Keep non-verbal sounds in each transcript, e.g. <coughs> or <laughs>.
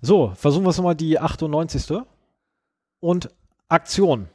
So, versuchen wir es nochmal die 98. Und Aktion.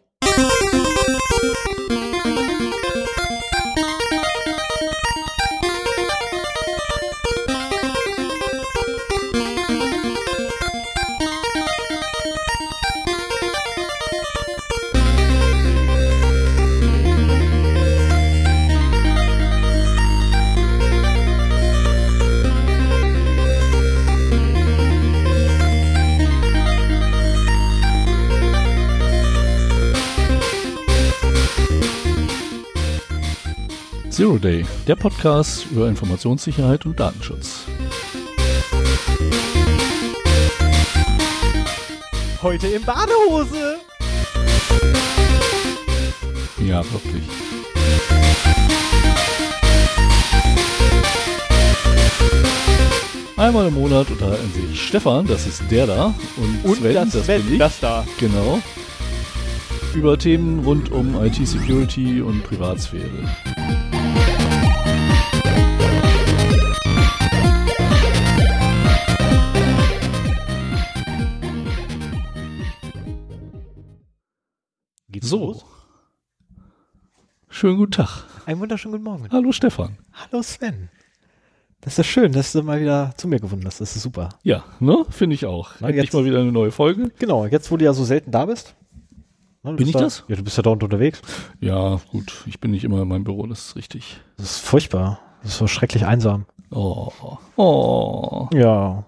Zero Day, der Podcast über Informationssicherheit und Datenschutz. Heute in Badehose. Ja, wirklich. Einmal im Monat unterhalten sich Stefan, das ist der da, und, Und Sven, das, das Sven, bin ich. das da. Genau. Über Themen rund um IT-Security und Privatsphäre. So. Schönen guten Tag. Einen wunderschönen guten Morgen. Hallo Stefan. Hallo Sven. Das ist schön, dass du mal wieder zu mir gefunden hast. Das ist super. Ja, ne? Finde ich auch. Na, Endlich jetzt- mal wieder eine neue Folge. Genau, jetzt wo du ja so selten da bist. Ne, Bin ich da, das? Ja, du bist ja dauernd unterwegs. Ja, gut. Ich bin nicht immer in meinem Büro, das ist richtig. Das ist furchtbar. Das ist so schrecklich einsam. Oh. Oh. Ja.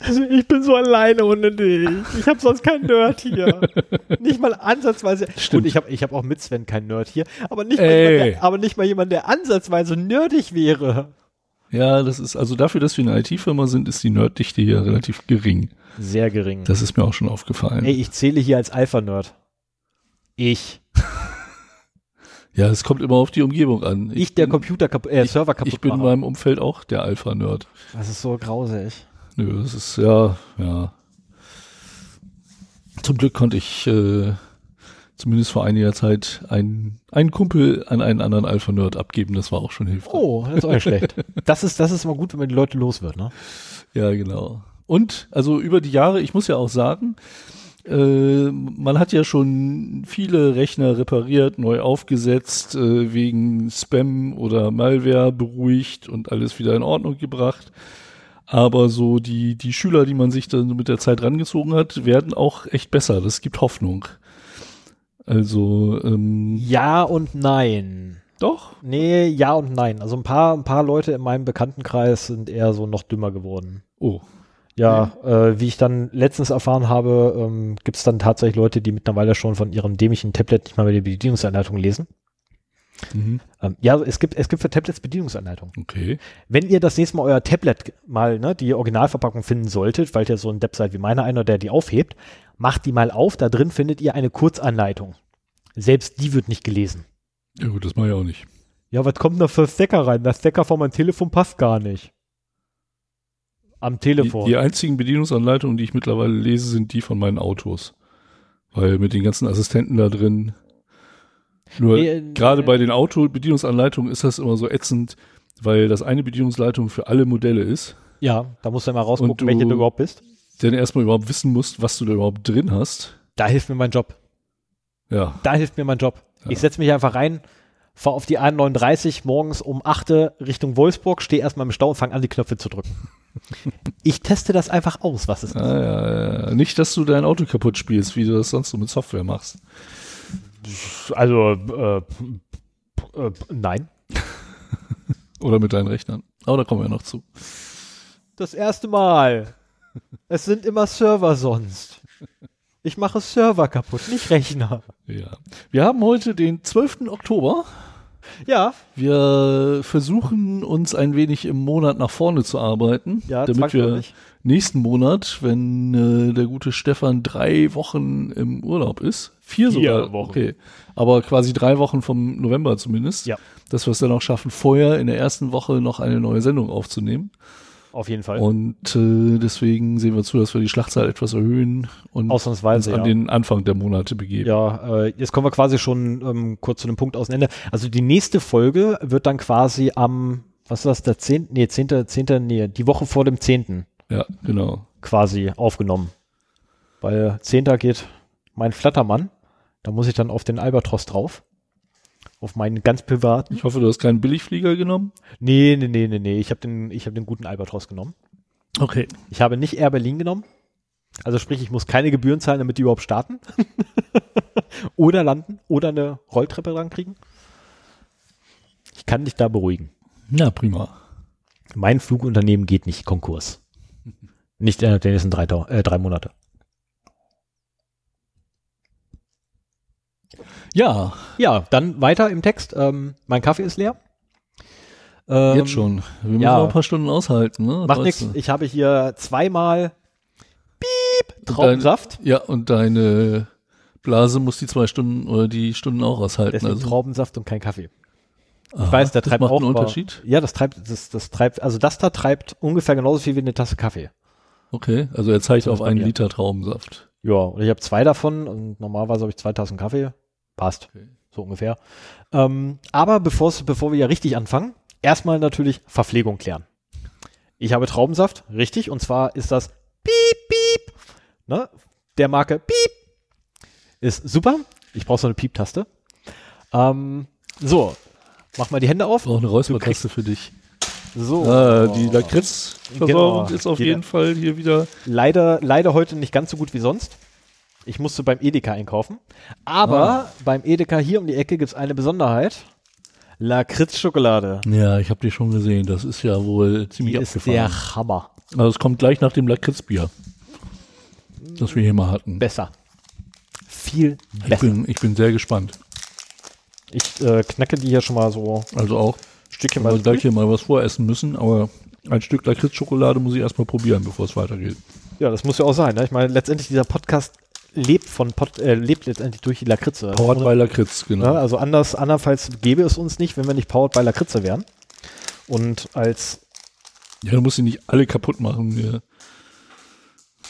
Also ich bin so alleine ohne dich. Ich habe sonst keinen Nerd hier. <laughs> nicht mal ansatzweise. Stimmt. Gut, ich habe ich hab auch mit Sven keinen Nerd hier, aber nicht, mal Ey. jemand, der, aber nicht mal jemand, der ansatzweise nerdig wäre. Ja, das ist, also dafür, dass wir eine IT-Firma sind, ist die Nerddichte hier relativ gering. Sehr gering. Das ist mir auch schon aufgefallen. Ey, ich zähle hier als Alpha-Nerd. Ich. <laughs> Ja, es kommt immer auf die Umgebung an. Ich, der bin- Computer kap äh, Server kaputt Ich bin in meinem Umfeld auch der Alpha-Nerd. Das ist so grausig. Nö, das ist, ja, ja. Zum Glück konnte ich äh, zumindest vor einiger Zeit einen, einen Kumpel an einen anderen Alpha-Nerd abgeben. Das war auch schon hilfreich. Oh, das ist auch nicht schlecht. Das ist, das ist immer gut, wenn man die Leute los wird, ne? Ja, genau. Und also über die Jahre, ich muss ja auch sagen, äh, man hat ja schon viele Rechner repariert, neu aufgesetzt, äh, wegen Spam oder Malware beruhigt und alles wieder in Ordnung gebracht. Aber so die, die Schüler, die man sich dann mit der Zeit rangezogen hat, werden auch echt besser. Das gibt Hoffnung. Also, ähm, Ja und nein. doch. Nee, ja und nein. Also ein paar, ein paar Leute in meinem Bekanntenkreis sind eher so noch dümmer geworden. Oh, Ja, äh, wie ich dann letztens erfahren habe, ähm, gibt es dann tatsächlich Leute, die mittlerweile schon von ihrem dämlichen Tablet nicht mal mehr die Bedienungsanleitung lesen. Mhm. Ähm, ja, es gibt, es gibt für Tablets Bedienungsanleitungen. okay. Wenn ihr das nächste Mal euer Tablet mal, ne, die Originalverpackung finden solltet, weil ihr so ein Depp seid wie meiner einer, der die aufhebt, macht die mal auf, da drin findet ihr eine Kurzanleitung. Selbst die wird nicht gelesen. Ja gut, das mache ich auch nicht. Ja, was kommt da für Stecker rein? Das Stecker von meinem Telefon passt gar nicht. Am Die, Telefon. die einzigen Bedienungsanleitungen, die ich mittlerweile lese, sind die von meinen Autos. Weil mit den ganzen Assistenten da drin. Nur Nee, gerade äh, bei den Auto-Bedienungsanleitungen ist das immer so ätzend, weil das eine Bedienungsleitung für alle Modelle ist. ja, da musst du mal rausgucken, du- welche du überhaupt bist. Denn erstmal überhaupt wissen musst, was du da überhaupt drin hast. Da hilft mir mein Job. Ja. Da hilft mir mein Job. Ja. Ich setze mich einfach rein, fahre auf die A39 morgens um 8 Uhr Richtung Wolfsburg, stehe erstmal im Stau und fange an, die Knöpfe zu drücken. <laughs> ich teste das einfach aus, was es ist. Ja, ja, ja. Nicht, dass du dein Auto kaputt spielst, wie du das sonst so mit Software machst. Also, äh, äh, nein. <laughs> Oder mit deinen Rechnern. Aber da kommen wir noch zu. Das erste Mal. Es sind immer Server sonst. Ich mache Server kaputt, nicht Rechner. Ja. Wir haben heute den 12. Oktober. Ja, Wir versuchen uns ein wenig im Monat nach vorne zu arbeiten, ja, damit wir zwangsläufig. Nächsten Monat, wenn äh, der gute Stefan drei Wochen im Urlaub ist, vier, Vier sogar, Wochen. okay, aber quasi drei Wochen vom November zumindest, Ja. dass wir es dann auch schaffen, vorher in der ersten Woche noch eine neue Sendung aufzunehmen. Auf jeden Fall. Und äh, deswegen sehen wir zu, dass wir die Schlachtzahl etwas erhöhen und uns Ausnahmsweise, an ja. den Anfang der Monate begeben. Ja, äh, jetzt kommen wir quasi schon ähm, kurz zu dem Punkt aus dem Ende. Also die nächste Folge wird dann quasi am, was ist das, der 10., nee, 10., 10., nee, die Woche vor dem 10. Ja, genau. quasi aufgenommen. Weil 10. geht mein Flattermann. Da muss ich dann auf den Albatros drauf. Auf meinen ganz privaten. Ich hoffe, du hast keinen Billigflieger genommen. Nee, nee, nee, nee, nee. Ich habe den, ich hab den guten Albatros genommen. Okay. Ich habe nicht Air Berlin genommen. Also sprich, ich muss keine Gebühren zahlen, damit die überhaupt starten. <laughs> oder landen oder eine Rolltreppe dran kriegen. Ich kann dich da beruhigen. Na, prima. Mein Flugunternehmen geht nicht Konkurs. Nicht innerhalb der nächsten drei, äh, drei Monate. Ja, Ja, dann weiter im Text. Ähm, mein Kaffee ist leer. Ähm, jetzt schon. Wir müssen ja. noch ein paar Stunden aushalten. Ne? Macht nichts. Ich habe hier zweimal Piep Traubensaft. Ja, und deine Blase muss die zwei Stunden oder die Stunden auch aushalten. Deswegen Also, Traubensaft und kein Kaffee. Ich Aha, weiß, der das treibt macht auch. einen Unterschied. Ja, das treibt, das, das treibt, also das da treibt ungefähr genauso viel wie eine Tasse Kaffee. Okay, also er zeigt auf einen. Liter Traubensaft. Ja, und ich habe zwei davon und normalerweise habe ich zwei Tassen Kaffee. Passt. Okay. So ungefähr. Ähm, aber bevor wir ja richtig anfangen, erstmal natürlich Verpflegung klären. Ich habe Traubensaft, richtig, und zwar ist das Piep, Piep, ne, der Marke Piep. Ist super. Ich brauche so eine Piep-Taste. Ähm, so, mach mal die Hände auf. Ich brauche eine Räuspertaste für dich. So. Ah, die Lakritzversorgung Genau. ist auf Die- jeden Fall hier wieder. Leider, leider heute nicht ganz so gut wie sonst. Ich musste beim Edeka einkaufen. Aber Ah. beim Edeka hier um die Ecke gibt es eine Besonderheit. Lakritz-Schokolade. Ja, ich habe die schon gesehen. Das ist ja wohl Die ziemlich ist abgefahren. der Hammer. Also es kommt gleich nach dem Lakritzbier, das wir hier mal hatten. Besser. Viel Ich besser. bin, ich bin sehr gespannt. Ich äh, knacke die hier schon mal so Also auch, Stückchen mal gleich hier mal was voressen müssen, aber ein Stück Lakritzschokolade muss ich erstmal probieren, bevor es weitergeht. Ja, das muss ja auch sein. Ne? Ich meine, letztendlich dieser Podcast lebt von Pod, äh, lebt letztendlich durch die Lakritze. Powered Ohne- by Lakritz, genau. Ja, also anders, andernfalls gäbe es uns nicht, wenn wir nicht Powered by Lakritze wären. Und als Ja, du musst sie nicht alle kaputt machen. Wir,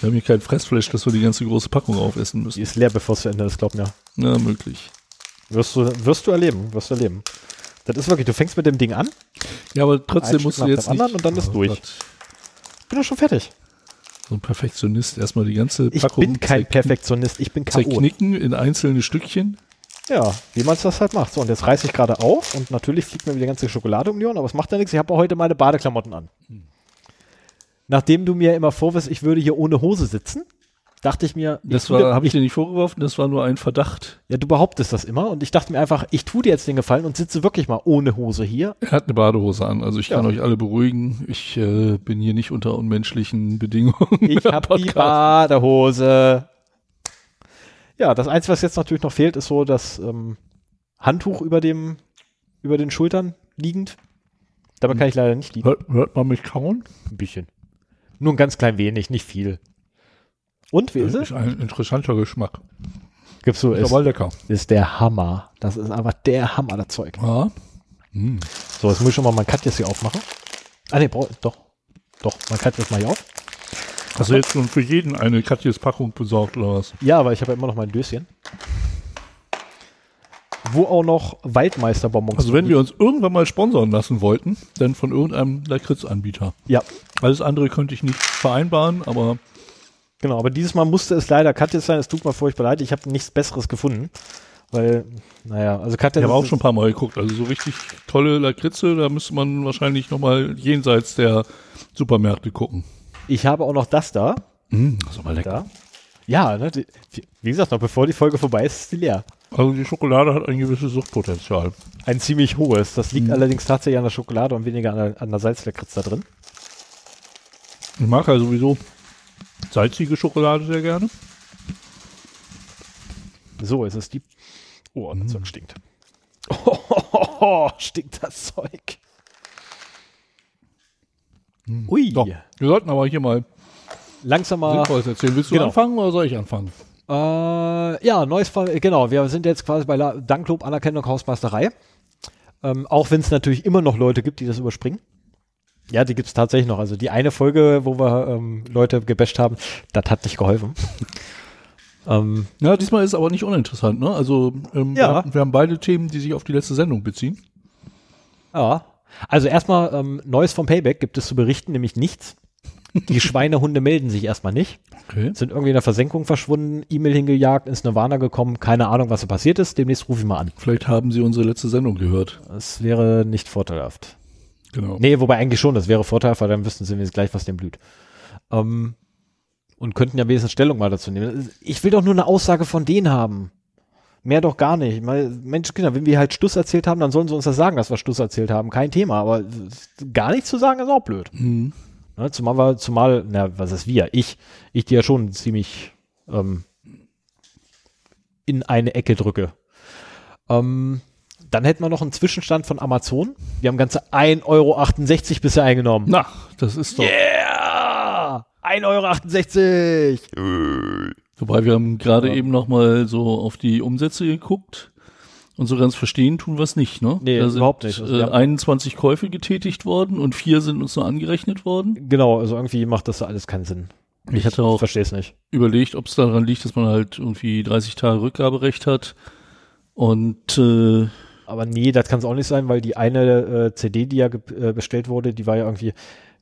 wir haben hier kein Fressfleisch, dass wir die ganze große Packung aufessen die müssen. ist leer, bevor es zu Ende ist, glaub mir. Na, möglich. Wirst du, wirst du erleben, wirst du erleben. Das ist wirklich, du fängst mit dem Ding an, Ja, aber trotzdem musst du jetzt nicht... anderen und dann ist durch. Gott, bin doch schon fertig. so ein Perfektionist. Erstmal die ganze Ich Packung bin kein Perfektionist, ich bin Chaot. zerknicken in einzelne Stückchen. Ja, wie man das halt macht. So, und jetzt reiße ich gerade auf und natürlich fliegt mir wieder die ganze Schokolade um die Ohren, aber es macht ja nichts. Ich habe auch heute meine Badeklamotten an. Nachdem du mir immer vorwirfst, ich würde hier ohne Hose sitzen, dachte ich mir, ich Das war, habe ich dir nicht vorgeworfen, das war nur ein Verdacht. ja, du behauptest das immer und ich dachte mir einfach, ich tue dir jetzt den Gefallen und sitze wirklich mal ohne Hose hier. Er hat eine Badehose an, also ich Ja. kann euch alle beruhigen. Ich äh, bin hier nicht unter unmenschlichen Bedingungen. Ich <laughs> habe die Badehose. Ja, das Einzige, was jetzt natürlich noch fehlt, ist so das ähm, Handtuch über dem, über den Schultern liegend. Dabei kann ich leider nicht liegen. Hört, hört man mich kauen? Ein bisschen. Nur ein ganz klein wenig, nicht viel. Und wie ist Das es? ist ein interessanter Geschmack. Gibst du, Ist ist, aber lecker. ist der Hammer. Das ist einfach der Hammer, das Zeug. Ja. Hm. So, jetzt muss ich schon mal mein Cut jetzt hier aufmachen. Ah, brauch, doch. Doch, mein Cut jetzt mal hier auf. Hast du jetzt schon für jeden eine Katjes Packung besorgt oder was? Ja, aber ich habe ja immer noch mein Döschen. Wo auch noch Waldmeisterbonbons Also wenn wir uns irgendwann mal sponsern lassen wollten, dann von irgendeinem Lakritz-Anbieter. Ja, Alles andere könnte ich nicht vereinbaren, aber genau. Aber dieses Mal musste es leider Katjes sein. Es tut mir furchtbar leid. Ich habe nichts Besseres gefunden. Weil, naja, also Katja. ich habe auch schon ein paar Mal geguckt. Also so richtig tolle Lakritze, da müsste man wahrscheinlich nochmal jenseits der Supermärkte gucken. Ich habe auch noch das da. Mm, das ist aber lecker. Da. Ja, ne, die, wie gesagt, noch bevor die Folge vorbei ist, ist die leer. Also die Schokolade hat ein gewisses Suchtpotenzial. Ein ziemlich hohes. Das liegt Mhm. allerdings tatsächlich an der Schokolade und weniger an der, an der Salzlakritz da drin. Ich mag ja sowieso salzige Schokolade sehr gerne. So ist es die. Oh, das. Zeug stinkt. Oh, <laughs> stinkt das Zeug. Ui. So, wir sollten aber hier mal Langsam mal. Sinnvolles erzählen. Willst du genau. anfangen oder soll ich anfangen? Äh, ja, neues Fall, genau. Wir sind jetzt quasi bei La Danklob Anerkennung Hausmeisterei. Ähm, auch wenn es natürlich immer noch Leute gibt, die das überspringen. Ja, die gibt es tatsächlich noch. Also die eine Folge, wo wir ähm, Leute gebasht haben, das hat nicht geholfen. <laughs> ähm, Ja, diesmal ist es aber nicht uninteressant. Ne? Also ähm, Ja. wir, wir haben beide Themen, die sich auf die letzte Sendung beziehen. ja. Also erstmal, ähm, Neues vom Payback gibt es zu berichten, nämlich nichts. Die Schweinehunde melden sich erstmal nicht. Okay. Sind irgendwie in der Versenkung verschwunden, E-Mail hingejagt, ins Nirvana gekommen. Keine Ahnung, was da passiert ist. Demnächst rufe ich mal an. Vielleicht haben Sie unsere letzte Sendung gehört. Das wäre nicht vorteilhaft. Genau. Nee, wobei eigentlich schon, das wäre vorteilhaft, weil dann wüssten sie jetzt gleich, was dem blüht. Ähm, und könnten ja wenigstens Stellung mal dazu nehmen. Ich will doch nur eine Aussage von denen haben. Mehr doch gar nicht. Mal, Mensch, Kinder, wenn wir halt Stuss erzählt haben, dann sollen sie uns das sagen, dass wir Stuss erzählt haben. Kein Thema. Aber gar nichts zu sagen ist auch blöd. Mhm. Ne, zumal wir, zumal, na, was ist wir? Ich, ich die ja schon ziemlich ähm, in eine Ecke drücke. Ähm, dann hätten wir noch einen Zwischenstand von Amazon. Wir haben ganze 1,68 Euro bisher eingenommen. Na, das ist doch. Yeah! 1,68 Euro! Wobei wir haben gerade Ja. eben noch mal so auf die Umsätze geguckt und so ganz verstehen tun wir es nicht, ne? Nee, da sind, überhaupt nicht. Also äh, haben- 21 Käufe getätigt worden und vier sind uns nur angerechnet worden. Genau, also irgendwie macht das alles keinen Sinn. Ich hatte auch verstehe es nicht. überlegt, ob es daran liegt, dass man halt irgendwie 30 Tage Rückgaberecht hat. Und äh, Aber nee, das kann es auch nicht sein, weil die eine äh, CD, die ja äh, bestellt wurde, die war ja irgendwie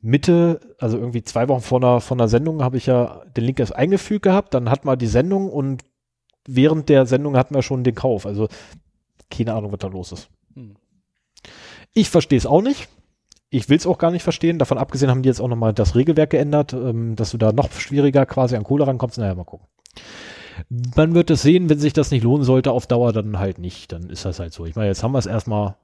Mitte, also irgendwie zwei Wochen vor einer, vor einer Sendung habe ich ja den Link erst eingefügt gehabt, dann hatten wir die Sendung und während der Sendung hatten wir schon den Kauf. Also keine Ahnung, was da los ist. Hm. Ich verstehe es auch nicht. Ich will es auch gar nicht verstehen. Davon abgesehen haben die jetzt auch nochmal das Regelwerk geändert, ähm, dass du da noch schwieriger quasi an Kohle rankommst. Naja, mal gucken. Man wird es sehen, wenn sich das nicht lohnen sollte, auf Dauer dann halt nicht. Dann ist das halt so. Ich meine, jetzt haben wir es erstmal.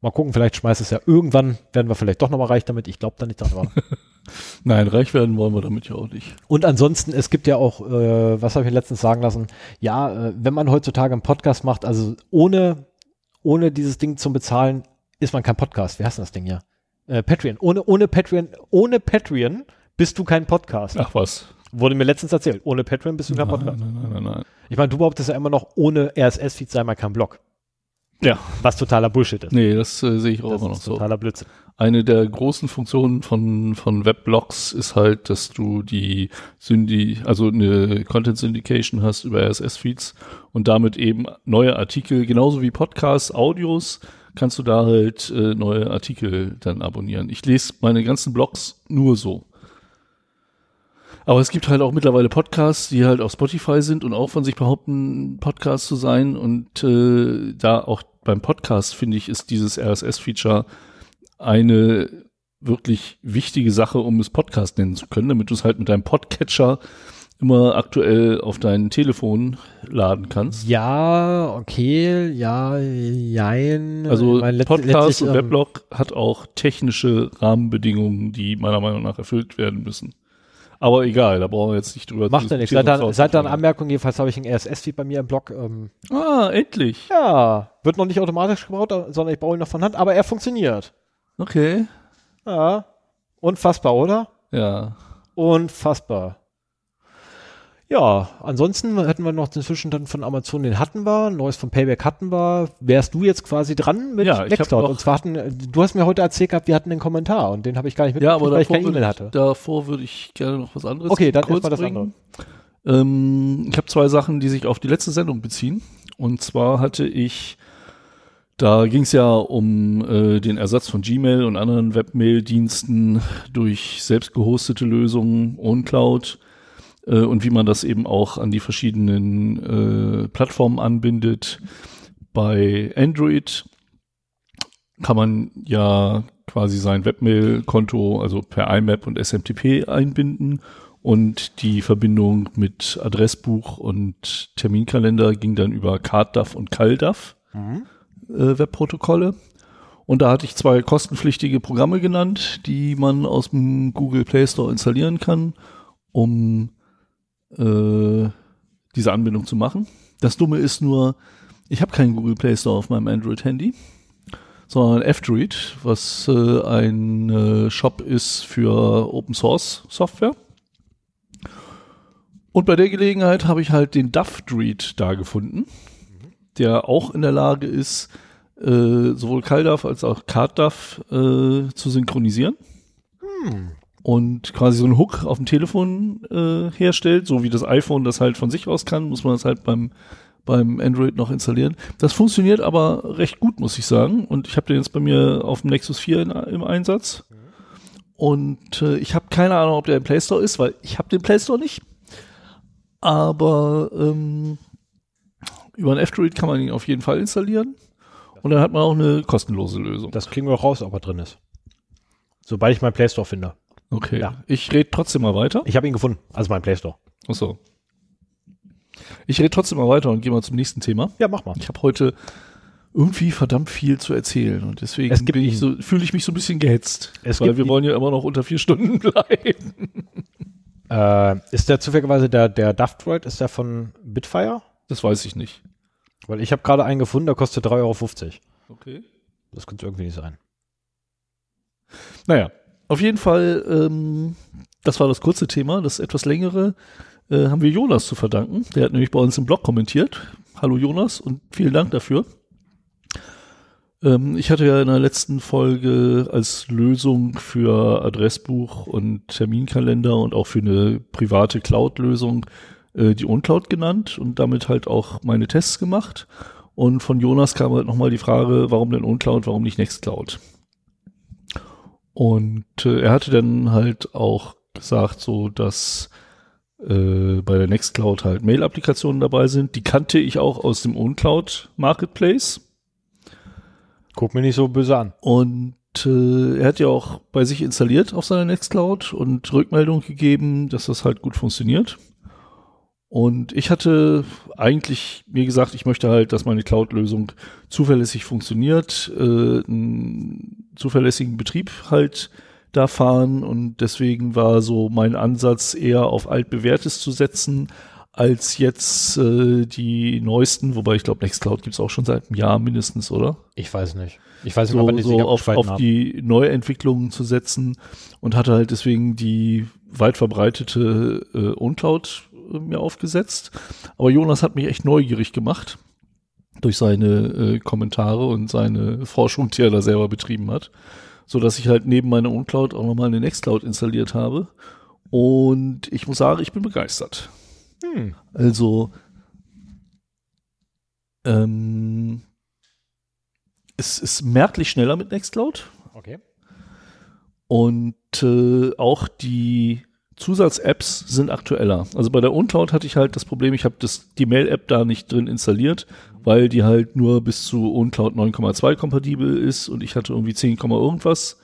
Mal gucken, vielleicht schmeißt es ja irgendwann, werden wir vielleicht doch nochmal reich damit. Ich glaube da nicht dran. <laughs> Nein, reich werden wollen wir damit ja auch nicht. Und ansonsten, es gibt ja auch, äh, was habe ich letztens sagen lassen, ja, äh, wenn man heutzutage einen Podcast macht, also ohne, ohne dieses Ding zu bezahlen, ist man kein Podcast. Wie heißt denn das Ding ja? Äh, Patreon. Ohne, ohne Patreon, ohne Patreon bist du kein Podcast. Ach was. Wurde mir letztens erzählt. Ohne Patreon bist du kein Podcast. nein, nein, nein, nein. Ich meine, du behauptest ja immer noch, ohne RSS-Feed sei mal kein Blog. Ja. Was totaler Bullshit ist. Nee, das äh, sehe ich auch das immer noch so. totaler Blödsinn. Eine der großen Funktionen von, von Weblogs ist halt, dass du die Syndi, also eine Content Syndication hast über RSS-Feeds und damit eben neue Artikel, genauso wie Podcasts, Audios, kannst du da halt äh, neue Artikel dann abonnieren. Ich lese meine ganzen Blogs nur so. Aber es gibt halt auch mittlerweile Podcasts, die halt auf Spotify sind und auch von sich behaupten, Podcast zu sein. Und äh, da auch beim Podcast, finde ich, ist dieses RSS-Feature eine wirklich wichtige Sache, um es Podcast nennen zu können, damit du es halt mit deinem Podcatcher immer aktuell auf dein Telefon laden kannst. Ja, okay, ja, jein. Also letzt- Podcast und ähm, Weblog hat auch technische Rahmenbedingungen, die meiner Meinung nach erfüllt werden müssen. Aber egal, da brauchen wir jetzt nicht drüber Macht ja nichts. Seit dann, seit dann. Anmerkung, jedenfalls habe ich einen RSS-Feed bei mir im Blog. Ähm, Ah, endlich. ja, wird noch nicht automatisch gebaut, sondern ich baue ihn noch von Hand, aber er funktioniert. Okay. Ja, unfassbar, oder? Ja. Unfassbar. Ja, ansonsten hätten wir noch inzwischen dann von Amazon, den hatten wir, neues von Payback hatten wir. Wärst du jetzt quasi dran mit Ja, Nextcloud? Und zwar hatten, du hast mir heute erzählt gehabt, wir hatten einen Kommentar und den habe ich gar nicht Ja, mitgekriegt, aber weil ich keine E-Mail hatte. davor würde ich gerne noch was anderes Okay, dann kurz erstmal das bringen. Ähm, ich habe zwei Sachen, die sich auf die letzte Sendung beziehen. Und zwar hatte ich, da ging es ja um äh, den Ersatz von Gmail und anderen Webmail-Diensten durch selbst gehostete Lösungen, OwnCloud äh, und wie man das eben auch an die verschiedenen äh, Plattformen anbindet. Bei Android kann man ja quasi sein Webmail-Konto, also per IMAP und SMTP einbinden und die Verbindung mit Adressbuch und Terminkalender ging dann über CardDAV und CalDAV Mhm. äh, Webprotokolle. Und da hatte ich zwei kostenpflichtige Programme genannt, die man aus dem Google Play Store installieren kann, um äh, diese Anbindung zu machen. Das Dumme ist nur, ich habe keinen Google Play Store auf meinem Android-Handy, sondern F-Droid, was äh, ein äh, Shop ist für Open Source Software. Und bei der Gelegenheit habe ich halt den DAF-Droid da gefunden, der auch in der Lage ist, äh, sowohl CalDAV als auch CardDAV äh, zu synchronisieren und quasi so einen Hook auf dem Telefon äh, herstellt, so wie das iPhone das halt von sich aus kann, muss man das halt beim beim Android noch installieren. Das funktioniert aber recht gut, muss ich sagen. Und ich habe den jetzt bei mir auf dem Nexus 4 in, im Einsatz. Und äh, ich habe keine Ahnung, ob der im Play Store ist, weil ich habe den Play Store nicht. Aber ähm, über ein F-Droid kann man ihn auf jeden Fall installieren. Und dann hat man auch eine kostenlose Lösung. Das kriegen wir auch raus, ob er drin ist. Sobald ich meinen Play Store finde. Okay. Ja. Ich rede trotzdem mal weiter. Ich habe ihn gefunden, also mein Play Store. Achso. Ich rede trotzdem mal weiter und gehe mal zum nächsten Thema. Ja, mach mal. Ich habe heute irgendwie verdammt viel zu erzählen und deswegen Es gibt bin ich einen- so, fühle ich mich so ein bisschen gehetzt. Es weil wir wollen ja immer noch unter vier Stunden <laughs> bleiben. Äh, ist der zufälligerweise der, der Daft Droid, ist der von Bitfire? Das weiß ich nicht. Weil ich habe gerade einen gefunden, der kostet 3,50 Euro. Okay. Das könnte irgendwie nicht sein. Naja, auf jeden Fall, ähm, das war das kurze Thema. Das etwas längere äh, haben wir Jonas zu verdanken. Der hat nämlich bei uns im Blog kommentiert. Hallo Jonas und vielen Dank dafür. Ähm, ich hatte ja in der letzten Folge als Lösung für Adressbuch und Terminkalender und auch für eine private Cloud-Lösung äh, die OnCloud genannt und damit halt auch meine Tests gemacht. Und von Jonas kam halt nochmal die Frage, warum denn OnCloud, warum nicht Nextcloud? Und äh, er hatte dann halt auch gesagt, so dass äh, bei der Nextcloud halt Mail-Applikationen dabei sind. Die kannte ich auch aus dem OnCloud Marketplace. Guck mir nicht so böse an. Und äh, er hat ja auch bei sich installiert auf seiner Nextcloud und Rückmeldung gegeben, dass das halt gut funktioniert. Und ich hatte eigentlich mir gesagt, ich möchte halt, dass meine Cloud-Lösung zuverlässig funktioniert, äh, einen zuverlässigen Betrieb halt da fahren und deswegen war so mein Ansatz eher auf altbewährtes zu setzen, als jetzt äh, die neuesten, wobei ich glaube, Nextcloud gibt's auch schon seit einem Jahr mindestens, oder? Ich weiß nicht. Ich weiß nicht, so, die sich so auf, auf haben. die Neuentwicklungen zu setzen und hatte halt deswegen die weit verbreitete äh, OnCloud äh, mir aufgesetzt. Aber Jonas hat mich echt neugierig gemacht durch seine äh, Kommentare und seine Forschung, die er da selber betrieben hat, so dass ich halt neben meiner OnCloud auch nochmal eine Nextcloud installiert habe. Und ich muss sagen, ich bin begeistert. Hm. Also, ähm, es ist merklich schneller mit Nextcloud Okay. und äh, auch die Zusatz-Apps sind aktueller. Also bei der OnCloud hatte ich halt das Problem, ich habe die Mail-App da nicht drin installiert, weil die halt nur bis zu OnCloud 9,2 kompatibel ist und ich hatte irgendwie 10, irgendwas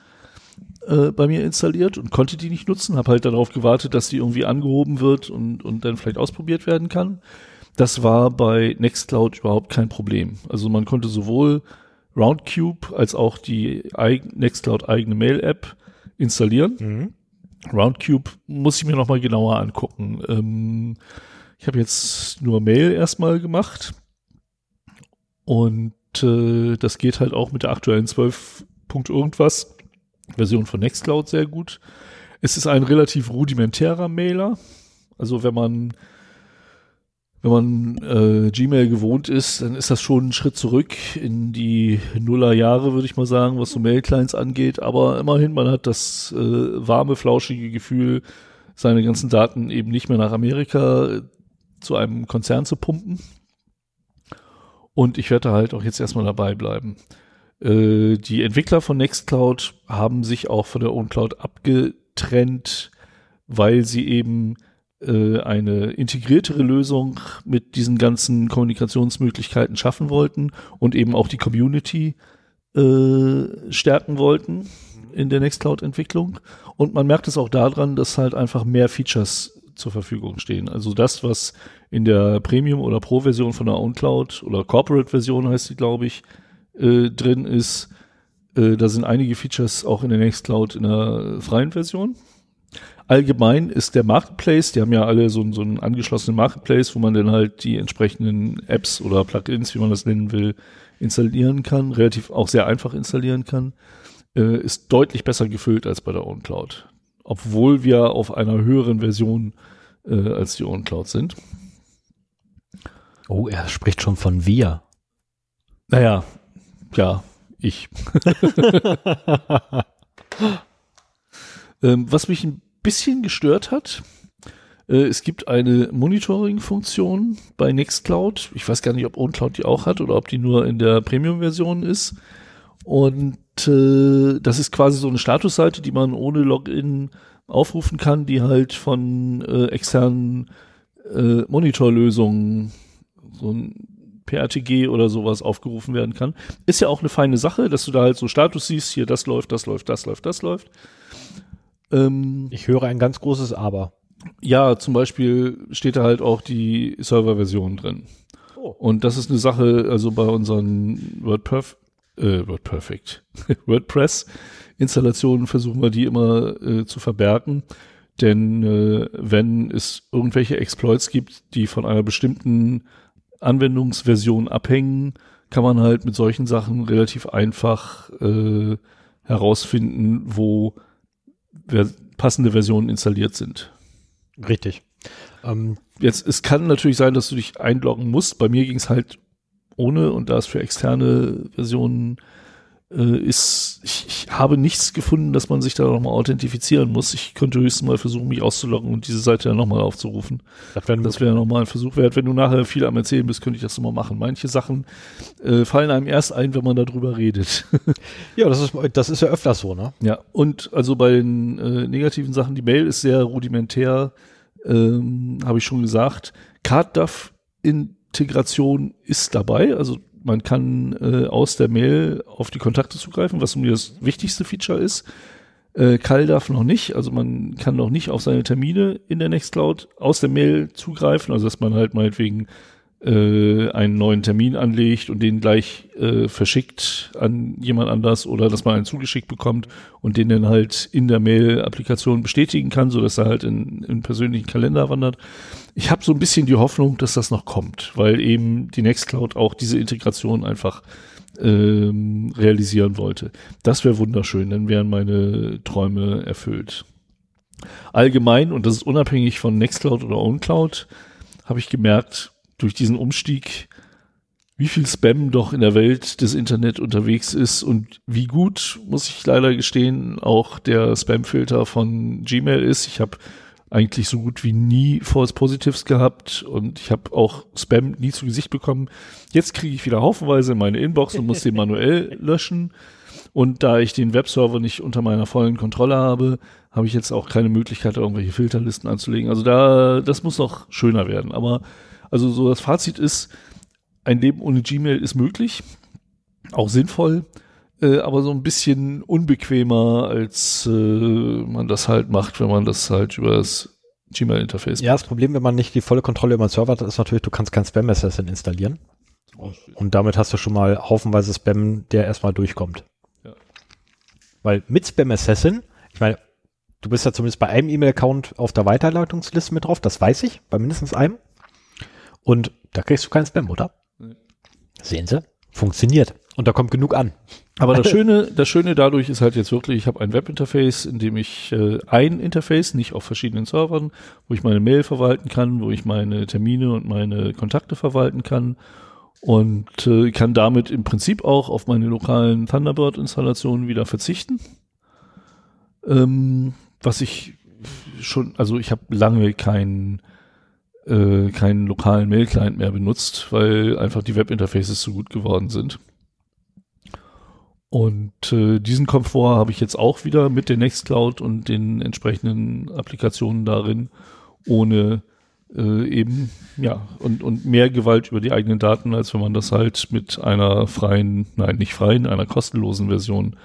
äh, bei mir installiert und konnte die nicht nutzen, habe halt darauf gewartet, dass die irgendwie angehoben wird und, und dann vielleicht ausprobiert werden kann. Das war bei Nextcloud überhaupt kein Problem. Also man konnte sowohl Roundcube als auch die Nextcloud eigene Mail-App installieren. Mhm. Roundcube muss ich mir noch mal genauer angucken. Ähm, ich habe jetzt nur Mail erstmal gemacht und äh, das geht halt auch mit der aktuellen 12. Punkt irgendwas Version von Nextcloud sehr gut. Es ist ein relativ rudimentärer Mailer. Also wenn man wenn man äh, Gmail gewohnt ist, dann ist das schon ein Schritt zurück in die Nullerjahre, würde ich mal sagen, was so Mail-Clients angeht. Aber immerhin, man hat das äh, warme, flauschige Gefühl, seine ganzen Daten eben nicht mehr nach Amerika äh, zu einem Konzern zu pumpen. Und ich werde halt auch jetzt erstmal dabei bleiben. Äh, die Entwickler von Nextcloud haben sich auch von der OwnCloud abgetrennt, weil sie eben äh, eine integriertere Lösung mit diesen ganzen Kommunikationsmöglichkeiten schaffen wollten und eben auch die Community äh, stärken wollten in der Nextcloud-Entwicklung. Und man merkt es auch daran, dass halt einfach mehr Features zur Verfügung stehen. Also das, was in der Premium- oder Pro-Version von der OwnCloud oder Corporate-Version heißt sie, glaube ich, äh, drin ist, äh, da sind einige Features auch in der Nextcloud in der freien Version. Allgemein ist der Marketplace, die haben ja alle so, so einen angeschlossenen Marketplace, wo man dann halt die entsprechenden Apps oder Plugins, wie man das nennen will, installieren kann, relativ auch sehr einfach installieren kann, äh, ist deutlich besser gefüllt als bei der OwnCloud. Obwohl wir auf einer höheren Version äh, als die OwnCloud sind. Oh, er spricht schon von wir. Naja, ja, ich. <laughs> ähm, was mich ein bisschen gestört hat, äh, es gibt eine Monitoring-Funktion bei Nextcloud. Ich weiß gar nicht, ob OwnCloud die auch hat oder ob die nur in der Premium-Version ist. Und äh, das ist quasi so eine Statusseite, die man ohne Login aufrufen kann, die halt von äh, externen äh, Monitorlösungen, so ein PRTG oder sowas aufgerufen werden kann. Ist ja auch eine feine Sache, dass du da halt so Status siehst, hier das läuft, das läuft, das läuft, das läuft. Ähm, ich höre ein ganz großes Aber. Ja, zum Beispiel steht da halt auch die Serverversion drin. Oh. Und das ist eine Sache, also bei unseren WordPerf äh, WordPerfect, <laughs> WordPress Installationen versuchen wir die immer äh, zu verbergen. Denn äh, wenn es irgendwelche Exploits gibt, die von einer bestimmten Anwendungsversion abhängen, kann man halt mit solchen Sachen relativ einfach äh, herausfinden, wo passende Versionen installiert sind. Richtig. Ähm, Jetzt, es kann natürlich sein, dass du dich einloggen musst. Bei mir ging es halt ohne und da es für externe Versionen ist, ich, ich habe nichts gefunden, dass man sich da nochmal authentifizieren muss. Ich könnte höchstens mal versuchen, mich auszuloggen und diese Seite dann nochmal aufzurufen. Das wäre wär nochmal ein Versuch wert. Wenn du nachher viel am Erzählen bist, könnte ich das nochmal machen. Manche Sachen äh, fallen einem erst ein, wenn man darüber redet. <laughs> ja, das ist, das ist ja öfters so, ne? Ja, und also bei den äh, negativen Sachen, die Mail ist sehr rudimentär, ähm, habe ich schon gesagt. CardDAV-Integration ist dabei, also man kann äh, aus der Mail auf die Kontakte zugreifen, was mir das wichtigste Feature ist. Äh, Kall darf noch nicht, also man kann noch nicht auf seine Termine in der Nextcloud aus der Mail zugreifen, also dass man halt meinetwegen äh, einen neuen Termin anlegt und den gleich äh, verschickt an jemand anders oder dass man einen zugeschickt bekommt und den dann halt in der Mail-Applikation bestätigen kann, so dass er halt in, in persönlichen Kalender wandert. Ich habe so ein bisschen die Hoffnung, dass das noch kommt, weil eben die Nextcloud auch diese Integration einfach ähm, realisieren wollte. Das wäre wunderschön, dann wären meine Träume erfüllt. Allgemein, und das ist unabhängig von Nextcloud oder OwnCloud, habe ich gemerkt, durch diesen Umstieg, wie viel Spam doch in der Welt des Internet unterwegs ist und wie gut, muss ich leider gestehen, auch der Spam-Filter von Gmail ist. Ich habe eigentlich so gut wie nie False Positives gehabt und ich habe auch Spam nie zu Gesicht bekommen. Jetzt kriege ich wieder haufenweise meine Inbox und muss den manuell <laughs> löschen. Und da ich den Webserver nicht unter meiner vollen Kontrolle habe, habe ich jetzt auch keine Möglichkeit, irgendwelche Filterlisten anzulegen. Also da, das muss noch schöner werden. Aber also so das Fazit ist, ein Leben ohne Gmail ist möglich, auch sinnvoll, äh, aber so ein bisschen unbequemer, als äh, man das halt macht, wenn man das halt über das Gmail-Interface Ja, das Problem, wenn man nicht die volle Kontrolle über den Server hat, ist natürlich, du kannst kein Spam-Assassin installieren. Und damit hast du schon mal haufenweise Spam, der erstmal durchkommt. Ja. Weil mit Spam Assassin, ich meine, du bist ja zumindest bei einem E-Mail-Account auf der Weiterleitungsliste mit drauf, das weiß ich, bei mindestens einem. Und da kriegst du keinen Spam, oder? Nee. Sehen Sie? Funktioniert. Und da kommt genug an. Aber das <laughs> Schöne, das Schöne dadurch ist halt jetzt wirklich, ich habe ein Webinterface, in dem ich äh, ein Interface, nicht auf verschiedenen Servern, wo ich meine Mail verwalten kann, wo ich meine Termine und meine Kontakte verwalten kann und äh, kann damit im Prinzip auch auf meine lokalen Thunderbird-Installationen wieder verzichten. Ähm, was ich schon, also ich habe lange keinen äh, keinen lokalen Mail-Client mehr benutzt, weil einfach die Webinterfaces zu gut geworden sind. Und äh, diesen Komfort habe ich jetzt auch wieder mit der Nextcloud und den entsprechenden Applikationen darin, ohne äh, eben, ja, und, und mehr Gewalt über die eigenen Daten, als wenn man das halt mit einer freien, nein, nicht freien, einer kostenlosen Version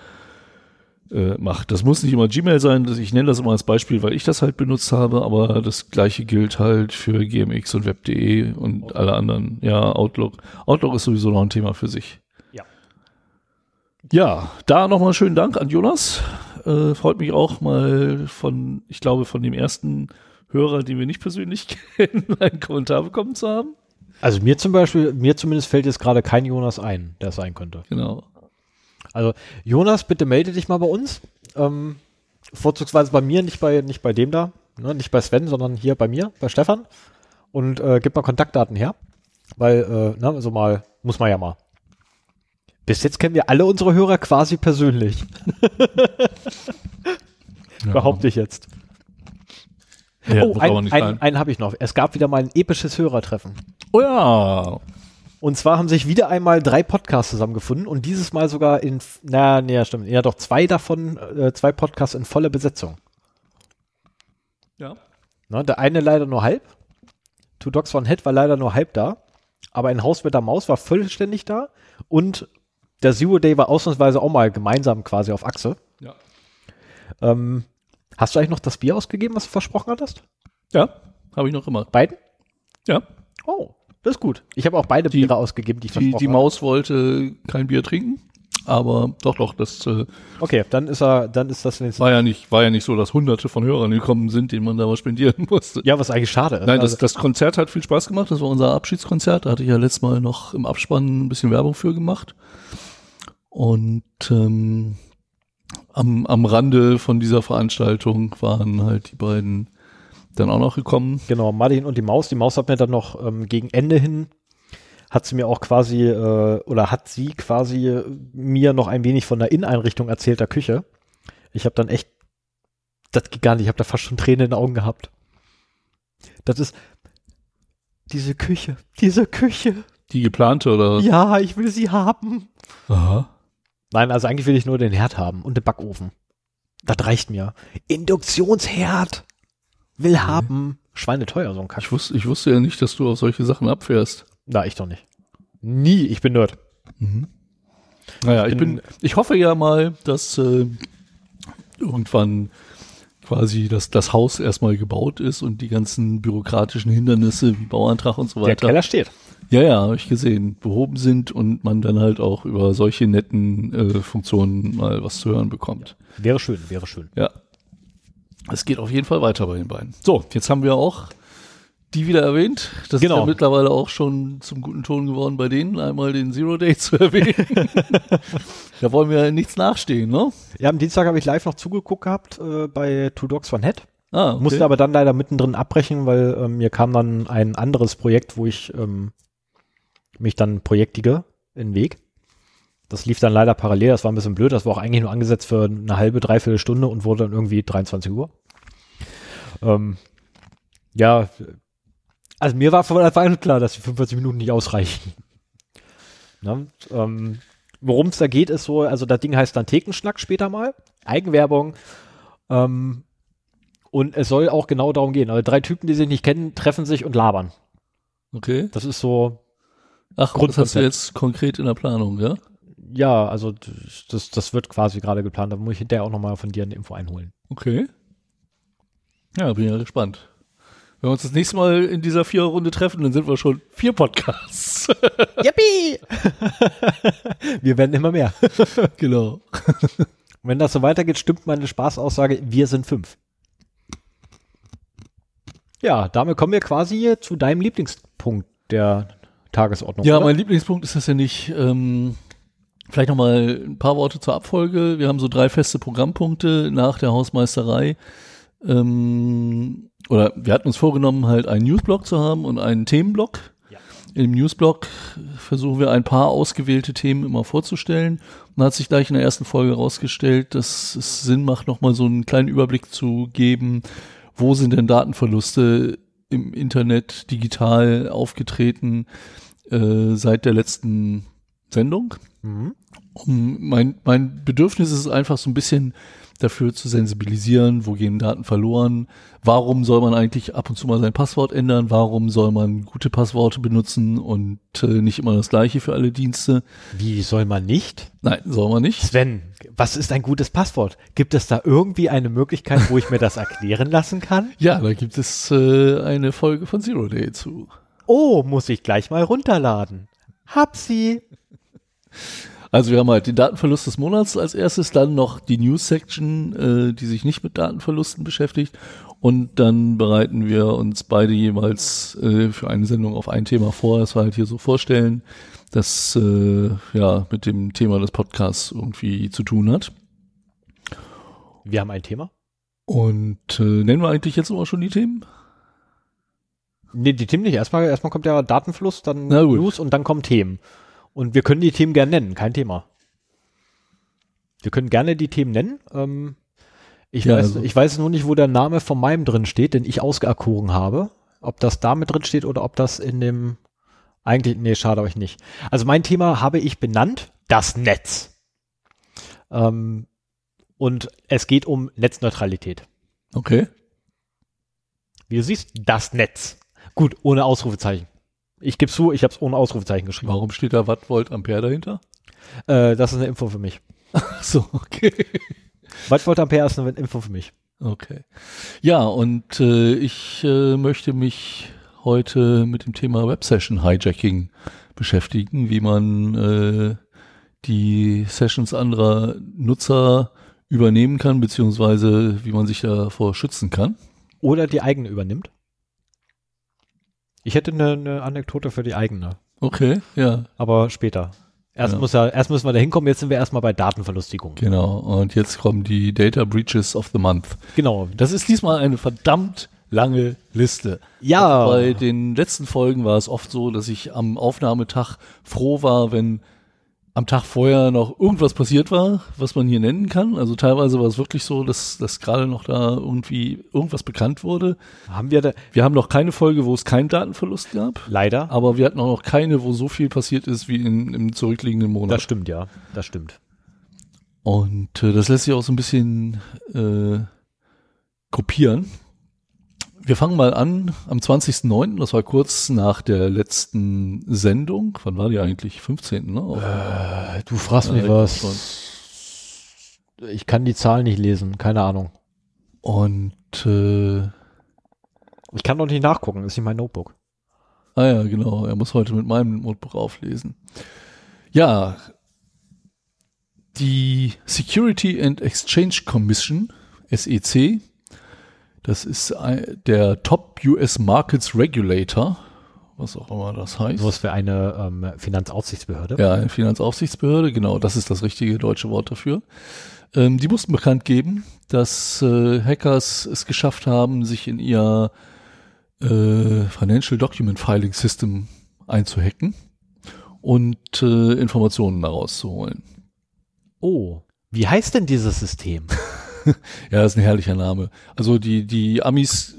äh, macht. Das muss nicht immer Gmail sein, ich nenne das immer als Beispiel, weil ich das halt benutzt habe, aber das gleiche gilt halt für GMX und Web.de und Outlook. alle anderen. Ja, Outlook. Outlook ist sowieso noch ein Thema für sich. Ja. Da nochmal schönen Dank an Jonas. Äh, freut mich auch mal von, ich glaube, von dem ersten Hörer, den wir nicht persönlich <laughs> kennen, einen Kommentar bekommen zu haben. Also mir zum Beispiel, mir zumindest fällt jetzt gerade kein Jonas ein, der es sein könnte. Genau. Also Jonas, bitte melde dich mal bei uns. Ähm, vorzugsweise bei mir, nicht bei, nicht bei dem da, ne? nicht bei Sven, sondern hier bei mir, bei Stefan. Und äh, gib mal Kontaktdaten her. Weil, äh, ne, also mal, muss man ja mal. Bis jetzt kennen wir alle unsere Hörer quasi persönlich. <laughs> ja. Behaupte ich jetzt. Ja, oh, einen ein, ein habe ich noch. Es gab wieder mal ein episches Hörertreffen. Oh ja. Und zwar haben sich wieder einmal drei Podcasts zusammengefunden und dieses Mal sogar in, na, nee, stimmt, ja doch, zwei davon, äh, zwei Podcasts in voller Besetzung. Ja. Ne, der eine leider nur halb. Two Dogs One Head war leider nur halb da. Aber ein Haus mit der Maus war vollständig da. Und der Zero Day war ausnahmsweise auch mal gemeinsam quasi auf Achse. Ja. Ähm, hast du eigentlich noch das Bier ausgegeben, was du versprochen hattest? Ja, habe ich noch immer. Beiden? Ja. Oh, das ist gut. Ich habe auch beide Die- Biere ausgegeben, die ich Die, versprochen die habe. Maus wollte kein Bier trinken, aber doch, doch, das äh, Okay, dann ist er, dann ist das wenigstens. war ja nicht, war ja nicht so, dass hunderte von Hörern gekommen sind, denen man da was spendieren <laughs> musste. Ja, was eigentlich schade ist. Nein, das, Also, das Konzert hat viel Spaß gemacht. Das war unser Abschiedskonzert. Da hatte ich ja letztes Mal noch im Abspann ein bisschen Werbung für gemacht. Und ähm, am, am Rande von dieser Veranstaltung waren halt die beiden dann auch noch gekommen. genau, Martin und die Maus. Die Maus hat mir dann noch ähm, gegen Ende hin, hat sie mir auch quasi, äh, oder hat sie quasi mir noch ein wenig von der Inneneinrichtung erzählt, der Küche. Ich habe dann echt, das geht gar nicht, ich habe da fast schon Tränen in den Augen gehabt. Das ist diese Küche, diese Küche. Die geplante oder? Ja, ich will sie haben. Aha. Nein, also eigentlich will ich nur den Herd haben und den Backofen. Das reicht mir. Induktionsherd. Will haben. Schweineteuer, so ein Kack. Ich wusste, ich wusste ja nicht, dass du auf solche Sachen abfährst. Na, ich doch nicht. Nie, ich bin Nerd. Naja, ich Ich bin, bin- ich hoffe ja mal, dass äh, irgendwann quasi das, das Haus erstmal gebaut ist und die ganzen bürokratischen Hindernisse wie Bauantrag und so Der weiter. Keller steht. Ja, ja, habe ich gesehen, behoben sind und man dann halt auch über solche netten äh, Funktionen mal was zu hören bekommt. Wäre schön, wäre schön. Ja. Es geht auf jeden Fall weiter bei den beiden. So, jetzt haben wir auch die wieder erwähnt. Das ist Genau. ja mittlerweile auch schon zum guten Ton geworden bei denen, einmal den Zero Day <laughs> zu erwähnen. <laughs> da wollen wir nichts nachstehen, ne? Ja, am Dienstag habe ich live noch zugeguckt gehabt äh, bei Two Dogs One Head. Ah, okay. Musste aber dann leider mittendrin abbrechen, weil ähm, mir kam dann ein anderes Projekt, wo ich ähm, mich dann projektige in den Weg. Das lief dann leider parallel, das war ein bisschen blöd, das war auch eigentlich nur angesetzt für eine halbe, dreiviertel Stunde und wurde dann irgendwie 23 Uhr. Ähm, ja, also mir war von Anfang an klar, dass die 45 Minuten nicht ausreichen. Ne? Ähm, Worum es da geht, ist so, also das Ding heißt dann Thekenschnack später mal, Eigenwerbung, ähm, und es soll auch genau darum gehen. Also drei Typen, die sich nicht kennen, treffen sich und labern. okay. Das ist so, Ach, das hast du Grundkonzept. jetzt konkret in der Planung, ja? ja, also das, das wird quasi gerade geplant. Da muss ich hinterher auch nochmal von dir eine Info einholen. Okay. Ja, bin ja gespannt. Wenn wir uns das nächste Mal in dieser Viererrunde treffen, dann sind wir schon vier Podcasts. <laughs> Yippie! <laughs> wir werden immer mehr. <laughs> genau. Wenn das so weitergeht, stimmt meine Spaßaussage, wir sind fünf. Ja, damit kommen wir quasi zu deinem Lieblingspunkt der Tagesordnung. Ja, oder? mein Lieblingspunkt ist das ja nicht. Ähm, vielleicht noch mal ein paar Worte zur Abfolge. Wir haben so drei feste Programmpunkte nach der Hausmeisterei. Ähm, oder wir hatten uns vorgenommen, halt einen Newsblock zu haben und einen Themenblock. Ja. Im Newsblock versuchen wir ein paar ausgewählte Themen immer vorzustellen. Und hat sich gleich in der ersten Folge herausgestellt, dass es Sinn macht, nochmal so einen kleinen Überblick zu geben, wo sind denn Datenverluste im Internet digital aufgetreten äh, seit der letzten Sendung. Mhm. Um, mein, mein Bedürfnis ist einfach so ein bisschen dafür zu sensibilisieren, wo gehen Daten verloren, warum soll man eigentlich ab und zu mal sein Passwort ändern, warum soll man gute Passworte benutzen und äh, nicht immer das gleiche für alle Dienste. Wie soll man nicht? Nein, soll man nicht. Sven, was ist ein gutes Passwort? Gibt es da irgendwie eine Möglichkeit, wo ich mir das <laughs> erklären lassen kann? Ja, da gibt es äh, eine Folge von Zero Day zu. Oh, muss ich gleich mal runterladen. Hab sie. Also wir haben halt den Datenverlust des Monats als erstes, dann noch die News-Section, äh, die sich nicht mit Datenverlusten beschäftigt. Und dann bereiten wir uns beide jeweils äh, für eine Sendung auf ein Thema vor, das wir halt hier so vorstellen, das äh, ja mit dem Thema des Podcasts irgendwie zu tun hat. Wir haben ein Thema. Und äh, nennen wir eigentlich jetzt immer schon die Themen? Nee, die Themen nicht. Erstmal, erstmal kommt der Datenfluss, dann. News und dann kommen Themen. Und wir können die Themen gerne nennen, kein Thema. Wir können gerne die Themen nennen. Ähm, ich, Ja, weiß, also- ich weiß nur nicht, wo der Name von meinem drin steht, den ich ausgeerkoren habe. Ob das da mit drin steht oder ob das in dem Eigentlich, nee, schade euch nicht. Also mein Thema habe ich benannt, das Netz. Ähm, und es geht um Netzneutralität. Okay. Wie du siehst, das Netz. Gut, ohne Ausrufezeichen. Ich gebe zu, ich habe es ohne Ausrufezeichen geschrieben. Warum steht da Watt, Volt, Ampere dahinter? Äh, das ist eine Info für mich. Ach so, okay. Watt, Volt, Ampere ist eine Info für mich. Okay. Ja, und äh, ich äh, möchte mich heute mit dem Thema Web-Session Hijacking beschäftigen, wie man äh, die Sessions anderer Nutzer übernehmen kann, beziehungsweise wie man sich davor schützen kann. Oder die eigene übernimmt. Ich hätte eine, eine Anekdote für die eigene, Okay, ja, aber später. Erst, Ja. muss ja, erst müssen wir da hinkommen, jetzt sind wir erstmal bei Datenverlustigung. genau. Und jetzt kommen die Data Breaches of the Month. Genau. Das ist diesmal eine verdammt lange Liste. Ja. Bei den letzten Folgen war es oft so, dass ich am Aufnahmetag froh war, wenn am Tag vorher noch irgendwas passiert war, was man hier nennen kann. Also teilweise war es wirklich so, dass, dass gerade noch da irgendwie irgendwas bekannt wurde. Haben wir da, Wir haben noch keine Folge, wo es keinen Datenverlust gab, leider. aber wir hatten auch noch keine, wo so viel passiert ist wie in, im zurückliegenden Monat. Das stimmt, ja. Das stimmt. Und äh, das lässt sich auch so ein bisschen äh, gruppieren. Wir fangen mal an am 20.09., das war kurz nach der letzten Sendung. Wann war die eigentlich? 15. Ne? Äh, du fragst Ja, mich ich was. Ich kann die Zahl nicht lesen, keine Ahnung. Und äh, Ich kann doch nicht nachgucken, ist nicht mein Notebook. ah ja, genau, er muss heute mit meinem Notebook auflesen. Ja, die Security and Exchange Commission, SEC, das ist der Top US Markets Regulator, was auch immer das heißt. Sowas für eine ähm, Finanzaufsichtsbehörde. Ja, eine Finanzaufsichtsbehörde, genau, das ist das richtige deutsche Wort dafür. Ähm, die mussten bekannt geben, dass äh, Hackers es geschafft haben, sich in ihr äh, Financial Document Filing System einzuhacken und äh, Informationen daraus zu holen. Oh, wie heißt denn dieses System? <laughs> <laughs> Ja, das ist ein herrlicher Name. Also die, die Amis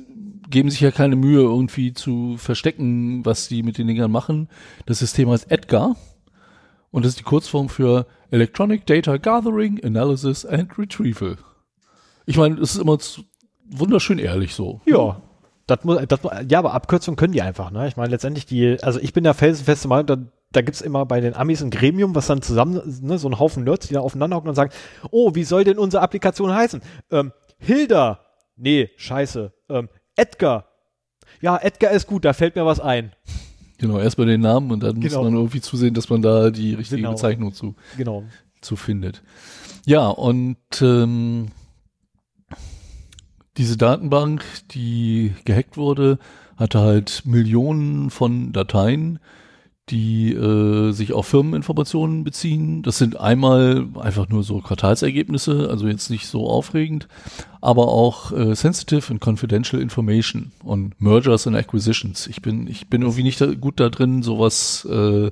geben sich ja keine Mühe, irgendwie zu verstecken, was die mit den Dingern machen. Das System heißt EDGAR und das ist die Kurzform für Electronic Data Gathering, Analysis and Retrieval. Ich meine, es ist immer wunderschön ehrlich so. Ja. Das muss, das, ja, aber Abkürzungen können die einfach, ne? Ich meine, letztendlich die, also ich bin der felsenfeste Meinung, da, da gibt's immer bei den Amis ein Gremium, was dann zusammen, ne, so ein Haufen Nerds, die da aufeinander hocken und sagen, oh, wie soll denn unsere Applikation heißen? Ähm, Hilda. Nee, scheiße. Ähm, Edgar. Ja, Edgar ist gut, da fällt mir was ein. Genau, erst bei den Namen und dann Genau. muss man irgendwie zusehen, dass man da die richtige Genau. Bezeichnung zu, Genau. zu findet. Ja, und ähm, diese Datenbank, die gehackt wurde, hatte halt Millionen von Dateien, die äh, sich auf Firmeninformationen beziehen. Das sind einmal einfach nur so Quartalsergebnisse, also jetzt nicht so aufregend, aber auch äh, sensitive and confidential information und Mergers and Acquisitions. Ich bin ich bin irgendwie nicht da, gut da drin, sowas äh,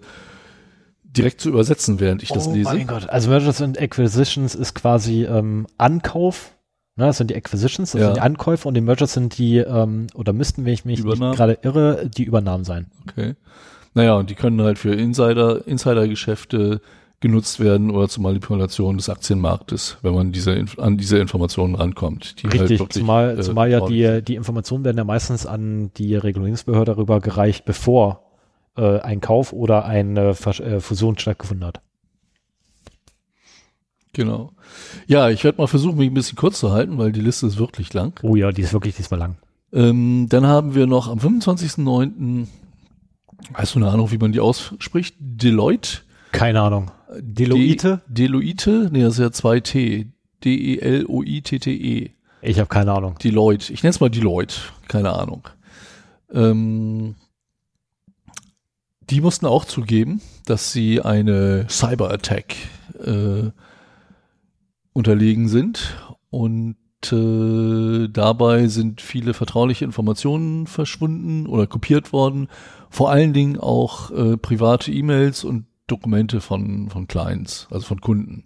direkt zu übersetzen, während ich das oh lese. mein Gott. Also Mergers and Acquisitions ist quasi ähm, Ankauf. Ne, das sind die Acquisitions, das Ja. sind die Ankäufe und die Mergers sind die, ähm, oder müssten, wenn ich mich gerade irre, die Übernahmen sein. Okay. Naja, und die können halt für Insider, Insidergeschäfte genutzt werden oder zur Manipulation des Aktienmarktes, wenn man diese, an diese Informationen rankommt. Die halt Richtig, wirklich, zumal, äh, zumal ja die, die Informationen werden ja meistens an die Regulierungsbehörde rübergereicht, bevor äh, ein Kauf oder eine äh, Fusion stattgefunden hat. Genau. Ja, ich werde mal versuchen, mich ein bisschen kurz zu halten, weil die Liste ist wirklich lang. Oh ja, die ist wirklich diesmal lang. Ähm, dann haben wir noch am 25.09. Hast du eine Ahnung, wie man die ausspricht? Deloitte? Keine Ahnung. Deloitte? De Deloitte? Nee, das ist ja 2T. E D-E-L-O-I-T-T-E. Ich habe keine Ahnung. Deloitte. Ich nenne es mal Deloitte. Keine Ahnung. Ähm, die mussten auch zugeben, dass sie eine Cyber-Attack äh, unterlegen sind und äh, dabei sind viele vertrauliche Informationen verschwunden oder kopiert worden, vor allen Dingen auch äh, private E-Mails und Dokumente von, von Clients, also von Kunden.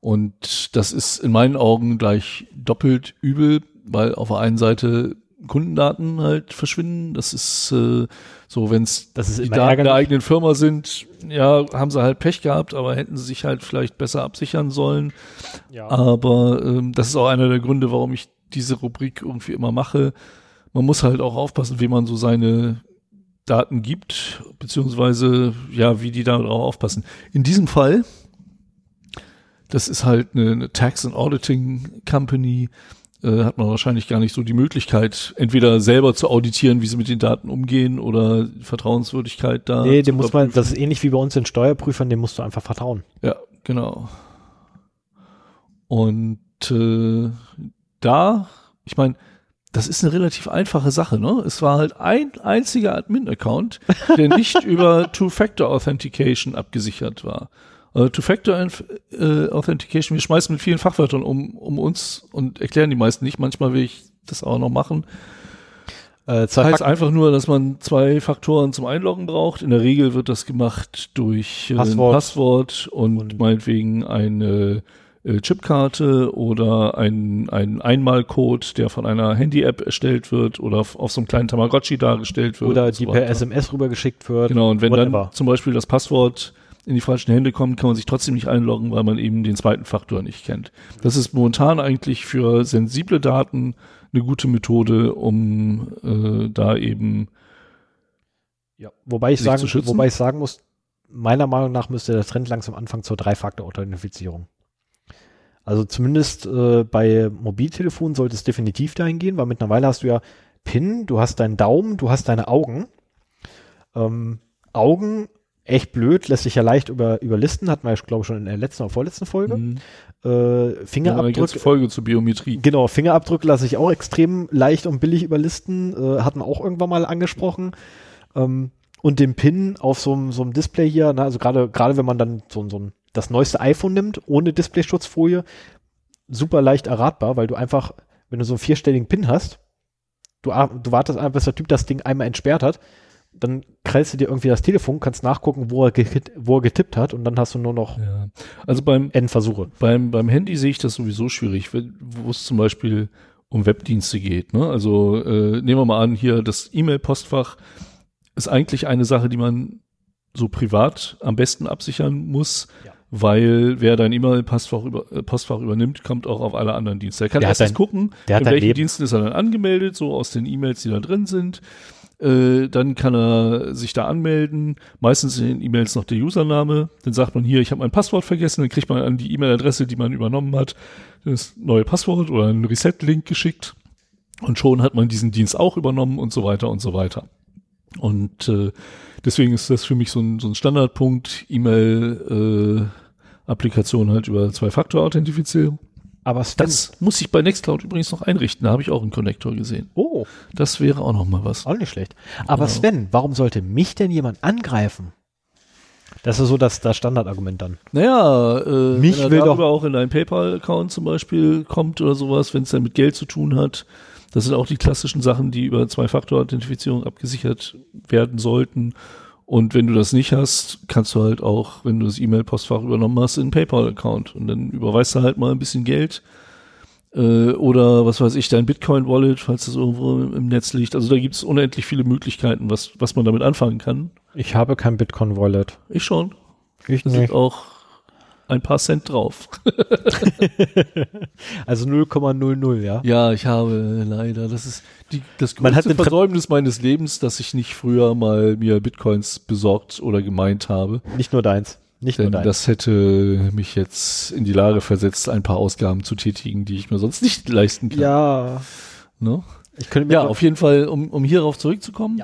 Und das ist in meinen Augen gleich doppelt übel, weil auf der einen Seite Kundendaten halt verschwinden. Das ist äh, so, wenn es die Daten der eigenen Firma sind, ja, haben sie halt Pech gehabt, aber hätten sie sich halt vielleicht besser absichern sollen. Ja. Aber ähm, das ist auch einer der Gründe, warum ich diese Rubrik irgendwie immer mache. Man muss halt auch aufpassen, wie man so seine Daten gibt, beziehungsweise ja, wie die darauf aufpassen. In diesem Fall, das ist halt eine, eine Tax and Auditing Company, äh, hat man wahrscheinlich gar nicht so die Möglichkeit, entweder selber zu auditieren, wie sie mit den Daten umgehen oder Vertrauenswürdigkeit da. nee, dem muss man, das ist ähnlich wie bei uns den Steuerprüfern, dem musst du einfach vertrauen. Ja, genau. Und äh, da, ich meine, das ist eine relativ einfache Sache, ne? Es war halt ein einziger Admin-Account, der nicht <laughs> über Two-Factor-Authentication abgesichert war. Also Two-Factor-Authentication, wir schmeißen mit vielen Fachwörtern um, um uns und erklären die meisten nicht. Manchmal will ich das auch noch machen. Äh, Das zwei heißt Fakten, einfach nur, dass man zwei Faktoren zum Einloggen braucht. In der Regel wird das gemacht durch äh, Passwort. Passwort und, Und- meinetwegen eine äh, Chipkarte oder ein, ein Einmalcode, der von einer Handy-App erstellt wird oder auf, auf so einem kleinen Tamagotchi dargestellt wird. oder und so die per. SMS rübergeschickt wird. Genau, und wenn whatever. dann zum Beispiel das Passwort in die falschen Hände kommt, kann man sich trotzdem nicht einloggen, weil man eben den zweiten Faktor nicht kennt. Das ist momentan eigentlich für sensible Daten eine gute Methode, um äh, da eben Ja. Wobei ich sagen, wobei ich sagen muss, meiner Meinung nach müsste der Trend langsam anfangen zur Drei-Faktor-Authentifizierung. Also zumindest äh, bei Mobiltelefonen sollte es definitiv dahin gehen, weil mittlerweile hast du ja PIN, du hast deinen Daumen, du hast deine Augen. Ähm, Augen, echt blöd, lässt sich ja leicht über, überlisten, hatten wir ja, glaube ich, schon in der letzten oder vorletzten Folge. Mhm. Äh, Ja, Fingerabdrücke, Folge zur Biometrie. Genau, Fingerabdrücke lasse ich auch extrem leicht und billig überlisten. Äh, hatten wir auch irgendwann mal angesprochen. Ähm, und den PIN auf so einem Display hier, ne, also gerade gerade wenn man dann so, so ein, das neueste iPhone nimmt, ohne Displayschutzfolie, super leicht erratbar, weil du einfach, wenn du so einen vierstelligen PIN hast, du, du wartest einfach, bis der Typ das Ding einmal entsperrt hat, dann krallst du dir irgendwie das Telefon, kannst nachgucken, wo er, wo er getippt hat und dann hast du nur noch Ja. Also beim, Endversuche. beim, beim Handy sehe ich das sowieso schwierig, wo es zum Beispiel um Webdienste geht. Ne? Also äh, nehmen wir mal an, hier das E-Mail-Postfach ist eigentlich eine Sache, die man so privat am besten absichern muss, Ja. weil wer dein E-Mail-Postfach über, äh, Postfach übernimmt, kommt auch auf alle anderen Dienste. Er kann erstens gucken, in welchen. Diensten ist er dann angemeldet, so aus den E-Mails, die da drin sind. Äh, dann kann er sich da anmelden. Meistens in den E-Mails noch der Username. Dann sagt man hier, ich habe mein Passwort vergessen. Dann kriegt man an die E-Mail-Adresse, die man übernommen hat, das neue Passwort oder einen Reset-Link geschickt. Und schon hat man diesen Dienst auch übernommen und so weiter und so weiter. Und äh, deswegen ist das für mich so ein, so ein Standardpunkt, E-Mail-Applikation halt über Zwei-Faktor-Authentifizierung. Aber Sven, Das muss ich bei Nextcloud übrigens noch einrichten. Da habe ich auch einen Connector gesehen. oh, Das wäre auch noch mal was. Auch nicht schlecht. Aber Genau. Sven, warum sollte mich denn jemand angreifen? Das ist so das, das Standardargument dann. Naja, äh, Mich wenn er will darüber doch- auch in deinen PayPal-Account zum Beispiel kommt oder sowas, wenn es dann mit Geld zu tun hat. Das sind auch die klassischen Sachen, die über Zwei-Faktor-Authentifizierung abgesichert werden sollten. Und wenn du das nicht hast, kannst du halt auch, wenn du das E-Mail-Postfach übernommen hast, in einen PayPal-Account. Und dann überweist du halt mal ein bisschen Geld. Äh, oder was weiß ich, dein Bitcoin-Wallet, falls das irgendwo im, Netz liegt. Also da gibt es unendlich viele Möglichkeiten, was, was man damit anfangen kann. Ich habe kein Bitcoin-Wallet. Ich schon. Ich Da sind auch ein paar Cent drauf. <laughs> Also 0,00, ja. Ja, ich habe leider. Das ist die, das Man hat größte Versäumnis meines Lebens, dass ich nicht früher mal mir Bitcoins besorgt oder gemeint habe. Nicht nur deins. Nicht nur Denn deins. das hätte mich jetzt in die Lage versetzt, ein paar Ausgaben zu tätigen, die ich mir sonst nicht leisten kann. ja. Ne? Ich könnte mir Ja, auf jeden Fall, um, um hierauf zurückzukommen.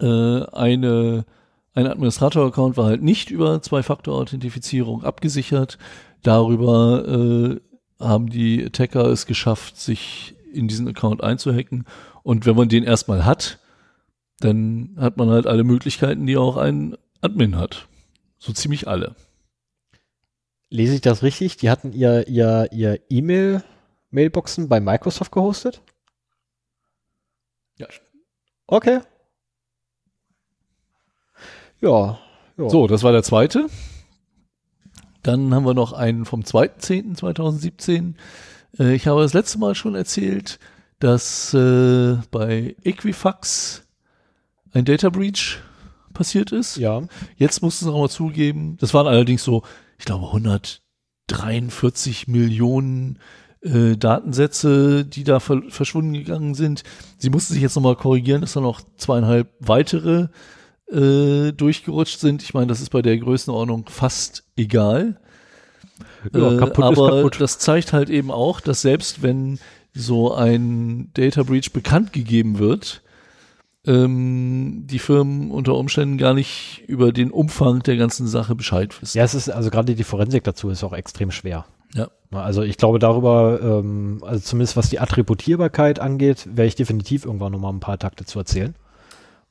Äh, eine, ein Administrator-Account war halt nicht über Zwei-Faktor-Authentifizierung abgesichert. Darüber äh, haben die Attacker es geschafft, sich in diesen Account einzuhacken. Und wenn man den erstmal hat, dann hat man halt alle Möglichkeiten, die auch ein Admin hat. So ziemlich alle. lese ich das richtig? Die hatten ihr, ihr, ihr E-Mail, Mailboxen bei Microsoft gehostet? Ja. Okay. Ja. ja. So, das war der zweite. Dann haben wir noch einen vom 2.10.2017. Äh, ich habe das letzte Mal schon erzählt, dass äh, bei Equifax ein Data Breach passiert ist. Ja. Jetzt mussten sie auch mal zugeben, das waren allerdings so, ich glaube, 143 Millionen äh, Datensätze, die da ver verschwunden gegangen sind. Sie mussten sich jetzt nochmal korrigieren, dass da noch zweieinhalb weitere äh, durchgerutscht sind. Ich meine, das ist bei der Größenordnung fast egal. Ja, Äh, kaputt ist aber kaputt. das zeigt halt eben auch, dass selbst wenn so ein Data Breach bekannt gegeben wird, ähm, die Firmen unter Umständen gar nicht über den Umfang der ganzen Sache Bescheid wissen. Ja, es ist, also gerade die Forensik dazu ist auch extrem schwer. Ja. Also ich glaube darüber, ähm, also zumindest was die Attributierbarkeit angeht, werde ich definitiv irgendwann nochmal ein paar Takte zu erzählen.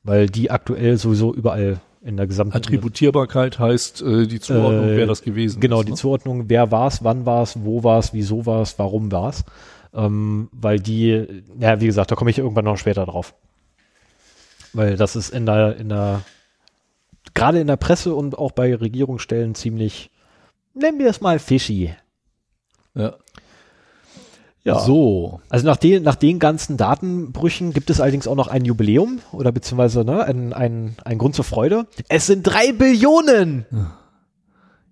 Weil die aktuell sowieso überall in der gesamten Attributierbarkeit heißt äh, die Zuordnung, Äh, wer das gewesen Genau, ist. die ne? Zuordnung, wer war es, wann war es, wo war es, wieso war es, warum war es. Ähm, weil die, ja, wie gesagt, da komme ich irgendwann noch später drauf. Weil das ist in der, in der, gerade in der Presse und auch bei Regierungsstellen ziemlich, nennen wir es mal fishy. Ja. Ja. So. Also nach den, nach den ganzen Datenbrüchen gibt es allerdings auch noch ein Jubiläum oder beziehungsweise ne, ein, ein, ein Grund zur Freude. Es sind drei Billionen!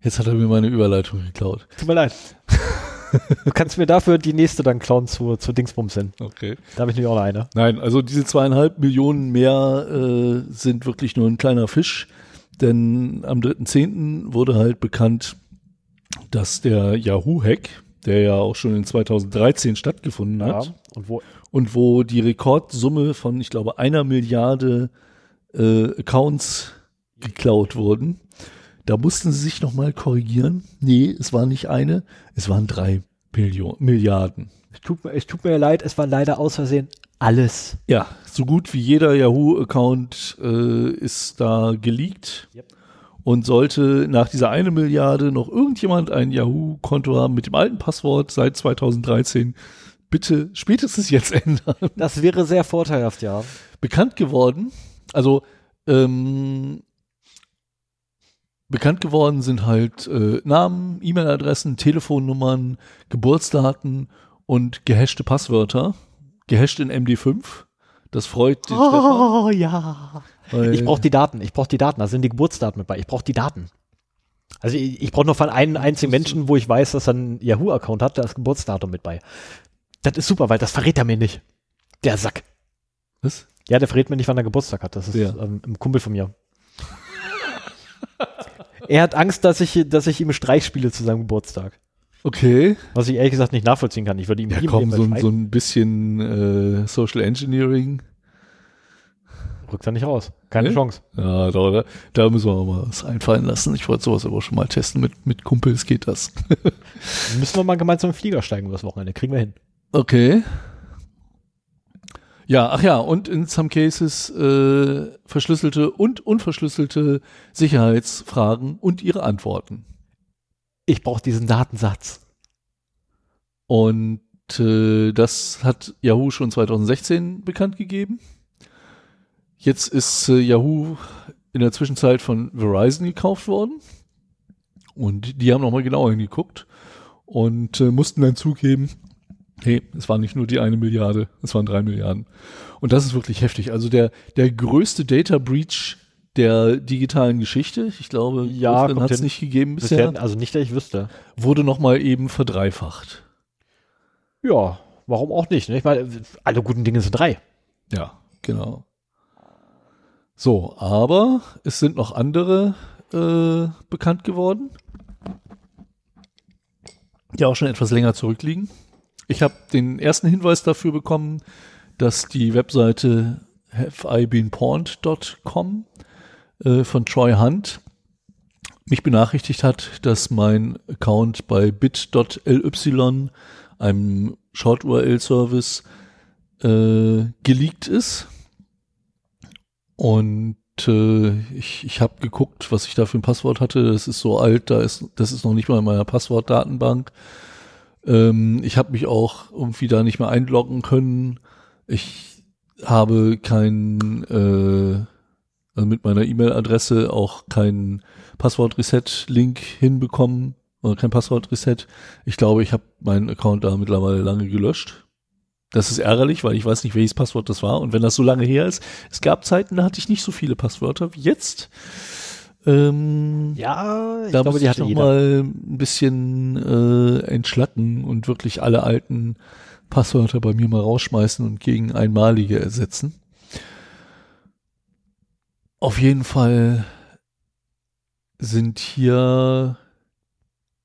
Jetzt hat er mir meine Überleitung geklaut. Tut mir leid. du kannst mir dafür die nächste dann klauen zu, zu Dingsbums hin. Okay. Da habe ich nämlich auch noch eine. Nein, also diese zweieinhalb Millionen mehr äh, sind wirklich nur ein kleiner Fisch, denn am 3.10. wurde halt bekannt, dass der Yahoo-Hack, der ja auch schon in 2013 stattgefunden hat, Ja. Und wo, und wo die Rekordsumme von, ich glaube, einer Milliarde äh, Accounts geklaut wurden. Da mussten sie sich nochmal korrigieren. Nee, es war nicht eine, es waren drei Billion, Milliarden. es, tut mir, es tut mir leid, es war leider aus Versehen alles. Ja, so gut wie jeder Yahoo-Account äh, ist da geleakt. Yep. Und sollte nach dieser eine Milliarde noch irgendjemand ein Yahoo-Konto haben mit dem alten Passwort seit 2013, bitte spätestens jetzt <laughs> ändern. Das wäre sehr vorteilhaft, ja. bekannt geworden. Also ähm, bekannt geworden sind halt äh, Namen, E-Mail-Adressen, Telefonnummern, Geburtsdaten und gehashte Passwörter. Gehasht in MD5. Das freut den Oh ja. Stefan. weil- Ich brauche die Daten, ich brauche die Daten, da sind die Geburtsdaten mit bei. Ich brauche die Daten. Also ich, ich brauche nur von einem einzigen Menschen, wo ich weiß, dass er einen Yahoo-Account hat, da ist Geburtsdatum mit bei. Das ist super, weil das verrät er mir nicht. Der Sack. Was? Ja, der verrät mir nicht, wann er Geburtstag hat. Das ist Wer? ähm, ein Kumpel von mir. <laughs> er hat Angst, dass ich, dass ich ihm Streich spiele zu seinem Geburtstag. Okay. Was ich ehrlich gesagt nicht nachvollziehen kann. Ich würde ihm Ja, komm, so, so ein bisschen äh, Social Engineering. Rückt er nicht raus. Keine Nee? Chance. Ja, da, da, müssen wir mal was einfallen lassen. Ich wollte sowas aber schon mal testen. Mit, mit Kumpels geht das. <laughs> Müssen wir mal gemeinsam im Flieger steigen übers Wochenende. Kriegen wir hin. Okay. Ja, ach ja, und in some cases äh, verschlüsselte und unverschlüsselte Sicherheitsfragen und ihre Antworten. Ich brauche diesen Datensatz. Und äh, das hat Yahoo schon 2016 bekannt gegeben. Jetzt ist äh, Yahoo in der Zwischenzeit von Verizon gekauft worden. Und die haben nochmal genauer hingeguckt und äh, mussten dann zugeben, hey, es war nicht nur die eine Milliarde, es waren drei Milliarden. Und das ist wirklich heftig. Also der, der größte Data Breach der digitalen Geschichte, ich glaube, Ja, hat es nicht gegeben bisher, Bisher, also nicht, dass ich wüsste. wurde nochmal eben verdreifacht. Ja, warum auch nicht? Ne? Ich meine, alle guten Dinge sind drei. Ja, genau. So, aber es sind noch andere äh, bekannt geworden, die auch schon etwas länger zurückliegen. Ich habe den ersten Hinweis dafür bekommen, dass die Webseite haveibeenpawned.com äh, von Troy Hunt mich benachrichtigt hat, dass mein Account bei bit.ly, einem Short-URL-Service, äh, geleakt ist. Und äh, ich, ich habe geguckt, was ich da für ein Passwort hatte. Das ist so alt, da ist, das ist noch nicht mal in meiner Passwortdatenbank. Ähm, ich habe mich auch irgendwie da nicht mehr einloggen können. Ich habe kein, äh, also mit meiner E-Mail-Adresse auch keinen Passwort-Reset-Link hinbekommen oder kein Passwort-Reset. Ich glaube, ich habe meinen Account da mittlerweile lange gelöscht. Das ist ärgerlich, weil ich weiß nicht, welches Passwort das war. Und wenn das so lange her ist, es gab Zeiten, da hatte ich nicht so viele Passwörter wie jetzt. Ähm, Ja, ich da glaube, muss die ich hatte noch jeder. mal ein bisschen äh, entschlacken und wirklich alle alten Passwörter bei mir mal rausschmeißen und gegen einmalige ersetzen. Auf jeden Fall sind hier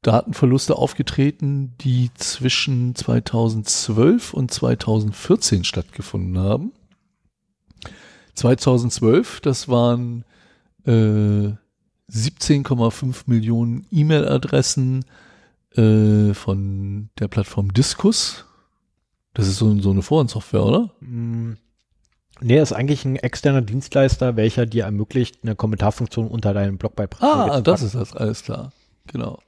Datenverluste aufgetreten, die zwischen 2012 und 2014 stattgefunden haben. 2012, das waren äh, 17,5 Millionen E-Mail-Adressen äh, von der Plattform Discus. Das ist so, so eine Forensoftware, oder? Mm, Nee, ist eigentlich ein externer Dienstleister, welcher dir ermöglicht, eine Kommentarfunktion unter deinem Blogbeitrag Ah, zu das packen. ist das, alles klar. Genau.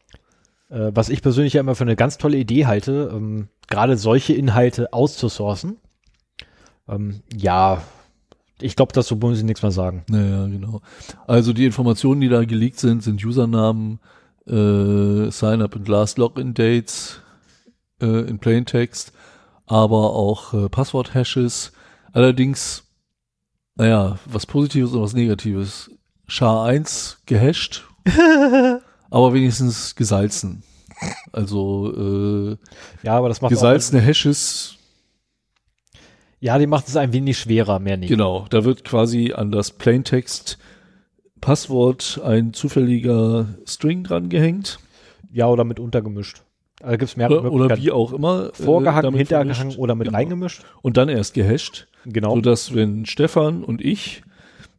Äh, was ich persönlich ja immer für eine ganz tolle Idee halte, ähm, gerade solche Inhalte auszusourcen. Ähm, ja, ich glaube, dazu muss ich nichts mehr sagen. Naja, genau. Also die Informationen, die da geleakt sind, sind Usernamen, äh, Sign-up und Last Login Dates äh, in Plaintext, aber auch äh, Passwort-Hashes. Allerdings, naja, was Positives und was Negatives. SHA-1 gehasht, <laughs> aber wenigstens gesalzen. Also äh, Ja, aber das macht gesalzene Hashes ja, die macht es ein wenig schwerer, mehr nicht. Genau, da wird quasi an das Plaintext Passwort ein zufälliger String dran gehängt. Ja, oder mit untergemischt. Da gibt es mehrere Oder, oder wie auch immer. äh, Vorgehangen, damit hintergehangen vermischt. oder mit Genau. reingemischt. Und dann erst gehasht, Genau. sodass wenn Stefan und ich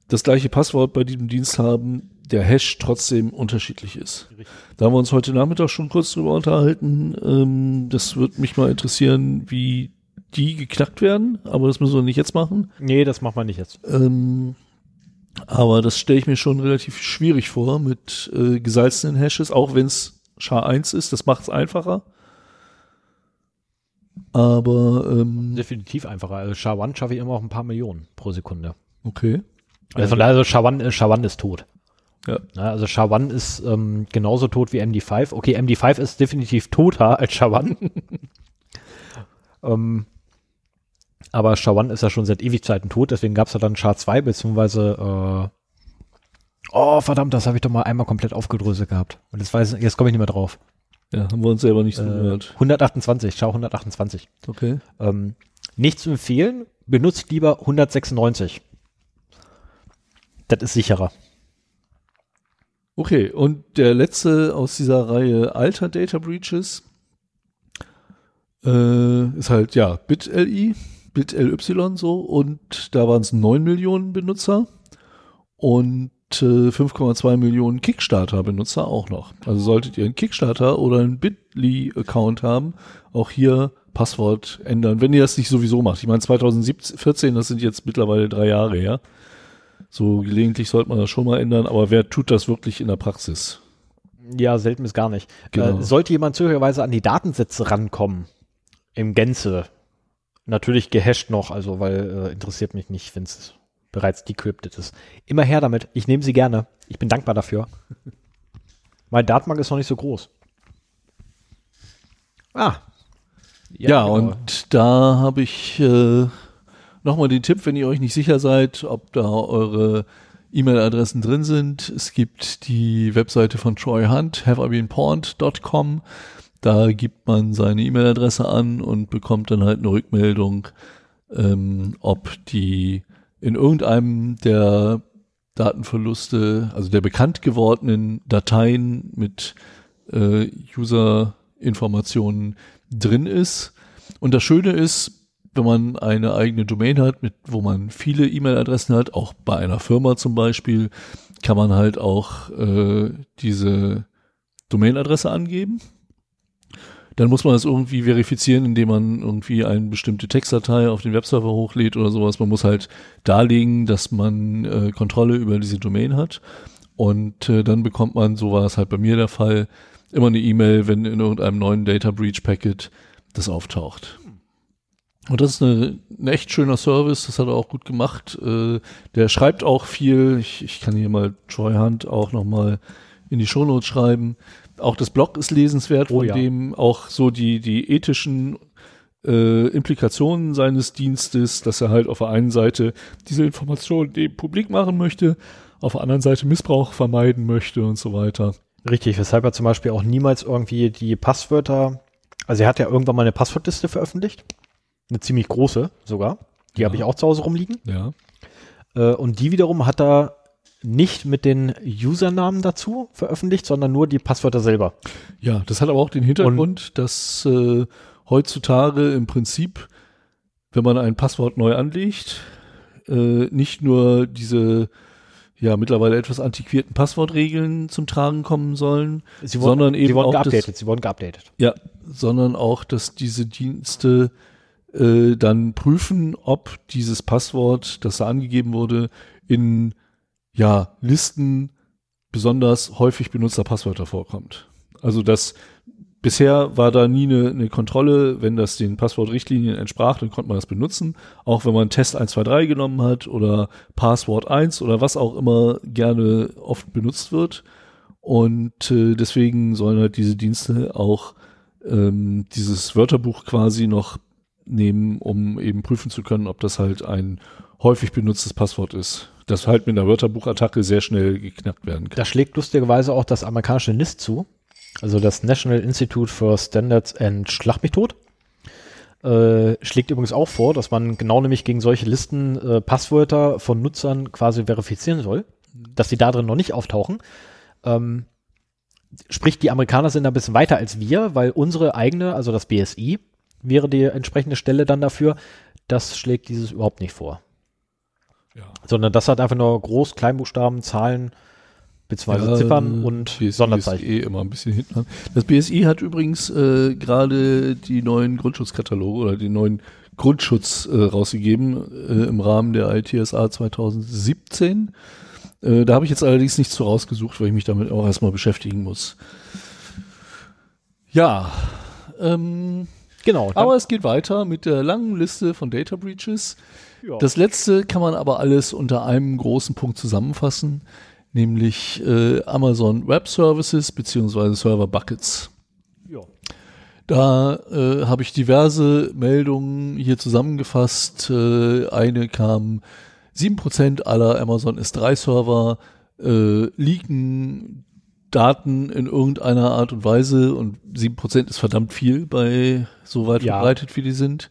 das gleiche Passwort bei diesem Dienst haben, der Hash trotzdem unterschiedlich ist. Richtig. Da haben wir uns heute Nachmittag schon kurz drüber unterhalten. Ähm, das wird mich mal interessieren, wie die geknackt werden, aber das müssen wir nicht jetzt machen. Nee, das macht man nicht jetzt. Ähm, aber das stelle ich mir schon relativ schwierig vor mit äh, gesalzenen Hashes, auch wenn es SHA-1 ist, das macht es einfacher. Aber ähm, Definitiv einfacher. Also SHA-1 schaffe ich immer auch ein paar Millionen pro Sekunde. okay. Also von daher, also SHA-1 äh, SHA-1 ist tot. Ja. Also SHA-1 ist ähm, genauso tot wie MD5. Okay, MD5 ist definitiv toter <laughs> als SHA-1. <laughs> ähm, aber SHA-1 ist ja schon seit Ewigkeiten tot, deswegen gab es ja dann SHA-2, beziehungsweise äh, Oh, verdammt, das habe ich doch mal einmal komplett aufgedröselt gehabt. Und jetzt, weiß, jetzt komme ich nicht mehr drauf. Ja, haben wir uns selber nicht so Äh, gehört. 128, SHA 128. Okay. Ähm, nicht zu empfehlen, benutzt lieber 196. Das ist sicherer. Okay, und der letzte aus dieser Reihe alter Data Breaches äh, ist halt, ja, BitLI, BitLY so und da waren es 9 Millionen Benutzer und äh, 5,2 Millionen Kickstarter-Benutzer auch noch. Also solltet ihr einen Kickstarter oder einen Bitly-Account haben, auch hier Passwort ändern, wenn ihr das nicht sowieso macht. Ich meine, 2014, das sind jetzt mittlerweile drei Jahre her. So gelegentlich sollte man das schon mal ändern, aber wer tut das wirklich in der Praxis? Ja, selten ist gar nicht. Genau. Äh, sollte jemand zufälligerweise an die Datensätze rankommen, im Gänze, natürlich gehasht noch, also weil äh, interessiert mich nicht, wenn es bereits decrypted ist. Immer her damit. Ich nehme sie gerne. Ich bin dankbar dafür. <laughs> Mein Datenbank ist noch nicht so groß. Ah. Ja, genau. und da habe ich äh, nochmal den Tipp, wenn ihr euch nicht sicher seid, ob da eure E-Mail-Adressen drin sind. Es gibt die Webseite von Troy Hunt, haveibeenpawned.com. Da gibt man seine E-Mail-Adresse an und bekommt dann halt eine Rückmeldung, ähm, ob die in irgendeinem der Datenverluste, also der bekannt gewordenen Dateien mit äh, User-Informationen drin ist. Und das Schöne ist, wenn man eine eigene Domain hat, mit, wo man viele E-Mail-Adressen hat, auch bei einer Firma zum Beispiel, kann man halt auch äh, diese Domain-Adresse angeben. Dann muss man das irgendwie verifizieren, indem man irgendwie eine bestimmte Textdatei auf den Webserver hochlädt oder sowas. Man muss halt darlegen, dass man äh, Kontrolle über diese Domain hat. Und äh, dann bekommt man, so war es halt bei mir der Fall, immer eine E-Mail, wenn in irgendeinem neuen Data Breach Packet das auftaucht. Und das ist eine, ein echt schöner Service, das hat er auch gut gemacht. Äh, der schreibt auch viel. Ich, ich kann hier mal Troy Hunt auch nochmal in die Shownotes schreiben. Auch das Blog ist lesenswert, Oh von ja. dem auch so die, die ethischen äh, Implikationen seines Dienstes, dass er halt auf der einen Seite diese Informationen dem publik machen möchte, auf der anderen Seite Missbrauch vermeiden möchte und so weiter. Richtig, weshalb er zum Beispiel auch niemals irgendwie die Passwörter, also er hat ja irgendwann mal eine Passwortliste veröffentlicht, eine ziemlich große sogar, die Ja. habe ich auch zu Hause rumliegen. Ja. Äh, und die wiederum hat er nicht mit den Usernamen dazu veröffentlicht, sondern nur die Passwörter selber. Ja, das hat aber auch den Hintergrund, dass äh, heutzutage im Prinzip, wenn man ein Passwort neu anlegt, äh, nicht nur diese ja mittlerweile etwas antiquierten Passwortregeln zum Tragen kommen sollen, Sie Sondern eben sie wurden auch das- geupdatet, sie wurden geupdatet. ja, sondern auch, dass diese Dienste äh, dann prüfen, ob dieses Passwort, das da angegeben wurde, in ja, Listen besonders häufig benutzter Passwörter vorkommt. Also das bisher war da nie eine, eine Kontrolle, wenn das den Passwortrichtlinien entsprach, dann konnte man das benutzen. Auch wenn man Test 123 genommen hat oder Passwort 1 oder was auch immer gerne oft benutzt wird. Und äh, deswegen sollen halt diese Dienste auch ähm, dieses Wörterbuch quasi noch nehmen, um eben prüfen zu können, ob das halt ein häufig benutztes Passwort ist. Das halt mit einer Wörterbuchattacke sehr schnell geknackt werden kann. Da schlägt lustigerweise auch das amerikanische NIST zu, also das National Institute for Standards and Schlag. Äh, schlägt übrigens auch vor, dass man genau nämlich gegen solche Listen äh, Passwörter von Nutzern quasi verifizieren soll, dass die da drin noch nicht auftauchen. Ähm, sprich, die Amerikaner sind da ein bisschen weiter als wir, weil unsere eigene, also das BSI, wäre die entsprechende Stelle dann dafür. Das schlägt dieses überhaupt nicht vor. Ja. Sondern das hat einfach nur Groß-, Kleinbuchstaben, Zahlen, beziehungsweise Ziffern und BSI Sonderzeichen. Ist eh immer ein bisschen hinten an. Das BSI hat übrigens äh, gerade die neuen Grundschutzkataloge oder den neuen Grundschutz äh, rausgegeben äh, im Rahmen der ITSA 2017. Äh, da habe ich jetzt allerdings nichts zu rausgesucht, weil ich mich damit auch erstmal beschäftigen muss. Ja, ähm, Genau. aber es geht weiter mit der langen Liste von Data Breaches. ja. Das letzte kann man aber alles unter einem großen Punkt zusammenfassen, nämlich äh, Amazon Web Services beziehungsweise Server Buckets. ja. Da äh, habe ich diverse Meldungen hier zusammengefasst. Äh, eine kam, 7% aller Amazon S3-Server äh, leaken Daten in irgendeiner Art und Weise und 7% ist verdammt viel bei so weit Ja. verbreitet, wie die sind.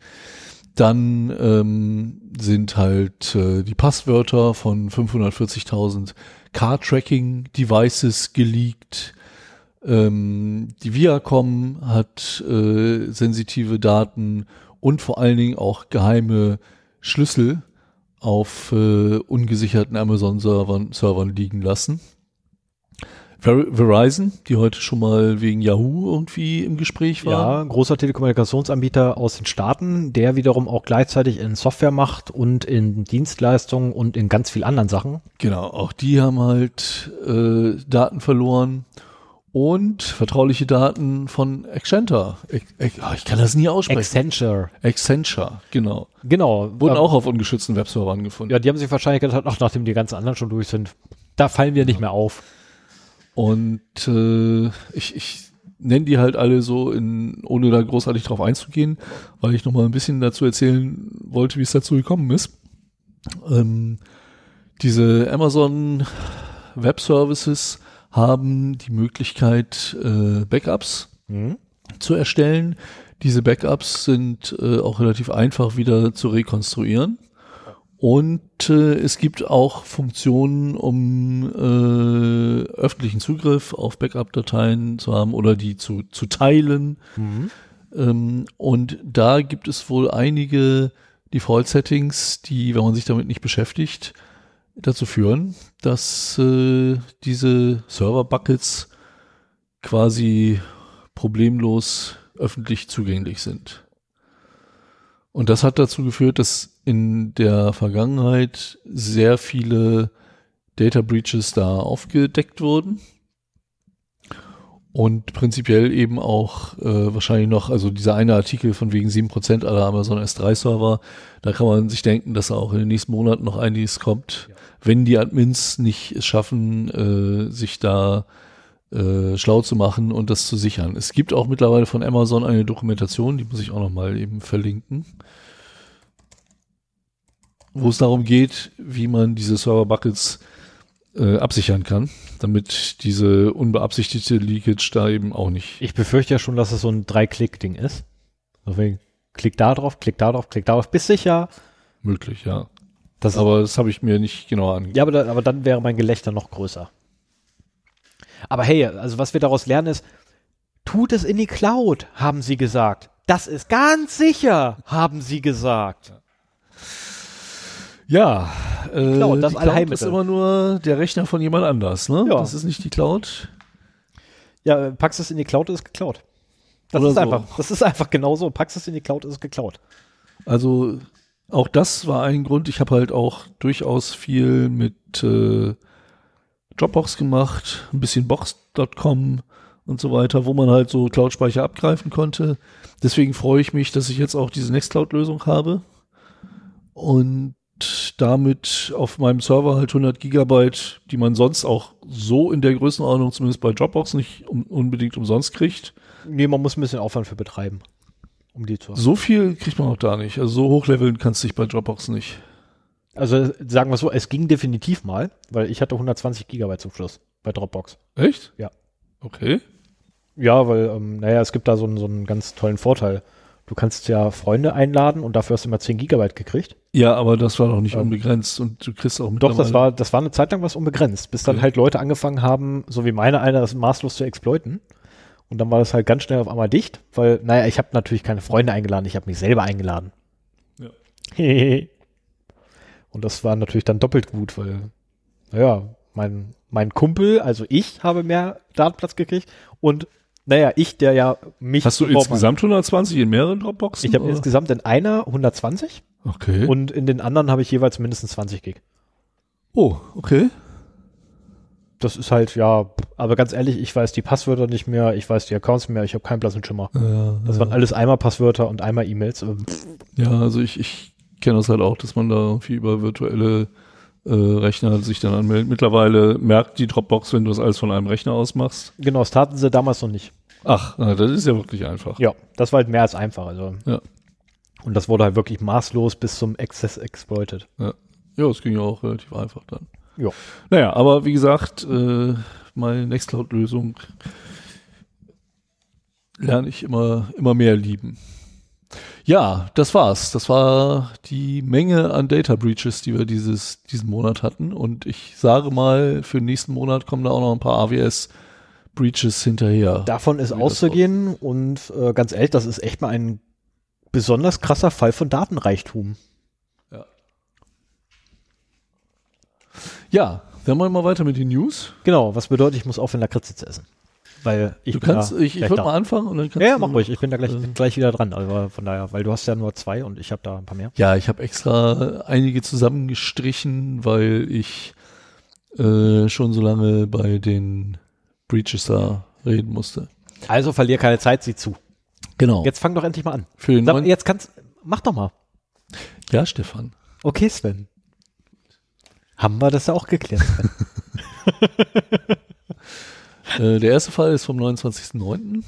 Dann ähm, sind halt äh, die Passwörter von 540.000 Car-Tracking-Devices geleakt. Ähm, die Viacom hat äh, sensitive Daten und vor allen Dingen auch geheime Schlüssel auf äh, ungesicherten Amazon-Servern Servern liegen lassen. Ver Verizon, die heute schon mal wegen Yahoo irgendwie im Gespräch war. Ja, großer Telekommunikationsanbieter aus den Staaten, der wiederum auch gleichzeitig in Software macht und in Dienstleistungen und in ganz viel anderen Sachen. Genau, auch die haben halt äh, Daten verloren und vertrauliche Daten von Accenture. Ex Ex ah, ich kann das nie aussprechen. Accenture. Accenture, genau. Genau. Wurden Ähm, auch auf ungeschützten Webservern gefunden. Ja, die haben sich wahrscheinlich gedacht, ach, nachdem die ganzen anderen schon durch sind, da fallen wir nicht mehr auf. Und äh, ich, ich nenne die halt alle so, in, ohne da großartig drauf einzugehen, weil ich noch mal ein bisschen dazu erzählen wollte, wie es dazu gekommen ist. Ähm, diese Amazon Web Services haben die Möglichkeit, äh, Backups Mhm. zu erstellen. Diese Backups sind äh, auch relativ einfach wieder zu rekonstruieren. Und äh, es gibt auch Funktionen, um äh, öffentlichen Zugriff auf Backup-Dateien zu haben oder die zu, zu teilen. Mhm. Ähm, und da gibt es wohl einige Default-Settings, die, wenn man sich damit nicht beschäftigt, dazu führen, dass äh, diese Server-Buckets quasi problemlos öffentlich zugänglich sind. Und das hat dazu geführt, dass in der Vergangenheit sehr viele Data Breaches da aufgedeckt wurden. Und prinzipiell eben auch äh, wahrscheinlich noch, also dieser eine Artikel von wegen 7% aller Amazon S3-Server, da kann man sich denken, dass da auch in den nächsten Monaten noch einiges kommt, wenn die Admins nicht es schaffen, äh, sich da äh, schlau zu machen und das zu sichern. Es gibt auch mittlerweile von Amazon eine Dokumentation, die muss ich auch noch mal eben verlinken, wo es darum geht, wie man diese Server-Buckets äh, absichern kann, damit diese unbeabsichtigte Leakage da eben auch nicht. Ich befürchte ja schon, dass es so ein Drei-Klick-Ding ist. Deswegen klick da drauf, klick da drauf, klick da drauf, bist sicher. Möglich, ja. Das aber das habe ich mir nicht genau angeguckt. Ja, aber, da, aber dann wäre mein Gelächter noch größer. Aber hey, also was wir daraus lernen ist, tut es in die Cloud, haben sie gesagt. Das ist ganz sicher, haben sie gesagt. Ja, äh, Cloud, das die Cloud ist immer nur der Rechner von jemand anders, ne? Ja. Das ist nicht die Cloud. Ja, äh, packst es in die Cloud, ist geklaut. Das Oder ist so. einfach, das ist einfach genauso. Packst es in die Cloud, ist geklaut. Also auch das war ein Grund. Ich habe halt auch durchaus viel mit äh, Dropbox gemacht, ein bisschen Box.com und so weiter, wo man halt so Cloud-Speicher abgreifen konnte. Deswegen freue ich mich, dass ich jetzt auch diese Nextcloud-Lösung habe und damit auf meinem Server halt 100 Gigabyte, die man sonst auch so in der Größenordnung zumindest bei Dropbox nicht um, unbedingt umsonst kriegt. Nee, man muss ein bisschen Aufwand für betreiben, um die zu haben. So viel kriegt man auch da nicht. Also so hochleveln kannst du dich bei Dropbox nicht. Also sagen wir so, es ging definitiv mal, weil ich hatte 120 Gigabyte zum Schluss bei Dropbox. Echt? Ja. Okay. Ja, weil, ähm, naja, es gibt da so einen, so einen ganz tollen Vorteil. Du kannst ja Freunde einladen und dafür hast du immer 10 Gigabyte gekriegt. Ja, aber das war doch nicht Ähm, unbegrenzt und du kriegst auch Doch, mittlerweile- das war, das war eine Zeit lang was unbegrenzt, bis dann Okay. halt Leute angefangen haben, so wie meine einer, das maßlos zu exploiten. Und dann war das halt ganz schnell auf einmal dicht, weil, naja, ich habe natürlich keine Freunde eingeladen, ich habe mich selber eingeladen. Ja. <laughs> und das war natürlich dann doppelt gut, weil, naja, mein, mein Kumpel, also ich, habe mehr Datenplatz gekriegt und, naja, ich, der ja mich. Hast du insgesamt 120 in mehreren Dropboxen? Ich habe insgesamt in einer 120 Okay. und in den anderen habe ich jeweils mindestens 20 Gig. oh, okay. Das ist halt, ja, aber ganz ehrlich, ich weiß die Passwörter nicht mehr, ich weiß die Accounts nicht mehr, ich habe keinen blassen Schimmer. Ja, Das waren alles einmal Passwörter und einmal E-Mails. Ja, also ich, ich kenne das halt auch, dass man da irgendwie über virtuelle äh, Rechner sich dann anmeldet. Mittlerweile merkt die Dropbox, wenn du das alles von einem Rechner aus machst. Genau, das taten sie damals noch nicht. Ach, na, das ist ja wirklich einfach. Ja, das war halt mehr als einfach. Also. Ja. Und das wurde halt wirklich maßlos bis zum Exzess exploited. Ja, das ging ja auch relativ einfach dann. Ja. Naja, aber wie gesagt, äh, meine Nextcloud-Lösung lerne ich immer, immer mehr lieben. Ja, das war's. Das war die Menge an Data Breaches, die wir dieses, diesen Monat hatten. Und ich sage mal, für den nächsten Monat kommen da auch noch ein paar AWS Breaches hinterher. Davon ist auszugehen und äh, ganz ehrlich, das ist echt mal ein besonders krasser Fall von Datenreichtum. Ja, dann machen wir mal weiter mit den News. Genau, was bedeutet, ich muss aufhören, Lakritze zu essen. Weil ich Du kannst, ich, ich würde mal anfangen und dann kannst Ja, ja, du mach noch- ruhig, ich bin da gleich, bin gleich wieder dran. Also von daher, weil du hast ja nur zwei und ich habe da ein paar mehr. Ja, ich habe extra einige zusammengestrichen, weil ich äh, schon so lange bei den Breaches da reden musste. Also verlier keine Zeit, sieh zu. Genau. Jetzt fang doch endlich mal an. Für den Sag, jetzt kannst, mach doch mal. ja, Stefan. Okay, Sven. Haben wir das ja auch geklärt? <laughs> Äh, der erste Fall ist vom 29.09.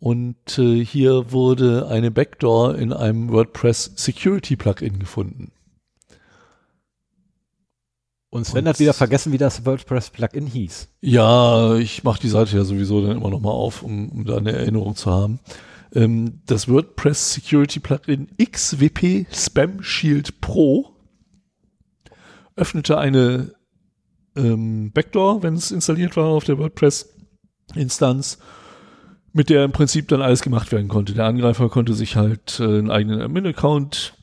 Und äh, hier wurde eine Backdoor in einem WordPress Security Plugin gefunden. Und Sven Und- hat wieder vergessen, wie das WordPress-Plugin hieß. Ja, ich mache die Seite ja sowieso dann immer noch mal auf, um, um da eine Erinnerung zu haben. Ähm, das WordPress Security Plugin XWP Spam Shield Pro öffnete eine ähm, Backdoor, wenn es installiert war auf der WordPress-Instanz, mit der im Prinzip dann alles gemacht werden konnte. Der Angreifer konnte sich halt äh, einen eigenen Admin-Account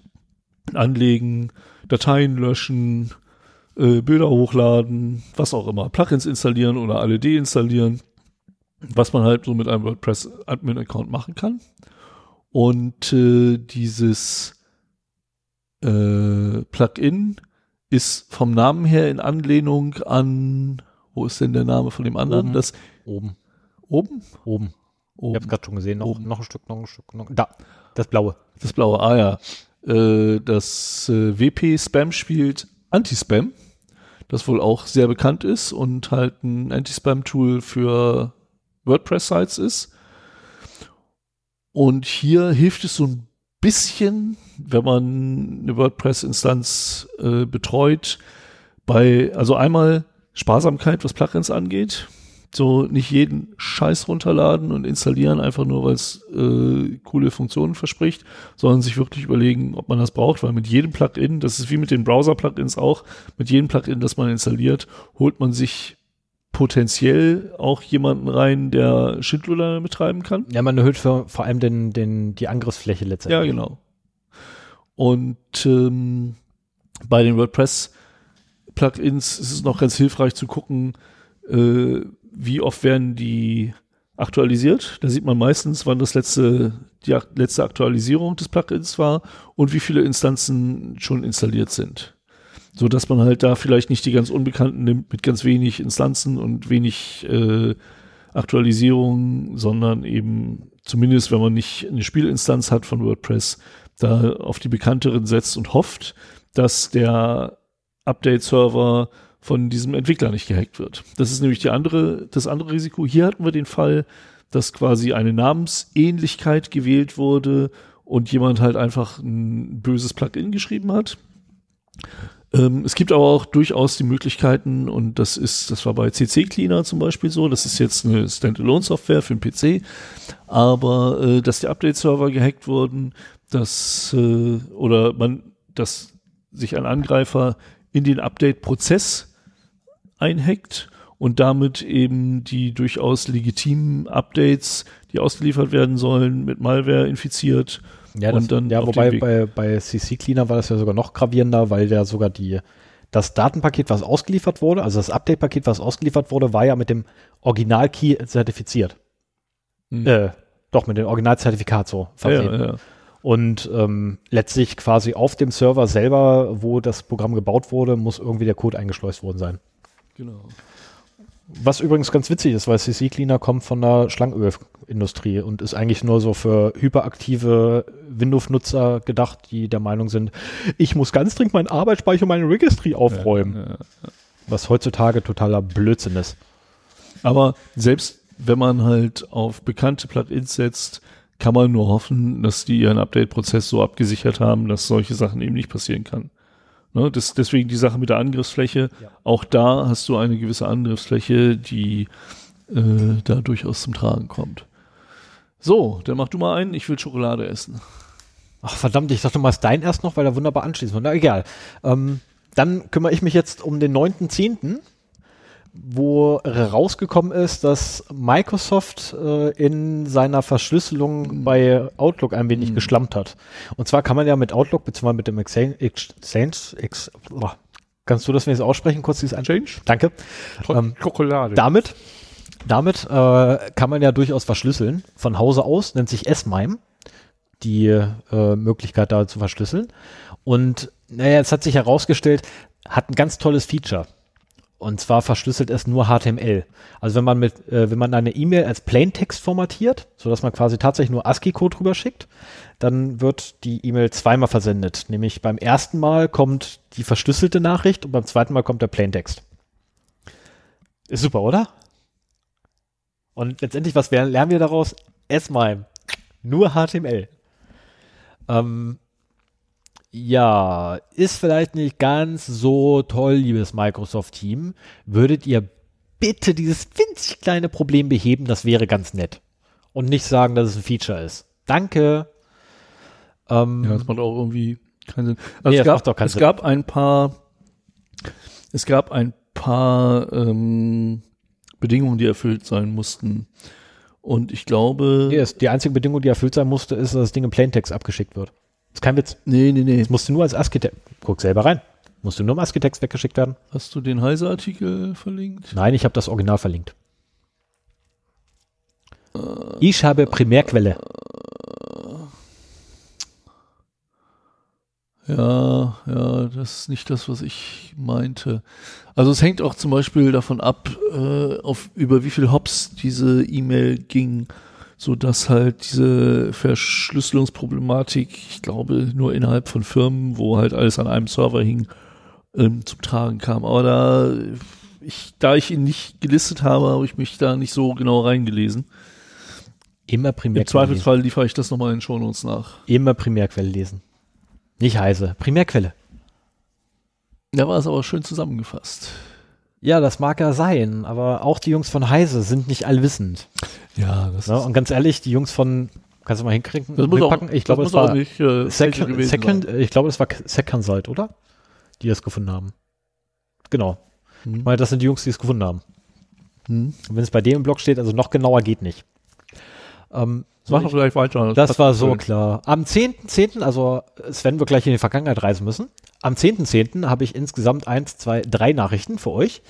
anlegen, Dateien löschen, äh, Bilder hochladen, was auch immer, Plugins installieren oder alle deinstallieren, was man halt so mit einem WordPress Admin-Account machen kann. Und äh, dieses äh, Plugin ist vom Namen her in Anlehnung an, wo ist denn der Name von dem anderen? Oben. Das Oben. oben? Oben. Ich hab's gerade schon gesehen. Noch, Oben. noch ein Stück, noch ein Stück. Noch, da. Das blaue. Das blaue, ah ja. Äh, das äh, WP Spam spielt Anti-Spam. das wohl auch sehr bekannt ist und halt ein Anti-Spam-Tool für WordPress-Sites ist. Und hier hilft es so ein bisschen, wenn man eine WordPress-Instanz äh, betreut, bei, also einmal Sparsamkeit, was Plugins angeht. So nicht jeden Scheiß runterladen und installieren, einfach nur, weil es äh, coole Funktionen verspricht, sondern sich wirklich überlegen, ob man das braucht, weil mit jedem Plugin, das ist wie mit den Browser-Plugins auch, mit jedem Plugin, das man installiert, holt man sich potenziell auch jemanden rein, der Schindluder betreiben kann. Ja, man erhöht für, vor allem den, den, die Angriffsfläche letztendlich. Ja, genau. Und ähm, bei den WordPress-Plugins ist es noch ganz hilfreich zu gucken, äh, wie oft werden die aktualisiert. Da sieht man meistens, wann das letzte, die letzte Aktualisierung des Plugins war und wie viele Instanzen schon installiert sind so dass man halt da vielleicht nicht die ganz Unbekannten nimmt mit ganz wenig Instanzen und wenig äh, Aktualisierungen, sondern eben zumindest, wenn man nicht eine Spielinstanz hat von WordPress, da auf die bekannteren setzt und hofft, dass der Update-Server von diesem Entwickler nicht gehackt wird. Das ist nämlich die andere, das andere Risiko. Hier hatten wir den Fall, dass quasi eine Namensähnlichkeit gewählt wurde und jemand halt einfach ein böses Plugin geschrieben hat. Ähm, es gibt aber auch durchaus die Möglichkeiten, und das ist, das war bei CC Cleaner zum Beispiel so, das ist jetzt eine Standalone-Software für den PC, aber äh, dass die Update-Server gehackt wurden, dass äh, oder man, dass sich ein Angreifer in den Update-Prozess einhackt und damit eben die durchaus legitimen Updates, die ausgeliefert werden sollen, mit Malware infiziert ja, das, dann ja wobei bei, bei CC Cleaner war das ja sogar noch gravierender, weil der sogar die, das Datenpaket, was ausgeliefert wurde, also das Update-Paket, was ausgeliefert wurde, war ja mit dem Original-Key zertifiziert. Hm. Äh, doch, mit dem Originalzertifikat so versehen. Ja, ja. Und ähm, letztlich quasi auf dem Server selber, wo das Programm gebaut wurde, muss irgendwie der Code eingeschleust worden sein. Genau. Was übrigens ganz witzig ist, weil CC Cleaner kommt von der Schlangenölindustrie und ist eigentlich nur so für hyperaktive Windows-Nutzer gedacht, die der Meinung sind, ich muss ganz dringend meinen Arbeitsspeicher und meine Registry aufräumen. Ja, ja, ja. Was heutzutage totaler Blödsinn ist. Aber selbst wenn man halt auf bekannte Plugins setzt, kann man nur hoffen, dass die ihren Update-Prozess so abgesichert haben, dass solche Sachen eben nicht passieren kann. Ne, das, deswegen die Sache mit der Angriffsfläche. Ja. Auch da hast du eine gewisse Angriffsfläche, die äh, da durchaus zum Tragen kommt. So, dann mach du mal einen. Ich will Schokolade essen. Ach verdammt, ich dachte mal, ist dein erst noch, weil er wunderbar anschließt. Na egal. Ähm, dann kümmere ich mich jetzt um den 9.10 wo rausgekommen ist, dass Microsoft äh, in seiner Verschlüsselung mhm. bei Outlook ein wenig mhm. geschlampt hat. Und zwar kann man ja mit Outlook beziehungsweise mit dem Exchange, Exchange Ex, oh, kannst du das wenigstens aussprechen, kurz dieses Exchange? Danke. Ähm, Schokolade. Damit, damit äh, kann man ja durchaus verschlüsseln. Von Hause aus nennt sich S-MIME die äh, Möglichkeit da zu verschlüsseln. Und naja, es hat sich herausgestellt, hat ein ganz tolles Feature. Und zwar verschlüsselt es nur HTML. Also wenn man mit, äh, wenn man eine E-Mail als Plaintext formatiert, so dass man quasi tatsächlich nur ASCII-Code drüber schickt, dann wird die E-Mail zweimal versendet. Nämlich beim ersten Mal kommt die verschlüsselte Nachricht und beim zweiten Mal kommt der Plaintext. Ist super, oder? Und letztendlich, was lernen wir daraus? S-MIME. Nur HTML. Ähm, ja, ist vielleicht nicht ganz so toll, liebes Microsoft-Team. Würdet ihr bitte dieses winzig kleine Problem beheben? Das wäre ganz nett. Und nicht sagen, dass es ein Feature ist. Danke. Ähm, ja, das macht auch irgendwie keinen Sinn. Also nee, es, gab, es Sinn. gab ein paar, es gab ein paar ähm, Bedingungen, die erfüllt sein mussten. Und ich glaube. Nee, die einzige Bedingung, die erfüllt sein musste, ist, dass das Ding im Plaintext abgeschickt wird. Ist kein Witz. Nee, nee, nee. Das musst du nur als ASCII-Text. Guck selber rein. Musst du nur im ASCII-Text weggeschickt werden. Hast du den Heise-Artikel verlinkt? Nein, ich habe das Original verlinkt. Äh, ich habe Primärquelle. Ja, ja, das ist nicht das, was ich meinte. Also es hängt auch zum Beispiel davon ab, äh, auf, über wie viel Hops diese E-Mail ging so dass halt diese Verschlüsselungsproblematik, ich glaube, nur innerhalb von Firmen, wo halt alles an einem Server hing, ähm, zum Tragen kam. Aber da ich, da ich ihn nicht gelistet habe, habe ich mich da nicht so genau reingelesen. Immer Im Primärquelle Zweifelsfall liefere ich das nochmal in den Shownotes nach. lesen. Immer Primärquelle lesen. Nicht heiße. Primärquelle. Da war es aber schön zusammengefasst. Ja, das mag ja sein, aber auch die Jungs von Heise sind nicht allwissend. Ja, das Ne? Und ganz ehrlich, die Jungs von, kannst du mal hinkriegen? das muss auch, ich glaube, das war nicht äh, Sec Fälscher gewesen Second, sein. ich glaube, das war Seconsult, oder? Die das gefunden haben. Genau. Hm. Ich meine, das sind die Jungs, die es gefunden haben. Hm. Wenn es bei dem im Blog steht, also noch genauer geht nicht. Ähm, Mach doch gleich weiter. Das hat war so schön. klar. Am 10.10., also Sven wird gleich in die Vergangenheit reisen müssen. Am 10.10. habe ich insgesamt eins, zwei, drei Nachrichten für euch.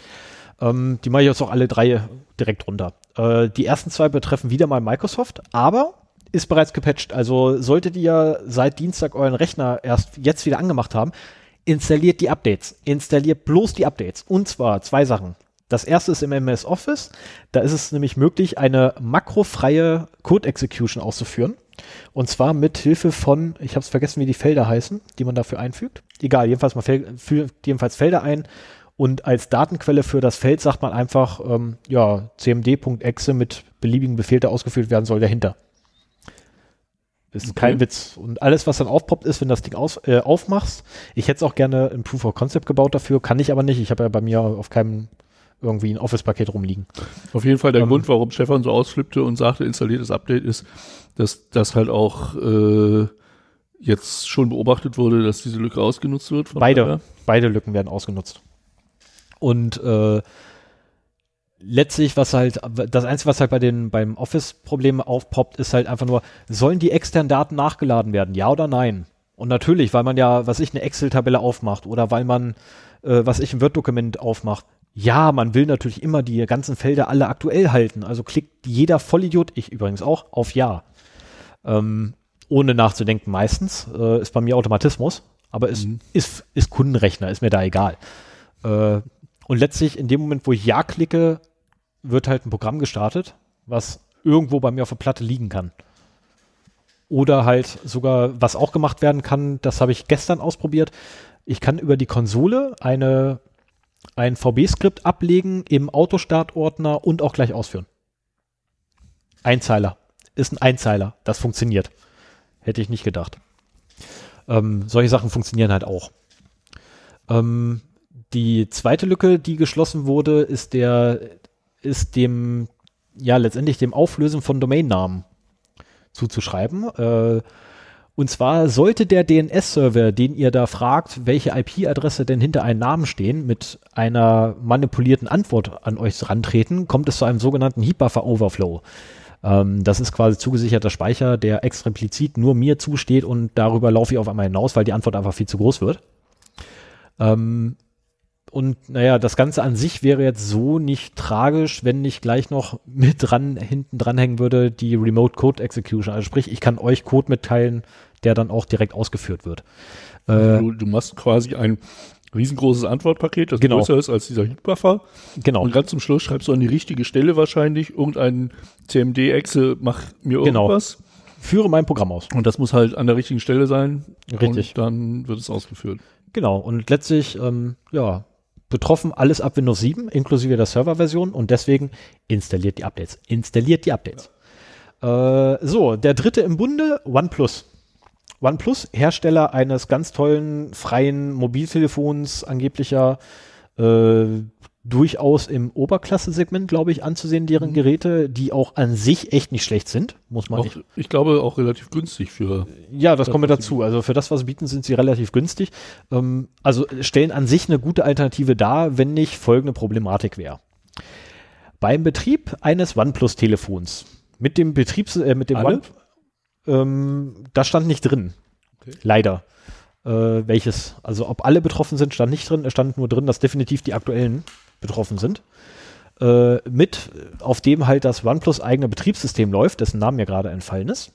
Ähm, die mache ich jetzt auch alle drei direkt runter. Äh, die ersten zwei betreffen wieder mal Microsoft, aber ist bereits gepatcht. Also solltet ihr seit Dienstag euren Rechner erst jetzt wieder angemacht haben, installiert die Updates. Installiert bloß die Updates. Und zwar zwei Sachen. Das erste ist im MS Office. Da ist es nämlich möglich, eine makrofreie Code-Execution auszuführen. Und zwar mit Hilfe von, ich habe es vergessen, wie die Felder heißen, die man dafür einfügt. Egal, jedenfalls, man fügt jedenfalls Felder ein. Und als Datenquelle für das Feld sagt man einfach, ähm, ja, cmd.exe mit beliebigen Befehl, der ausgeführt werden soll, dahinter. Ist Okay. kein Witz. Und alles, was dann aufpoppt, ist, wenn das Ding aus, äh, aufmachst. Ich hätte es auch gerne ein Proof of Concept gebaut dafür, kann ich aber nicht. Ich habe ja bei mir auf keinem irgendwie ein Office-Paket rumliegen. Auf jeden Fall der Ähm, Grund, warum Stefan so ausflippte und sagte, installiertes Update ist, dass das halt auch äh, jetzt schon beobachtet wurde, dass diese Lücke ausgenutzt wird. Beide. daher- Beide Lücken werden ausgenutzt. Und äh, letztlich, was halt, das Einzige, was halt bei den beim Office-Problem aufpoppt, ist halt einfach nur, sollen die externen Daten nachgeladen werden, ja oder nein? Und natürlich, weil man ja, was ich, eine Excel-Tabelle aufmacht oder weil man, äh, was ich, ein Word-Dokument aufmacht. Ja, man will natürlich immer die ganzen Felder alle aktuell halten. Also klickt jeder Vollidiot, ich übrigens auch, auf Ja. Ähm, ohne nachzudenken meistens. Äh, ist bei mir Automatismus. Aber es Mhm. ist, ist Kundenrechner, ist mir da egal. Äh, und letztlich in dem Moment, wo ich Ja klicke, wird halt ein Programm gestartet, was irgendwo bei mir auf der Platte liegen kann. Oder halt sogar, was auch gemacht werden kann, das habe ich gestern ausprobiert. Ich kann über die Konsole eine, ein VB-Skript ablegen im Autostartordner und auch gleich ausführen. Einzeiler. Ist ein Einzeiler. Das funktioniert. Hätte ich nicht gedacht. Ähm, solche Sachen funktionieren halt auch. Ähm, die zweite Lücke, die geschlossen wurde, ist der, ist dem, ja, letztendlich dem Auflösen von Domainnamen zuzuschreiben. Äh, und zwar sollte der DNS-Server, den ihr da fragt, welche IP-Adresse denn hinter einem Namen stehen, mit einer manipulierten Antwort an euch rantreten, kommt es zu einem sogenannten Heap-Buffer-Overflow. Ähm, das ist quasi zugesicherter Speicher, der explizit nur mir zusteht und darüber laufe ich auf einmal hinaus, weil die Antwort einfach viel zu groß wird. Ähm, und naja, das Ganze an sich wäre jetzt so nicht tragisch, wenn nicht gleich noch mit dran, hinten dranhängen würde, die Remote Code Execution. Also sprich, ich kann euch Code mitteilen, der dann auch direkt ausgeführt wird. Äh, Du, du machst quasi ein riesengroßes Antwortpaket, das Genau. größer ist als dieser Heat-Buffer. genau. Und ganz zum Schluss schreibst du an die richtige Stelle wahrscheinlich irgendein CMD-Exe, mach mir Genau. irgendwas. Führe mein Programm aus. Und das muss halt an der richtigen Stelle sein. Richtig. Und dann wird es ausgeführt. Genau. Und letztlich, ähm, ja, betroffen alles ab Windows 7, inklusive der Serverversion und deswegen installiert die Updates. Installiert die Updates. Äh, so, der dritte im Bunde, OnePlus. OnePlus, Hersteller eines ganz tollen freien Mobiltelefons, angeblicher äh, durchaus im Oberklasse-Segment, glaube ich, anzusehen, deren Geräte, die auch an sich echt nicht schlecht sind, muss man Auch, nicht ich glaube auch relativ günstig für. ja, das Das, kommt dazu. Also für das, was sie bieten, sind sie relativ günstig. Ähm, also stellen an sich eine gute Alternative dar, wenn nicht folgende Problematik wäre. Beim Betrieb eines OnePlus-Telefons mit dem Betriebs, äh, mit dem Alle? One, ähm, das stand nicht drin. Okay. Leider. Äh, welches, also ob alle betroffen sind, stand nicht drin. Es stand nur drin, dass definitiv die aktuellen betroffen sind. Äh, mit, auf dem halt das OnePlus eigene Betriebssystem läuft, dessen Name mir gerade entfallen ist.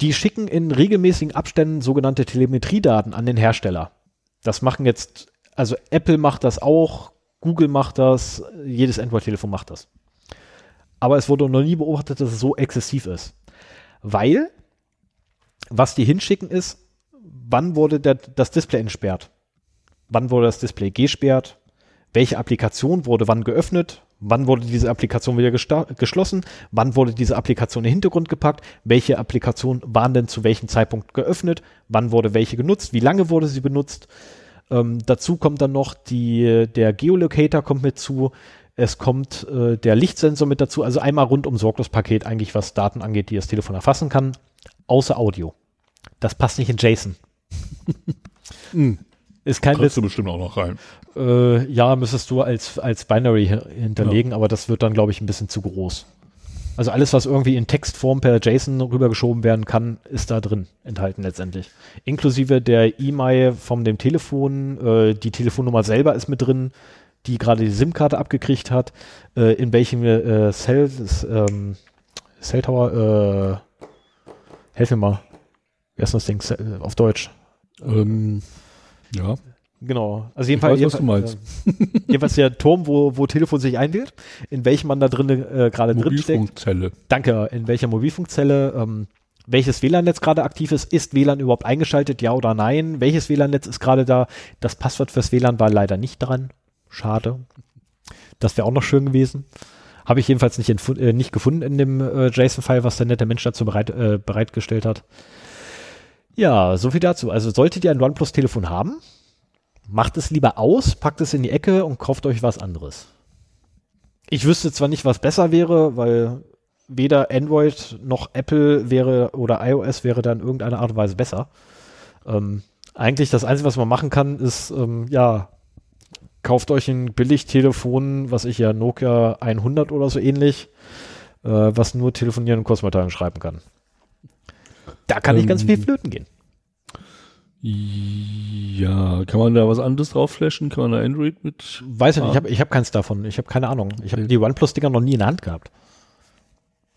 Die schicken in regelmäßigen Abständen sogenannte Telemetriedaten an den Hersteller. Das machen jetzt, also Apple macht das auch, Google macht das, jedes Android-Telefon macht das. Aber es wurde noch nie beobachtet, dass es so exzessiv ist. Weil, was die hinschicken ist, wann wurde der, das Display entsperrt? wann wurde das Display gesperrt, welche Applikation wurde wann geöffnet, wann wurde diese Applikation wieder geschlossen, wann wurde diese Applikation in den Hintergrund gepackt, welche Applikationen waren denn zu welchem Zeitpunkt geöffnet, wann wurde welche genutzt, wie lange wurde sie benutzt. Ähm, dazu kommt dann noch die, der Geolocator kommt mit zu, es kommt äh, der Lichtsensor mit dazu, also einmal rundum sorglos Paket eigentlich, was Daten angeht, die das Telefon erfassen kann, außer Audio. Das passt nicht in JSON. <laughs> hm. Ist kein Kriegst du bestimmt auch noch rein. Äh, ja, müsstest du als, als Binary hinterlegen, ja. aber das wird dann, glaube ich, ein bisschen zu groß. Also alles, was irgendwie in Textform per JSON rübergeschoben werden kann, ist da drin enthalten letztendlich. Inklusive der E-Mail von dem Telefon, äh, die Telefonnummer selber ist mit drin, die gerade die SIM-Karte abgekriegt hat, äh, in welchem äh, Cell, das, ähm, Cell Tower, äh, helf mir mal, wie heißt das Ding äh, auf Deutsch? Ähm, ja. Genau. Also jedenfalls, weiß, jedenfalls, äh, jedenfalls der Turm, wo, wo Telefon sich einwählt, in welchem man da drin äh, gerade drin steckt. Mobilfunkzelle. Danke. In welcher Mobilfunkzelle, ähm, welches WLAN-Netz gerade aktiv ist, ist WLAN überhaupt eingeschaltet, ja oder nein? Welches WLAN-Netz ist gerade da? Das Passwort fürs WLAN war leider nicht dran. Schade. Das wäre auch noch schön gewesen. Habe ich jedenfalls nicht, äh, nicht gefunden in dem äh, JSON-File, was der nette Mensch dazu bereit, äh, bereitgestellt hat. Ja, so viel dazu. Also solltet ihr ein OnePlus-Telefon haben, macht es lieber aus, packt es in die Ecke und kauft euch was anderes. Ich wüsste zwar nicht, was besser wäre, weil weder Android noch Apple wäre oder iOS wäre da in irgendeiner Art und Weise besser. Ähm, eigentlich das Einzige, was man machen kann, ist, ähm, ja, kauft euch ein Billigtelefon, was ich ja Nokia 100 oder so ähnlich, äh, was nur telefonieren und Kurzmeldungen schreiben kann. Da kann ähm, nicht ganz viel ähm, flöten gehen. Ja, kann man da was anderes drauf flashen? Kann man da Android mit? Weiß ich nicht, ich habe ich hab keins davon. Ich habe keine Ahnung. Ich habe die OnePlus-Dinger noch nie in der Hand gehabt.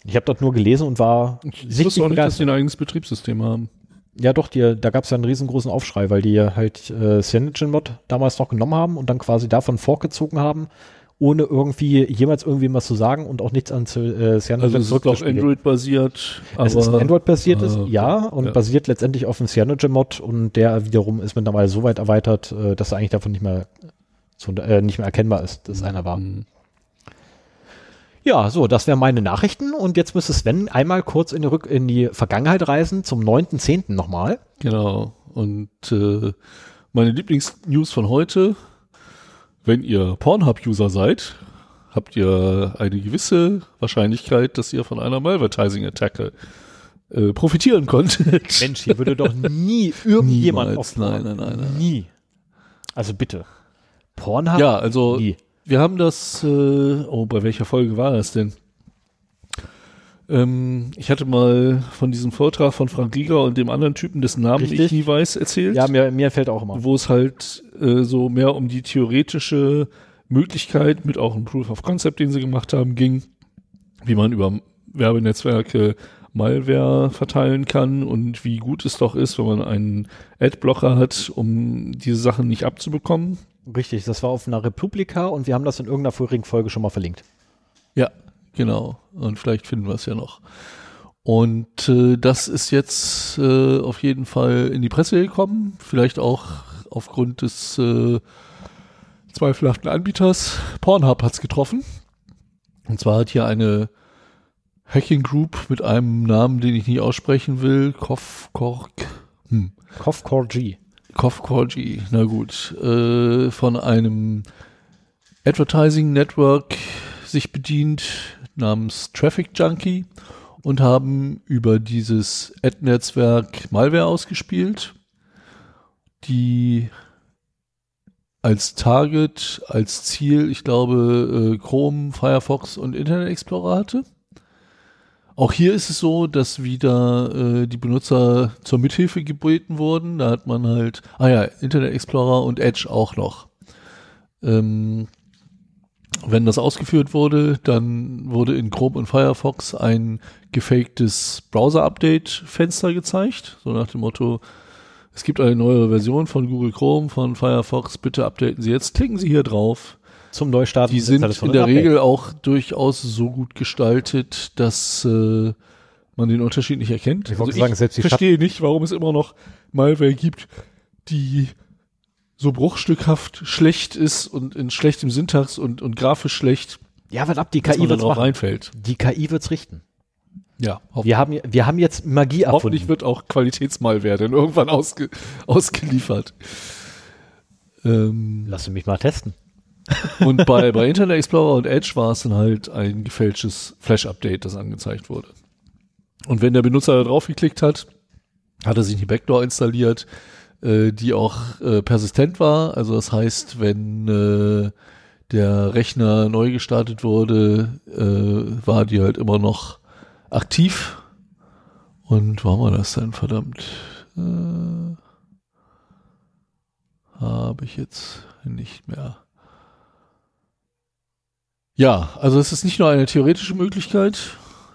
Ich habe dort nur gelesen und war ich wusste auch nicht, dass die ein eigenes Betriebssystem haben. Ja, doch, die, da gab es ja einen riesengroßen Aufschrei, weil die halt äh, CyanogenMod damals noch genommen haben und dann quasi davon vorgezogen haben ohne irgendwie jemals irgendwie was zu sagen und auch nichts an äh, Cyanogen Also es ist auch Android-basiert. Es ist Android-basiert, äh, ja, und ja. basiert letztendlich auf dem Cyanogen-Mod und der wiederum ist mittlerweile so weit erweitert, äh, dass er eigentlich davon nicht mehr, so, äh, nicht mehr erkennbar ist, dass mhm. einer war. Mhm. Ja, so, das wären meine Nachrichten und jetzt müsste Sven einmal kurz in die, Rück in die Vergangenheit reisen, zum 9.10. nochmal. Genau, und äh, meine Lieblingsnews von heute wenn ihr Pornhub-User seid, habt ihr eine gewisse Wahrscheinlichkeit, dass ihr von einer Malvertising-Attacke äh, profitieren konntet. <laughs> Mensch, hier würde doch nie <laughs> irgendjemand Niemals, auf nein, nein, nein, nein. Nie. Also bitte. Pornhub? Ja, also nie. Wir haben das, äh, oh, bei welcher Folge war das denn? Ähm, ich hatte mal von diesem Vortrag von Frank Rieger und dem anderen Typen, dessen Namen Richtig? ich nie weiß, erzählt. Ja, mir, mir fällt auch immer. Wo es halt äh, so mehr um die theoretische Möglichkeit mit auch einem Proof of Concept, den sie gemacht haben, ging, wie man über Werbenetzwerke Malware verteilen kann und wie gut es doch ist, wenn man einen Adblocker hat, um diese Sachen nicht abzubekommen. Richtig, das war auf einer Republika und wir haben das in irgendeiner vorigen Folge schon mal verlinkt. Ja, Genau. Und vielleicht finden wir es ja noch. Und äh, das ist jetzt äh, auf jeden Fall in die Presse gekommen. Vielleicht auch aufgrund des äh, zweifelhaften Anbieters. Pornhub hat es getroffen. Und zwar hat hier eine Hacking Group mit einem Namen, den ich nicht aussprechen will, Kofkorg. Hm. Kofkorg. Kofkorg, na gut. Äh, von einem Advertising Network sich bedient, namens Traffic Junkie und haben über dieses Ad-Netzwerk Malware ausgespielt, die als Target, als Ziel, ich glaube, äh, Chrome, Firefox und Internet Explorer hatte. Auch hier ist es so, dass wieder äh, die Benutzer zur Mithilfe gebeten wurden. Da hat man halt, ah ja, Internet Explorer und Edge auch noch. Ähm, wenn das ausgeführt wurde, dann wurde in Chrome und Firefox ein gefaktes Browser-Update-Fenster gezeigt, so nach dem Motto, es gibt eine neue Version von Google Chrome, von Firefox, bitte updaten Sie jetzt, klicken Sie hier drauf. Zum Neustarten. Die sind in der Regel auch durchaus so gut gestaltet, dass äh, man den Unterschied nicht erkennt. Ich, also sagen, ich verstehe nicht, warum es immer noch Malware gibt, die so bruchstückhaft schlecht ist und in schlechtem Syntax und, und grafisch schlecht, Ja, was ab, die KI machen. reinfällt. Die KI wird's richten. Ja, Wir haben, wir haben jetzt Magie hoffentlich erfunden. wird auch Qualitätsmalware dann irgendwann ausge <laughs> ausgeliefert. Ähm, Lass mich mal testen. Und bei, bei Internet Explorer und Edge war es dann halt ein gefälschtes Flash-Update, das angezeigt wurde. Und wenn der Benutzer da drauf geklickt hat, hat er sich die Backdoor installiert, äh, die auch äh, persistent war. Also das heißt, wenn äh, der Rechner neu gestartet wurde, äh, war die halt immer noch aktiv. Und wo haben wir das denn, verdammt? Äh, Habe ich jetzt nicht mehr. Ja, also es ist nicht nur eine theoretische Möglichkeit,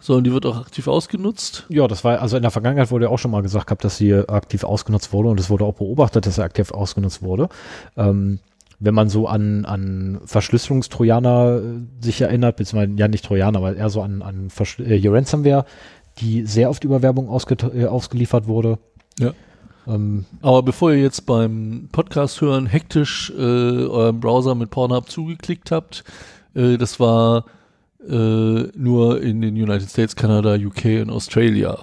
sondern die wird auch aktiv ausgenutzt. Ja, das war, also in der Vergangenheit wurde ja auch schon mal gesagt gehabt, dass sie aktiv ausgenutzt wurde und es wurde auch beobachtet, dass sie aktiv ausgenutzt wurde. Ähm, wenn man so an, an Verschlüsselungstrojaner äh, sich erinnert, beziehungsweise ja nicht Trojaner, aber eher so an, an Verschl äh, Ransomware, die sehr oft über Werbung äh, ausgeliefert wurde. Ja. Ähm, Aber bevor ihr jetzt beim Podcast hören hektisch äh, euren Browser mit Pornhub zugeklickt habt, äh, das war äh, nur in den United States, Kanada, UK und Australia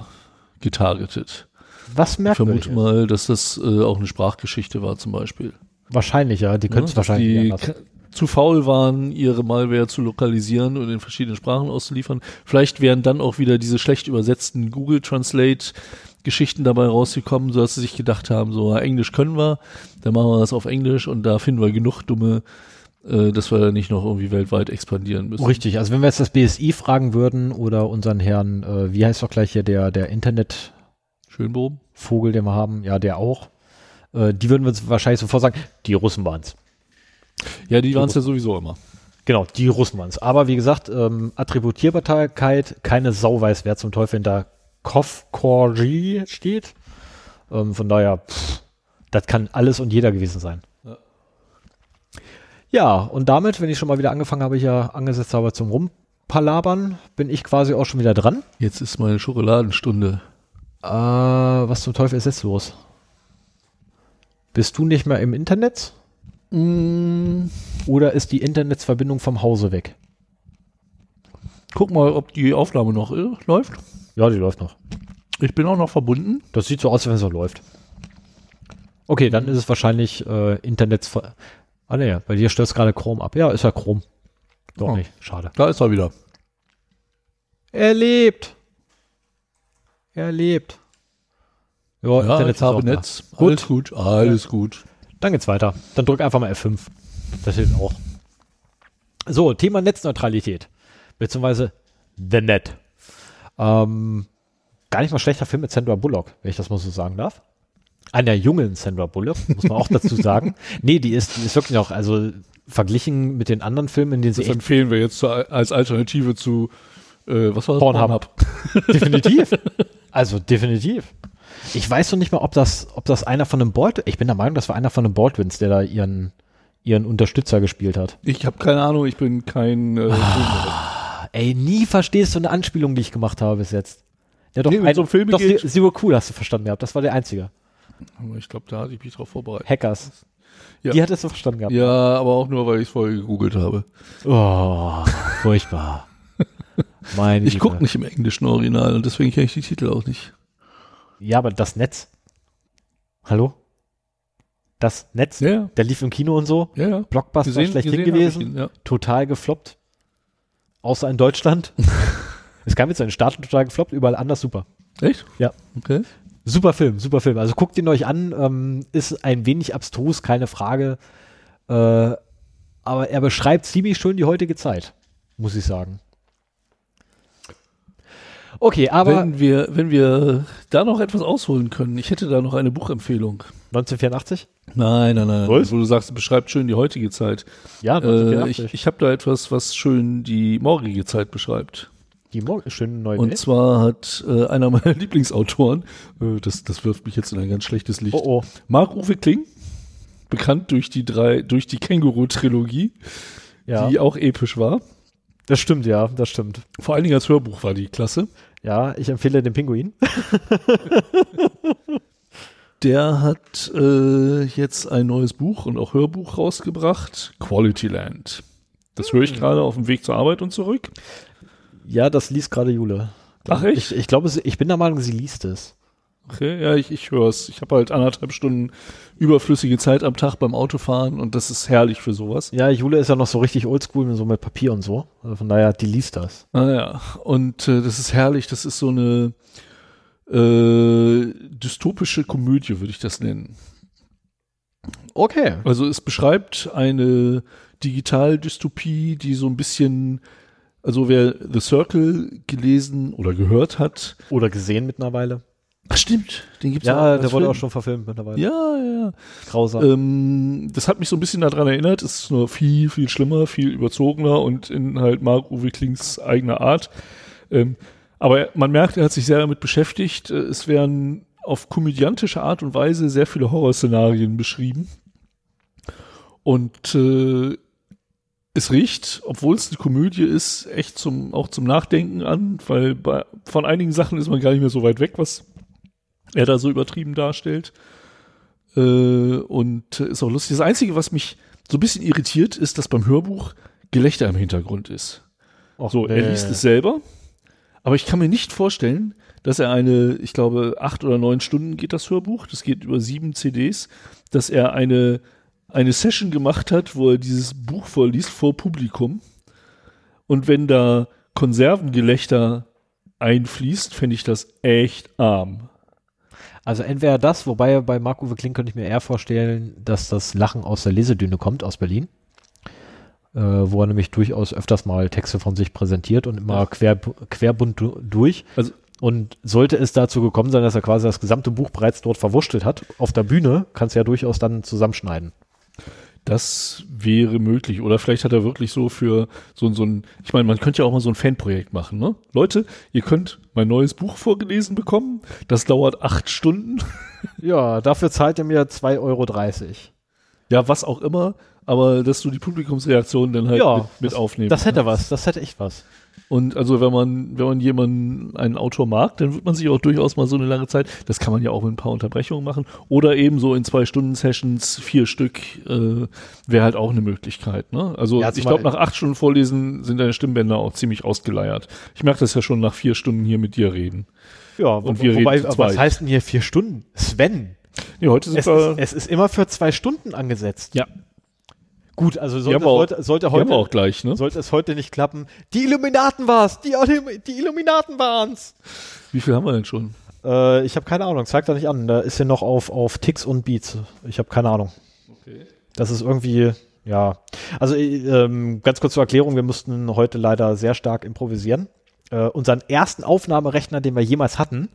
getargetet. was Ich merkwürdig vermute ist. mal, dass das äh, auch eine Sprachgeschichte war zum Beispiel. Wahrscheinlich, ja. Die können es Ja, wahrscheinlich die nicht zu faul waren, ihre Malware zu lokalisieren und in verschiedenen Sprachen auszuliefern. Vielleicht wären dann auch wieder diese schlecht übersetzten Google Translate Geschichten dabei rausgekommen, sodass sie sich gedacht haben, so Englisch können wir, dann machen wir das auf Englisch und da finden wir genug dumme, dass wir nicht noch irgendwie weltweit expandieren müssen. Richtig, also wenn wir jetzt das BSI fragen würden oder unseren Herrn, äh, wie heißt doch gleich hier der, der Internetvogel, Schönbohm. den wir haben, ja, der auch, äh, die würden wir uns wahrscheinlich sofort sagen, die Russen waren's. Ja, die waren es ja sowieso immer. Genau, die Russen waren's. Aber wie gesagt, ähm, Attributierbarkeit, keine Sau weiß, wer zum Teufel hinter Kofkorji steht. Ähm, von daher, pff, das kann alles und jeder gewesen sein. Ja. Ja, und damit, wenn ich schon mal wieder angefangen habe, hier angesetzt habe zum Rumpalabern, bin ich quasi auch schon wieder dran. Jetzt ist meine Schokoladenstunde. Äh, was zum Teufel ist jetzt los? Bist du nicht mehr im Internet? Mm, Oder ist die Internetsverbindung vom Hause weg? guck mal, ob die Aufnahme noch äh, läuft. Ja, die läuft noch. Ich bin auch noch verbunden. Das sieht so aus, als wenn es noch läuft. Okay, dann ist es wahrscheinlich äh, Internets. Ah ne, bei dir stürzt gerade Chrome ab. Ja, ist ja Chrome. Doch Oh. nicht. Schade. Da ist er wieder. Er lebt. Er lebt. Ja, Ja, Internet ich habe da. Netz. Gut. Alles gut, alles gut. Dann geht's weiter. Dann drück einfach mal F5. Das hilft auch. So, Thema Netzneutralität. Beziehungsweise The Net. Ähm, gar nicht mal schlechter Film mit Sandra Bullock, wenn ich das mal so sagen darf. Einer jungen Sandra Bullock, muss man auch dazu sagen. <laughs> Nee, die ist, die ist wirklich noch, also verglichen mit den anderen Filmen, in denen sie Das empfehlen wir jetzt zu, als Alternative zu, äh, was war das? Pornhub. <laughs> definitiv. Also definitiv. Ich weiß noch nicht mal, ob das, ob das einer von einem Baldwin, ich bin der Meinung, das war einer von den Baldwins, der da ihren, ihren Unterstützer gespielt hat. Ich habe keine Ahnung, ich bin kein äh, Ey, nie verstehst du eine Anspielung, die ich gemacht habe bis jetzt. Ja, doch, Nee, mit so einem Film doch were cool, hast du verstanden gehabt. Das war der einzige. Aber ich glaube, da hatte ich mich drauf vorbereitet. Hackers. Ja. Die hattest du verstanden gehabt. Ja, aber auch nur, weil ich es vorher gegoogelt habe. Oh, furchtbar. <laughs> Meine Ich gucke nicht im englischen Original und deswegen kenne ich die Titel auch nicht. Ja, aber das Netz. Hallo? Das Netz, Ja, der lief im Kino und so. ja, ja. Blockbuster schlechthin hab ich gewesen. ihn, ja. Total gefloppt. Außer in Deutschland. <laughs> es kam jetzt in den Staaten total gefloppt, überall anders super. Echt? Ja. Okay. Super Film, super Film. Also guckt ihn euch an, ähm, ist ein wenig abstrus, keine Frage. Äh, aber er beschreibt ziemlich schön die heutige Zeit, muss ich sagen. Okay, aber wenn wir, wenn wir da noch etwas ausholen können, ich hätte da noch eine Buchempfehlung. 1984? Nein, nein, nein. Was? Wo du sagst, beschreibt schön die heutige Zeit. Ja, Äh, 1984. ich ich habe da etwas, was schön die morgige Zeit beschreibt. Die Morgen, schöne neue Und Welt. zwar hat äh, einer meiner <laughs> Lieblingsautoren, äh, das, das wirft mich jetzt in ein ganz schlechtes Licht, Oh, oh. Marc-Uwe Kling, bekannt durch die drei, durch die Känguru-Trilogie, Ja, die auch episch war. das stimmt, ja, das stimmt. Vor allen Dingen als Hörbuch war die klasse. Ja, ich empfehle den Pinguin. <laughs> der hat äh, jetzt ein neues Buch und auch Hörbuch rausgebracht, Quality Land. Das höre ich Hm. gerade auf dem Weg zur Arbeit und zurück. Ja, das liest gerade Jule. Ach, echt? Ich, ich glaube, ich bin der Meinung, sie liest es. Okay, ja, ich, ich höre es. Ich habe halt anderthalb Stunden überflüssige Zeit am Tag beim Autofahren und das ist herrlich für sowas. Ja, Jule ist ja noch so richtig oldschool, so mit Papier und so. Also von daher, die liest das. Ah ja, und äh, das ist herrlich. Das ist so eine äh, dystopische Komödie, würde ich das nennen. Okay. Also es beschreibt eine Digitaldystopie, die so ein bisschen, also wer The Circle gelesen oder gehört hat, Oder gesehen mittlerweile. ach stimmt, den gibt's Ja, als der wurde Film. auch schon verfilmt mittlerweile. Ja, ja. Grausam. Ähm, das hat mich so ein bisschen daran erinnert. Es ist nur viel, viel schlimmer, viel überzogener und in halt Klings eigener Art. Ähm, aber man merkt, er hat sich sehr damit beschäftigt. Äh, Es werden auf komödiantische Art und Weise sehr viele Horrorszenarien beschrieben. Und äh, es riecht, obwohl es eine Komödie ist, echt zum, auch zum Nachdenken an, weil bei, von einigen Sachen ist man gar nicht mehr so weit weg, was er da so übertrieben darstellt. Äh, und äh, ist auch lustig. Das Einzige, was mich so ein bisschen irritiert, ist, dass beim Hörbuch Gelächter im Hintergrund ist. Och, So, er nee. liest es selber, aber ich kann mir nicht vorstellen, dass er eine, ich glaube, acht oder neun Stunden geht das Hörbuch, das geht über sieben CDs, dass er eine, eine Session gemacht hat, wo er dieses Buch vorliest vor Publikum. Und wenn da Konservengelächter einfließt, fände ich das echt arm. Also entweder das, wobei bei Marc-Uwe Kling könnte ich mir eher vorstellen, dass das Lachen aus der Lesedüne kommt, aus Berlin. Äh, wo er nämlich durchaus öfters mal Texte von sich präsentiert und immer Ja. quer, querbunt du- durch. Also Und sollte es dazu gekommen sein, dass er quasi das gesamte Buch bereits dort verwurschtelt hat, auf der Bühne, kannst du ja durchaus dann zusammenschneiden. Das wäre möglich. Oder vielleicht hat er wirklich so für so, so ein, ich meine, man könnte ja auch mal so ein Fanprojekt machen, ne? Leute, ihr könnt mein neues Buch vorgelesen bekommen. Das dauert acht Stunden. <laughs> Ja, dafür zahlt er mir 2,30 Euro. Ja, was auch immer. Aber dass du die Publikumsreaktion dann halt Ja, mit, mit das- aufnehmen Das hätte kannst. was, das hätte echt was. Und also wenn man, wenn man jemanden, einen Autor mag, dann wird man sich auch durchaus mal so eine lange Zeit, das kann man ja auch mit ein paar Unterbrechungen machen. Oder eben so in zwei Stunden Sessions, vier Stück, äh, wäre halt auch eine Möglichkeit. Ne? Also Ja, ich glaube, nach acht Stunden Vorlesen sind deine Stimmbänder auch ziemlich ausgeleiert. Ich merke das ja schon nach vier Stunden hier mit dir reden. Ja, Und wo- wir wobei, reden was heißt denn hier vier Stunden? Sven, Nee, heute sind es wir, ist, es ist immer für zwei Stunden angesetzt. ja, Gut, also sollte, auch, heute, sollte, heute, auch gleich, ne? sollte es heute nicht klappen. Die Illuminaten war's, die, die Illuminaten waren's. Wie viel haben wir denn schon? Äh, ich habe keine Ahnung, zeigt da nicht an. Da ist hier noch auf, auf Ticks und Beats. Ich habe keine Ahnung. Okay. Das ist irgendwie, ja. Also ähm, ganz kurz zur Erklärung, wir mussten heute leider sehr stark improvisieren. Äh, unseren ersten Aufnahmerechner, den wir jemals hatten,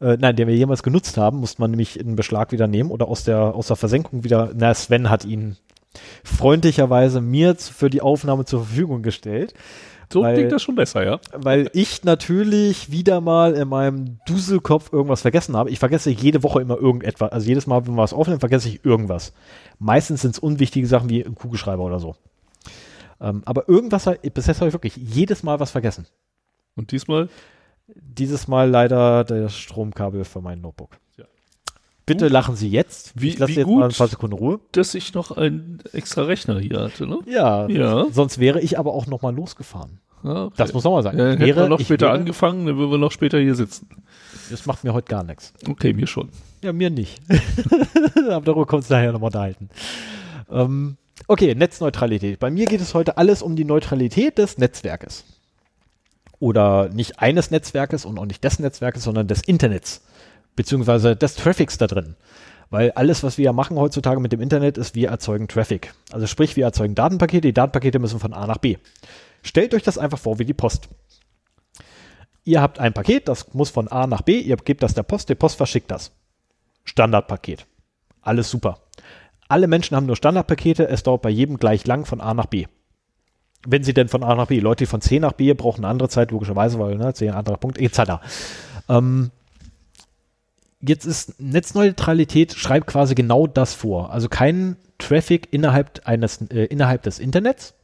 äh, nein, den wir jemals genutzt haben, musste man nämlich in Beschlag wieder nehmen oder aus der, aus der Versenkung wieder, na, Sven hat ihn freundlicherweise mir für die Aufnahme zur Verfügung gestellt, So Weil- klingt das schon besser, ja? weil ich natürlich wieder mal in meinem Duselkopf irgendwas vergessen habe. Ich vergesse jede Woche immer irgendetwas. Also jedes Mal, wenn wir was aufnehmen, vergesse ich irgendwas. Meistens sind es unwichtige Sachen wie ein Kugelschreiber oder so. Ähm, aber irgendwas, bis jetzt habe ich wirklich jedes Mal was vergessen. Und diesmal? Dieses Mal leider das Stromkabel für mein Notebook. Bitte lachen Sie jetzt. Wie- ich lasse jetzt mal ein gut. paar Sekunden Ruhe. Dass ich noch einen extra Rechner hier hatte, ne? Ja, Ja. sonst wäre ich aber auch noch mal losgefahren. Ja, okay. Das muss nochmal sein. Ja, Ich hätten wir noch später wäre- angefangen, dann würden wir noch später hier sitzen. Das macht mir heute gar nichts. Okay, mir schon. Ja, mir nicht. <laughs> Aber darüber kommt es nachher nochmal unterhalten. Ähm, okay, Netzneutralität. Bei mir geht es heute alles um die Neutralität des Netzwerkes. Oder nicht eines Netzwerkes und auch nicht des Netzwerkes, sondern des Internets. Beziehungsweise des Traffics da drin. Weil alles, was wir ja machen heutzutage mit dem Internet, ist, wir erzeugen Traffic. Also sprich, wir erzeugen Datenpakete, die Datenpakete müssen von A nach B. Stellt euch das einfach vor wie die Post. Ihr habt ein Paket, das muss von A nach B, ihr gebt das der Post, die Post verschickt das. Standardpaket. Alles super. Alle Menschen haben nur Standardpakete, es dauert bei jedem gleich lang von A nach B. Wenn sie denn von A nach B, Leute, die von C nach B brauchen eine andere Zeit, logischerweise, weil ne, C ein anderer Punkt, etc. Ähm, jetzt ist Netzneutralität, schreibt quasi genau das vor. Also kein Traffic innerhalb, eines, äh, innerhalb des Internets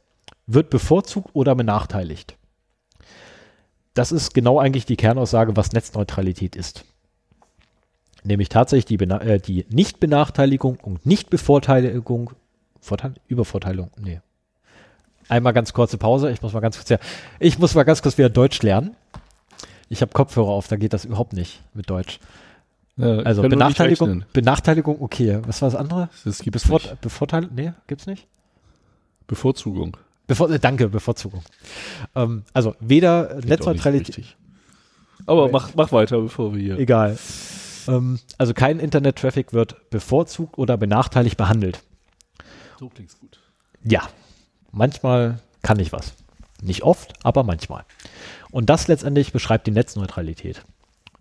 wird bevorzugt oder benachteiligt. Das ist genau eigentlich die Kernaussage, was Netzneutralität ist. Nämlich tatsächlich die, äh, die Nichtbenachteiligung und Nichtbevorteiligung, Vorteil, Übervorteilung, nee. Einmal ganz kurze Pause, ich muss mal ganz kurz, ja, ich muss mal ganz kurz wieder Deutsch lernen. Ich habe Kopfhörer auf, da geht das überhaupt nicht mit Deutsch. Ja, Also nur nicht Benachteiligung, rechnen. Bezweifligung, okay. Was war das andere? Das gibt's Bevor, nicht. Bevorteil, nee, gibt's nicht? Bevorzugung. Bevor, äh, danke, Bevorzugung. Ähm, also weder nicht Netzneutralität. Aber mach, mach weiter, bevor wir hier. egal. Ähm, also kein Internet-Traffic wird bevorzugt oder benachteiligt behandelt. So klingt's gut. Ja, manchmal kann ich was. Nicht oft, aber manchmal. Und das letztendlich beschreibt die Netzneutralität.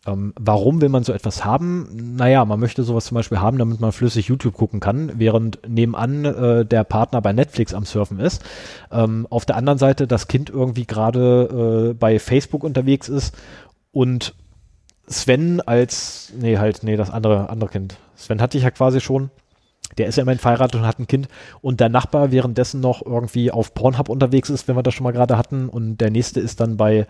Ähm, warum will man so etwas haben? Naja, man möchte sowas zum Beispiel haben, damit man flüssig YouTube gucken kann, während nebenan äh, der Partner bei Netflix am Surfen ist. Ähm, auf der anderen Seite das Kind irgendwie gerade äh, bei Facebook unterwegs ist und Sven als, nee, halt, nee, das andere, andere Kind. Sven hatte ich ja quasi schon. Der ist ja immerhin verheiratet und hat ein Kind. Und der Nachbar währenddessen noch irgendwie auf Pornhub unterwegs ist, wenn wir das schon mal gerade hatten. Und der nächste ist dann bei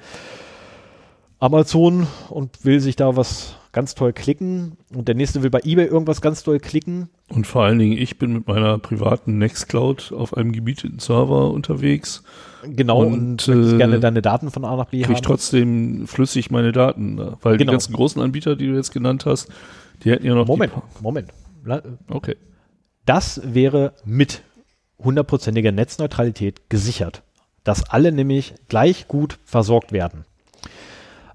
Amazon und will sich da was ganz toll klicken. Und der nächste will bei eBay irgendwas ganz toll klicken. Und vor allen Dingen, ich bin mit meiner privaten Nextcloud auf einem gemieteten Server unterwegs, Genau, und, Und, äh, gerne deine Daten von A nach B kriege ich haben. trotzdem flüssig meine Daten. Weil Genau. die ganzen großen Anbieter, die du jetzt genannt hast, die hätten ja noch Moment, Moment. Okay. Das wäre mit hundertprozentiger Netzneutralität gesichert, dass alle nämlich gleich gut versorgt werden.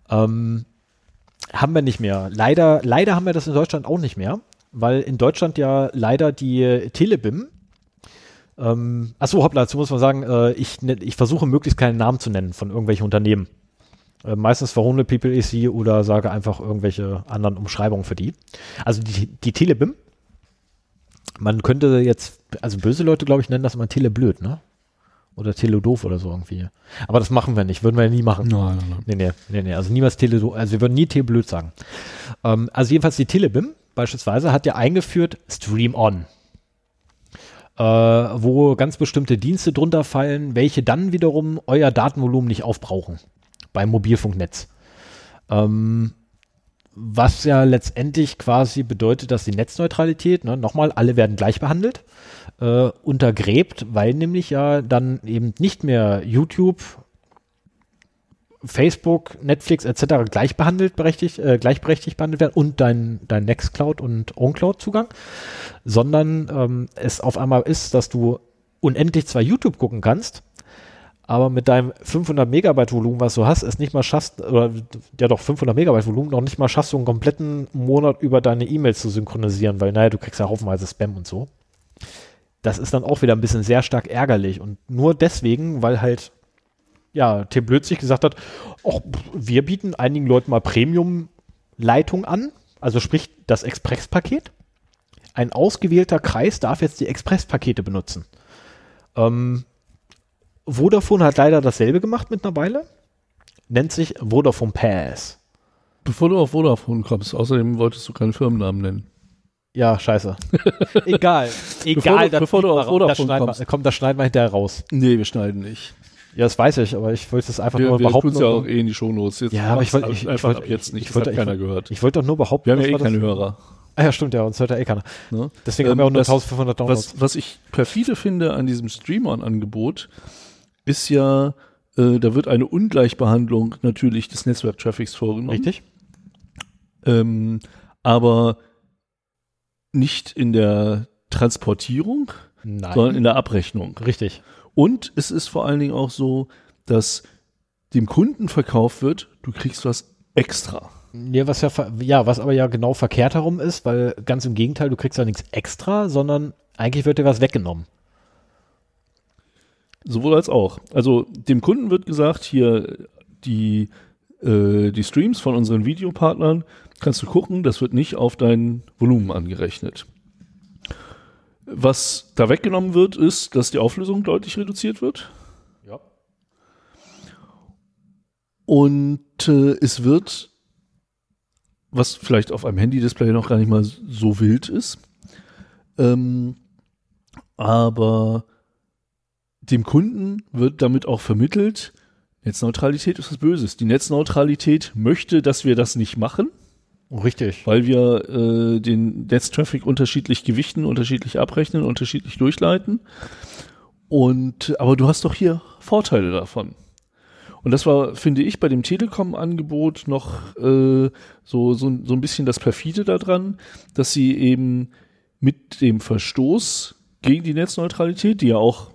Ähm, haben wir nicht mehr. Leider, leider haben wir das in Deutschland auch nicht mehr, weil in Deutschland ja leider die Telebim, ähm, achso, hoppla, dazu muss man sagen, äh, ich, ne- ich versuche möglichst keinen Namen zu nennen von irgendwelchen Unternehmen. Äh, meistens verhunde People EC oder sage einfach irgendwelche anderen Umschreibungen für die. Also die, die Telebim, man könnte jetzt, also böse Leute, glaube ich, nennen das immer Teleblöd, ne? Oder Teledoof oder so irgendwie. Aber das machen wir nicht, würden wir ja nie machen. Nein, nein, nein. Nee, nee, nee, nee, also niemals Teledoof, also wir würden nie Teleblöd sagen. Ähm, also jedenfalls die Telebim beispielsweise hat ja eingeführt Stream On. Äh, wo ganz bestimmte Dienste drunter fallen, welche dann wiederum euer Datenvolumen nicht aufbrauchen beim Mobilfunknetz. Ähm, was ja letztendlich quasi bedeutet, dass die Netzneutralität, ne, nochmal, alle werden gleich behandelt, äh, untergräbt, weil nämlich ja dann eben nicht mehr YouTube, Facebook, Netflix etc. gleich behandelt, berechtigt, äh, gleichberechtigt behandelt werden und dein, dein Nextcloud und OwnCloud-Zugang, sondern ähm, es auf einmal ist, dass du unendlich zwar YouTube gucken kannst, aber mit deinem 500 Megabyte Volumen, was du hast, es nicht mal schaffst, oder ja doch 500 Megabyte Volumen, noch nicht mal schaffst, so einen kompletten Monat über deine E-Mails zu synchronisieren, weil naja, du kriegst ja haufenweise Spam und so. Das ist dann auch wieder ein bisschen sehr stark ärgerlich und nur deswegen, weil halt ja, Tim Blödsig gesagt hat, och, wir bieten einigen Leuten mal Premium-Leitung an, also sprich das Express-Paket. Ein ausgewählter Kreis darf jetzt die Express-Pakete benutzen. Ähm, Vodafone hat leider dasselbe gemacht mit einer Weile. Nennt sich Vodafone Pass. Bevor du auf Vodafone kommst, außerdem wolltest du keinen Firmennamen nennen. Ja, scheiße. <laughs> Egal. Egal. du- bevor du auf das Vodafone wir- kommst. Komm, das schneiden wir hinterher raus. Nee, wir schneiden nicht. Ja, das weiß ich, aber ich wollte es einfach Wir, nur wir behaupten. es ja auch eh in die Shownotes. Jetzt Ja, aber ich wollte- ich- ich einfach wollte- ab jetzt nicht. ich das wollte- hat keiner ich- gehört. Ich wollte doch nur behaupten, Wir haben ja eh keine das- Hörer. Ah ja, stimmt, ja, uns hört ja eh keiner. Ne? Deswegen haben wir auch Ähm, nur das- 1500 Downloads. Was, was ich perfide finde an diesem Stream-On-Angebot, ist ja, äh, da wird eine Ungleichbehandlung natürlich des Netzwerk-Traffics vorgenommen. Richtig? Ähm, aber nicht in der Transportierung, Nein. sondern in der Abrechnung. Richtig. Und es ist vor allen Dingen auch so, dass dem Kunden verkauft wird, du kriegst was extra. Ja, was ja, ja, was aber ja genau verkehrt herum ist, weil ganz im Gegenteil, du kriegst ja nichts extra, sondern eigentlich wird dir was weggenommen. Sowohl als auch. Also dem Kunden wird gesagt, hier die, äh, die Streams von unseren Videopartnern kannst du gucken, das wird nicht auf dein Volumen angerechnet. Was da weggenommen wird, ist, dass die Auflösung deutlich reduziert wird. Ja. Und äh, es wird, was vielleicht auf einem Handy-Display noch gar nicht mal so wild ist, ähm, aber dem Kunden wird damit auch vermittelt, Netzneutralität ist was Böses. Die Netzneutralität möchte, dass wir das nicht machen. Richtig. weil wir äh, den Netztraffic unterschiedlich gewichten, unterschiedlich abrechnen, unterschiedlich durchleiten. Und aber du hast doch hier Vorteile davon. Und das war, finde ich, bei dem Telekom-Angebot noch äh, so, so, so ein bisschen das perfide daran, dass sie eben mit dem Verstoß gegen die Netzneutralität, die ja auch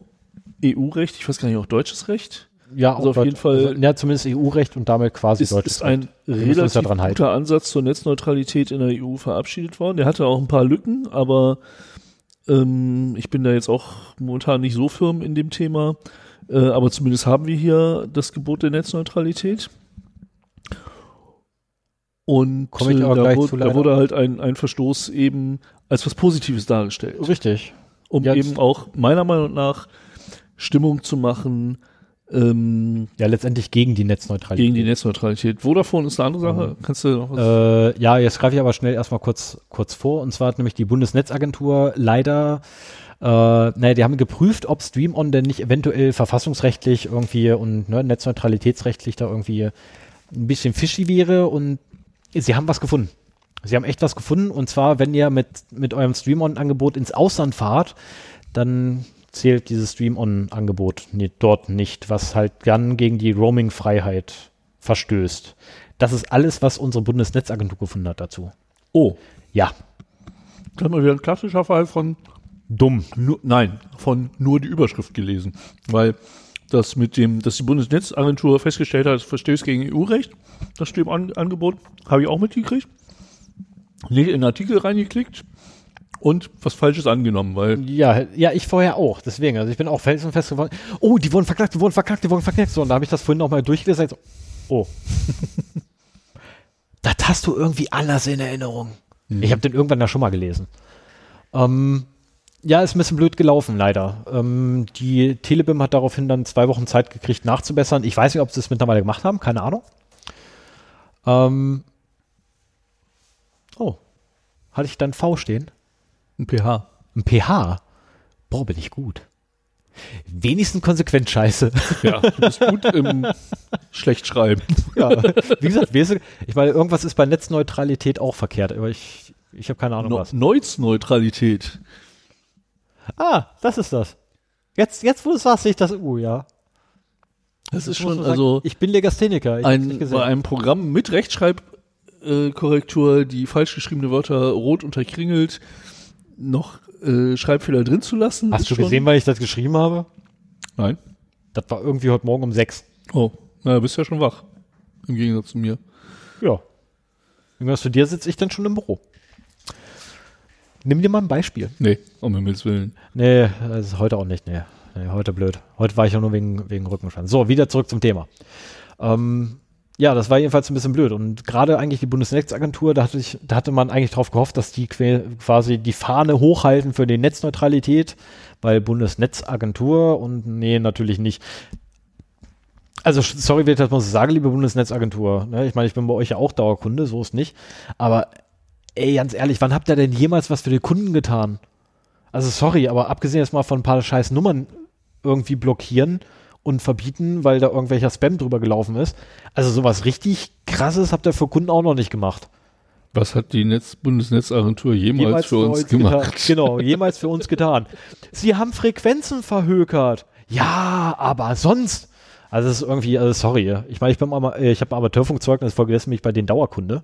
EU-Recht, ich weiß gar nicht, auch deutsches Recht, Ja, Also auf dort- jeden Fall- Also, ja, zumindest EU-Recht und damit quasi ist, deutsches ist ein relativ ja guter Ansatz zur Netzneutralität in der EU verabschiedet worden. Der hatte auch ein paar Lücken, aber ähm, ich bin da jetzt auch momentan nicht so firm in dem Thema. Äh, aber zumindest haben wir hier das Gebot der Netzneutralität. Und äh, da, wurde, da wurde halt ein, ein Verstoß eben als was Positives dargestellt Richtig. um Ja, eben auch meiner Meinung nach Stimmung zu machen ähm, Ja, letztendlich gegen die Netzneutralität. gegen die Netzneutralität. Vodafone ist eine andere Sache. Kannst du noch was? Äh, ja, jetzt greife ich aber schnell erstmal kurz, kurz vor. Und zwar hat nämlich die Bundesnetzagentur leider, äh, naja, die haben geprüft, ob Stream-On denn nicht eventuell verfassungsrechtlich irgendwie und ne, netzneutralitätsrechtlich da irgendwie ein bisschen fishy wäre und sie haben was gefunden. Sie haben echt was gefunden und zwar, wenn ihr mit, mit eurem Stream-On-Angebot ins Ausland fahrt, dann zählt dieses Stream-On-Angebot dort nicht, was halt dann gegen die Roaming-Freiheit verstößt. Das ist alles, was unsere Bundesnetzagentur gefunden hat dazu. oh, Ja, das haben wir wieder ein klassischer Fall von dumm. nur, nein, von nur die Überschrift gelesen. Weil das mit dem, dass die Bundesnetzagentur festgestellt hat, es verstößt gegen EU-Recht, das Stimmangebot, habe ich auch mitgekriegt. Nicht in den Artikel reingeklickt und was Falsches angenommen, weil Ja, ja, ich vorher auch. Deswegen, also ich bin auch felsenfest geworden. Oh, die wurden verklagt, die wurden verklagt, die wurden verklagt. So, und da habe ich das vorhin noch mal durchgelesen. So, oh. <laughs> das hast du irgendwie anders in Erinnerung. Ich habe den irgendwann ja schon mal gelesen. Ähm, ja, ist ein bisschen blöd gelaufen, leider. Ähm, die Telebim hat daraufhin dann zwei Wochen Zeit gekriegt, nachzubessern. Ich weiß nicht, ob sie es mittlerweile gemacht haben, keine Ahnung. Ähm, oh, hatte ich dann V stehen? Ein pH. Ein pH. Boah, bin ich gut. Wenigstens konsequent scheiße. Ja, du bist gut im Schlechtschreiben. ja, wie gesagt, ich meine, irgendwas ist bei Netzneutralität auch verkehrt, aber ich, ich habe keine Ahnung No was. Neuzneutralität. Ah, das ist das. Jetzt, jetzt wo du es sagst, sehe ich das U, ja. Das ist schon, man sagen, also ich bin Legastheniker. Ich ein, bei einem Programm mit Rechtschreibkorrektur die falsch geschriebene Wörter rot unterkringelt, noch äh, Schreibfehler drin zu lassen. Hast du schon- gesehen, weil ich das geschrieben habe? Nein. Das war irgendwie heute Morgen um sechs. Oh, na, bist ja schon wach. Im Gegensatz zu mir. Ja. Irgendwas für dir sitze ich dann schon im Büro. Nimm dir mal ein Beispiel. Nee, um Himmels Willen. Nee, das ist heute auch nicht. Nee, nee heute blöd. Heute war ich ja nur wegen, wegen Rückenschmerzen. So, wieder zurück zum Thema. Ähm, ja, das war jedenfalls ein bisschen blöd. Und gerade eigentlich die Bundesnetzagentur, da hatte, ich, da hatte man eigentlich drauf gehofft, dass die quasi die Fahne hochhalten für die Netzneutralität, weil Bundesnetzagentur und nee, natürlich nicht. Also, sorry, wenn ich das mal so sage, liebe Bundesnetzagentur. Ne? Ich meine, ich bin bei euch ja auch Dauerkunde, so ist nicht. Aber ey, ganz ehrlich, wann habt ihr denn jemals was für die Kunden getan? Also sorry, aber abgesehen jetzt mal von ein paar scheiß Nummern irgendwie blockieren und verbieten, weil da irgendwelcher Spam drüber gelaufen ist. Also sowas richtig krasses habt ihr für Kunden auch noch nicht gemacht. Was hat die Netz Bundesnetzagentur jemals, für uns gemacht? Getan. <laughs> Genau, jemals für uns getan. Sie haben Frequenzen verhökert. Ja, aber sonst. Also es ist irgendwie, also sorry. Ich meine, ich bin mal, ich habe Amateurfunkzeugnis, folgedessen bin ich bei den Dauerkunde.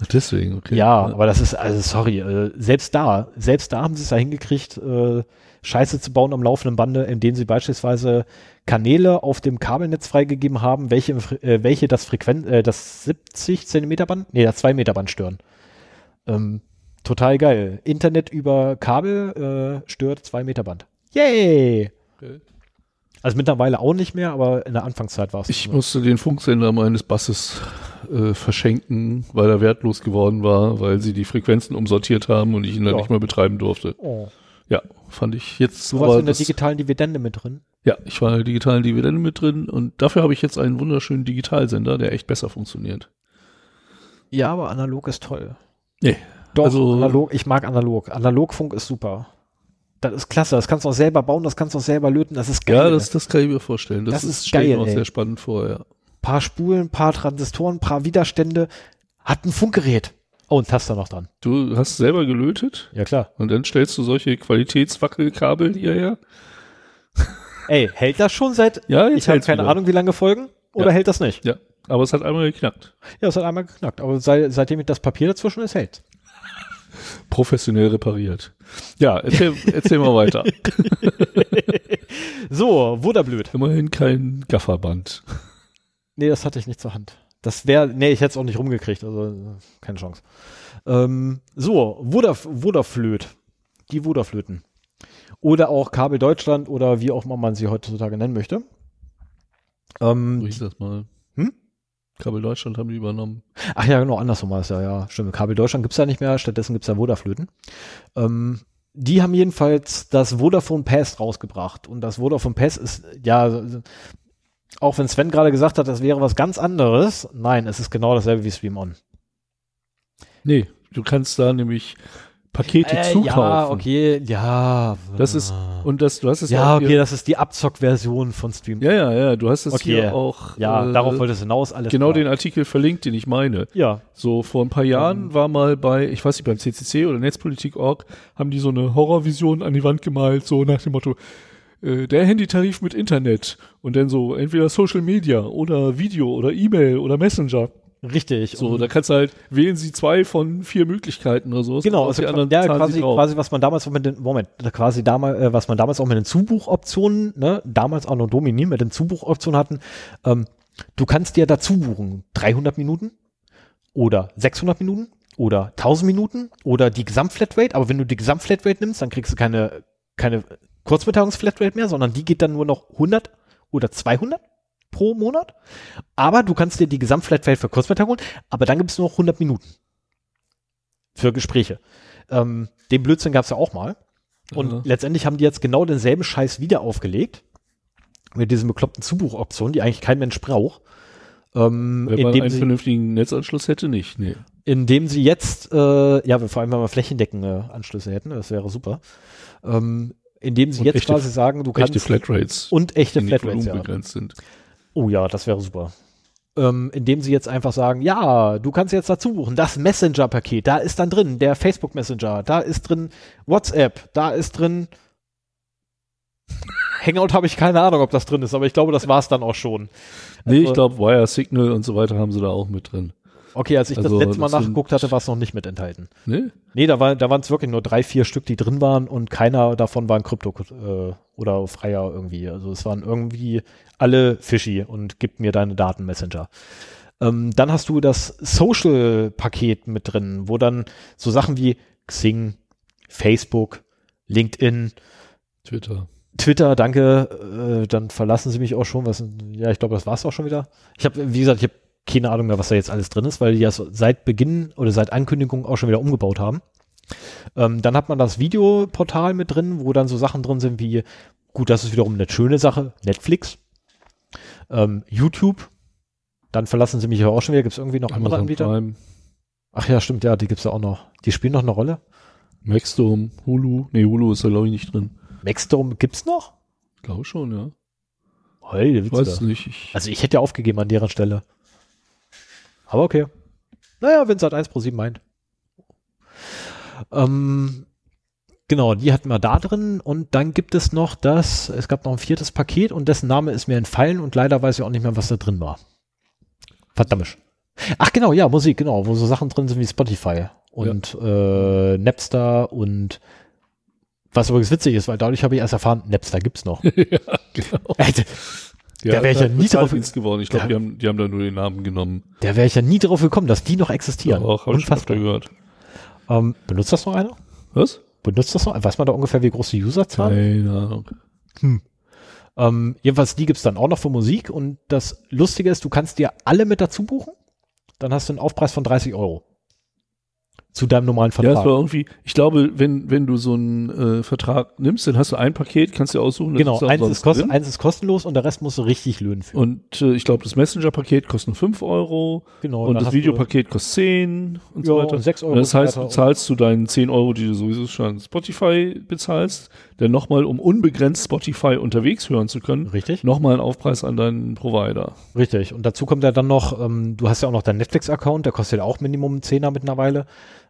Ach, deswegen, okay. Ja, aber das ist, also sorry, äh, selbst da, selbst da haben sie es ja hingekriegt, äh, Scheiße zu bauen am laufenden Bande, indem sie beispielsweise Kanäle auf dem Kabelnetz freigegeben haben, welche, äh, welche das Frequenz, äh, das 70 Zentimeter Band, nee, das 2 Meter Band stören. Ähm, total geil. Internet über Kabel äh, stört 2 Meter Band. Yay! Okay. Also mittlerweile auch nicht mehr, aber in der Anfangszeit war es. Ich so. musste den Funksender meines Basses äh, verschenken, weil er wertlos geworden war, weil sie die Frequenzen umsortiert haben und ich ihn dann Ja. nicht mehr betreiben durfte. Oh. Ja, fand ich jetzt. Du warst in der das- digitalen Dividende mit drin. Ja, ich war in der digitalen Dividende mit drin und dafür habe ich jetzt einen wunderschönen Digitalsender, der echt besser funktioniert. Ja, aber analog ist toll. Nee, Doch, Also- analog, ich mag analog. Analogfunk ist super. Das ist klasse. Das kannst du auch selber bauen, das kannst du auch selber löten. Das ist geil. ja, das, das kann ich mir vorstellen. Das, Das ist, ist geil, mir auch ey. sehr spannend vor, ja. paar Spulen, paar Transistoren, paar Widerstände. Hat ein Funkgerät. Oh, ein Taster noch dran. Du hast selber gelötet Ja, klar. und dann stellst du solche Qualitätswackelkabel hierher. <laughs> Ey, hält das schon seit, Ja, ich habe keine wieder. Ahnung, wie lange Folgen? Oder Ja. hält das nicht? Ja, aber es hat einmal geknackt. Ja, es hat einmal geknackt. Aber sei, seitdem das Papier dazwischen ist, hält. Professionell repariert. Ja, erzähl, erzähl mal weiter. <laughs> So, Wunderblöd. Immerhin kein Gafferband. Nee, das hatte ich nicht zur Hand. Das wäre, nee, ich hätte es auch nicht rumgekriegt, also äh, keine Chance. Ähm, so, Wodaf Wodaflöt. Die Wodaflöten. Oder auch Kabel Deutschland oder wie auch immer man sie heutzutage nennen möchte. So Ähm, hieß das mal. Kabel Deutschland haben die übernommen. ach ja, genau, andersrum war es ja, ja. Stimmt, Kabel Deutschland gibt's ja nicht mehr, stattdessen gibt's ja Vodaflöten. Ähm, die haben jedenfalls das Vodafone Pass rausgebracht. Und das Vodafone Pass ist, ja, auch wenn Sven gerade gesagt hat, das wäre was ganz anderes, nein, es ist genau dasselbe wie Stream On. Nee, du kannst da nämlich Pakete Äh, zukaufen. Ja, okay, ja. Das ist, und das, du hast es ja, auch okay, das ist die Abzock-Version von Stream. ja, ja, ja, du hast es Okay. hier auch, Ja, äh, darauf wollte es hinaus, alles genau klar. den Artikel verlinkt, den ich meine. Ja, So, vor ein paar Jahren Ähm. war mal bei, ich weiß nicht, beim CCC oder Netzpolitik.org, haben die so eine Horrorvision an die Wand gemalt, so nach dem Motto, äh, der Handytarif mit Internet und dann so entweder Social Media oder Video oder E-Mail oder Messenger. Richtig. So, da kannst du halt, wählen sie zwei von vier Möglichkeiten oder so. Genau, also die anderen ja, quasi, quasi, was man damals auch mit den, Moment, quasi damals, äh, was man damals auch mit den Zubuchoptionen, ne, damals auch noch Domini mit den Zubuchoptionen hatten, ähm, du kannst dir dazu buchen 300 Minuten oder 600 Minuten oder 1000 Minuten oder die Gesamtflatrate, aber wenn du die Gesamtflatrate nimmst, dann kriegst du keine, keine Kurzmitteilungsflatrate mehr, sondern die geht dann nur noch 100 oder 200 pro Monat. Aber du kannst dir die Gesamtflatrate für Kurzmitteilung holen, aber dann gibt es nur noch 100 Minuten für Gespräche. Ähm, den Blödsinn gab es ja auch mal. Und Ja. letztendlich haben die jetzt genau denselben Scheiß wieder aufgelegt. Mit diesen bekloppten Zubuchoptionen, die eigentlich kein Mensch braucht. Ähm, Wenn man einen sie, vernünftigen Netzanschluss hätte, nicht. Nee. indem sie jetzt, äh, ja, vor allem wenn wir flächendeckende Anschlüsse hätten, das wäre super. Ähm, indem sie Und jetzt echte- quasi sagen, du kannst Echte Flatrates, und echte Flatrates, ja. sind. Oh ja, das wäre super. Ähm, indem sie jetzt einfach sagen, ja, du kannst jetzt dazu buchen, das Messenger-Paket, da ist dann drin der Facebook Messenger, da ist drin WhatsApp, da ist drin <laughs> Hangout habe ich keine Ahnung, ob das drin ist, aber ich glaube, das war es dann auch schon. Nee, Also- ich glaube, Wire Signal und so weiter haben sie da auch mit drin. Okay, als ich Also, das letzte Mal das nachgeguckt hatte, war es noch nicht mit enthalten. Ne? Nee, da, war, da waren es wirklich nur drei, vier Stück, die drin waren und keiner davon war ein Krypto äh, oder freier irgendwie. Also es waren irgendwie alle fishy und gib mir deine Daten Messenger. Ähm, dann hast du das Social-Paket mit drin, wo dann so Sachen wie Xing, Facebook, LinkedIn, Twitter. Twitter, danke, äh, dann verlassen sie mich auch schon. Was, ja, ich glaube, das war's auch schon wieder. Ich habe, wie gesagt, ich habe keine Ahnung mehr, was da jetzt alles drin ist, weil die das seit Beginn oder seit Ankündigung auch schon wieder umgebaut haben. Ähm, dann hat man das Videoportal mit drin, wo dann so Sachen drin sind wie, gut, das ist wiederum eine schöne Sache, Netflix, ähm, YouTube. Dann verlassen sie mich aber auch schon wieder. Gibt es irgendwie noch andere Anbieter? Prime, Ach ja, stimmt, ja, die gibt's ja auch noch. Die spielen noch eine Rolle. Maxdome, Hulu. Nee, Hulu ist da glaube ich nicht drin. Maxdome gibt's noch? Glaube schon, ja. Hey, Ich weiß es nicht. Ich, Also ich hätte ja aufgegeben an deren Stelle. Aber okay. Naja, wenn es halt 1 pro 7 meint. Ähm, genau, die hatten wir da drin und dann gibt es noch das, es gab noch ein viertes Paket und dessen Name ist mir entfallen und leider weiß ich auch nicht mehr, was da drin war. Verdammt. Ach genau, ja, Musik, genau, wo so Sachen drin sind wie Spotify und äh, Napster und was übrigens witzig ist, weil dadurch habe ich erst erfahren, Napster gibt's noch. <laughs> ja, genau. Alter, Da wär ich ja nie drauf- geworden. Ich glaube, Da- die haben, die haben da nur den Namen genommen. Der wäre ich ja nie drauf gekommen, dass die noch existieren. auch, habe ich Unfassbar. gehört. Ähm, benutzt das noch einer? Was? Benutzt das noch? Weiß man da ungefähr, wie groß die Userzahl? Keine Ahnung. Ähm, jedenfalls, die gibt's dann auch noch für Musik und das Lustige ist, du kannst dir alle mit dazu buchen, dann hast du einen Aufpreis von 30 Euro. Zu deinem normalen Ja, es Vertrag. war irgendwie, ich glaube, wenn, wenn du so einen äh, Vertrag nimmst, dann hast du ein Paket, kannst du aussuchen. das genau, eins ist, kost eins ist kostenlos und der Rest musst du richtig löhnen für. Und äh, ich glaube, das Messenger-Paket kostet nur 5 Euro genau, und das Videopaket kostet 10 und ja, so weiter. und 6 Euro. Und das heißt, du zahlst du deinen 10 Euro, die du sowieso schon an Spotify bezahlst, denn nochmal, um unbegrenzt Spotify unterwegs hören zu können, Richtig. nochmal einen Aufpreis an deinen Provider. Richtig. Und dazu kommt ja dann noch, ähm, du hast ja auch noch deinen Netflix-Account, der kostet ja auch Minimum einen Zehner mittlerweile.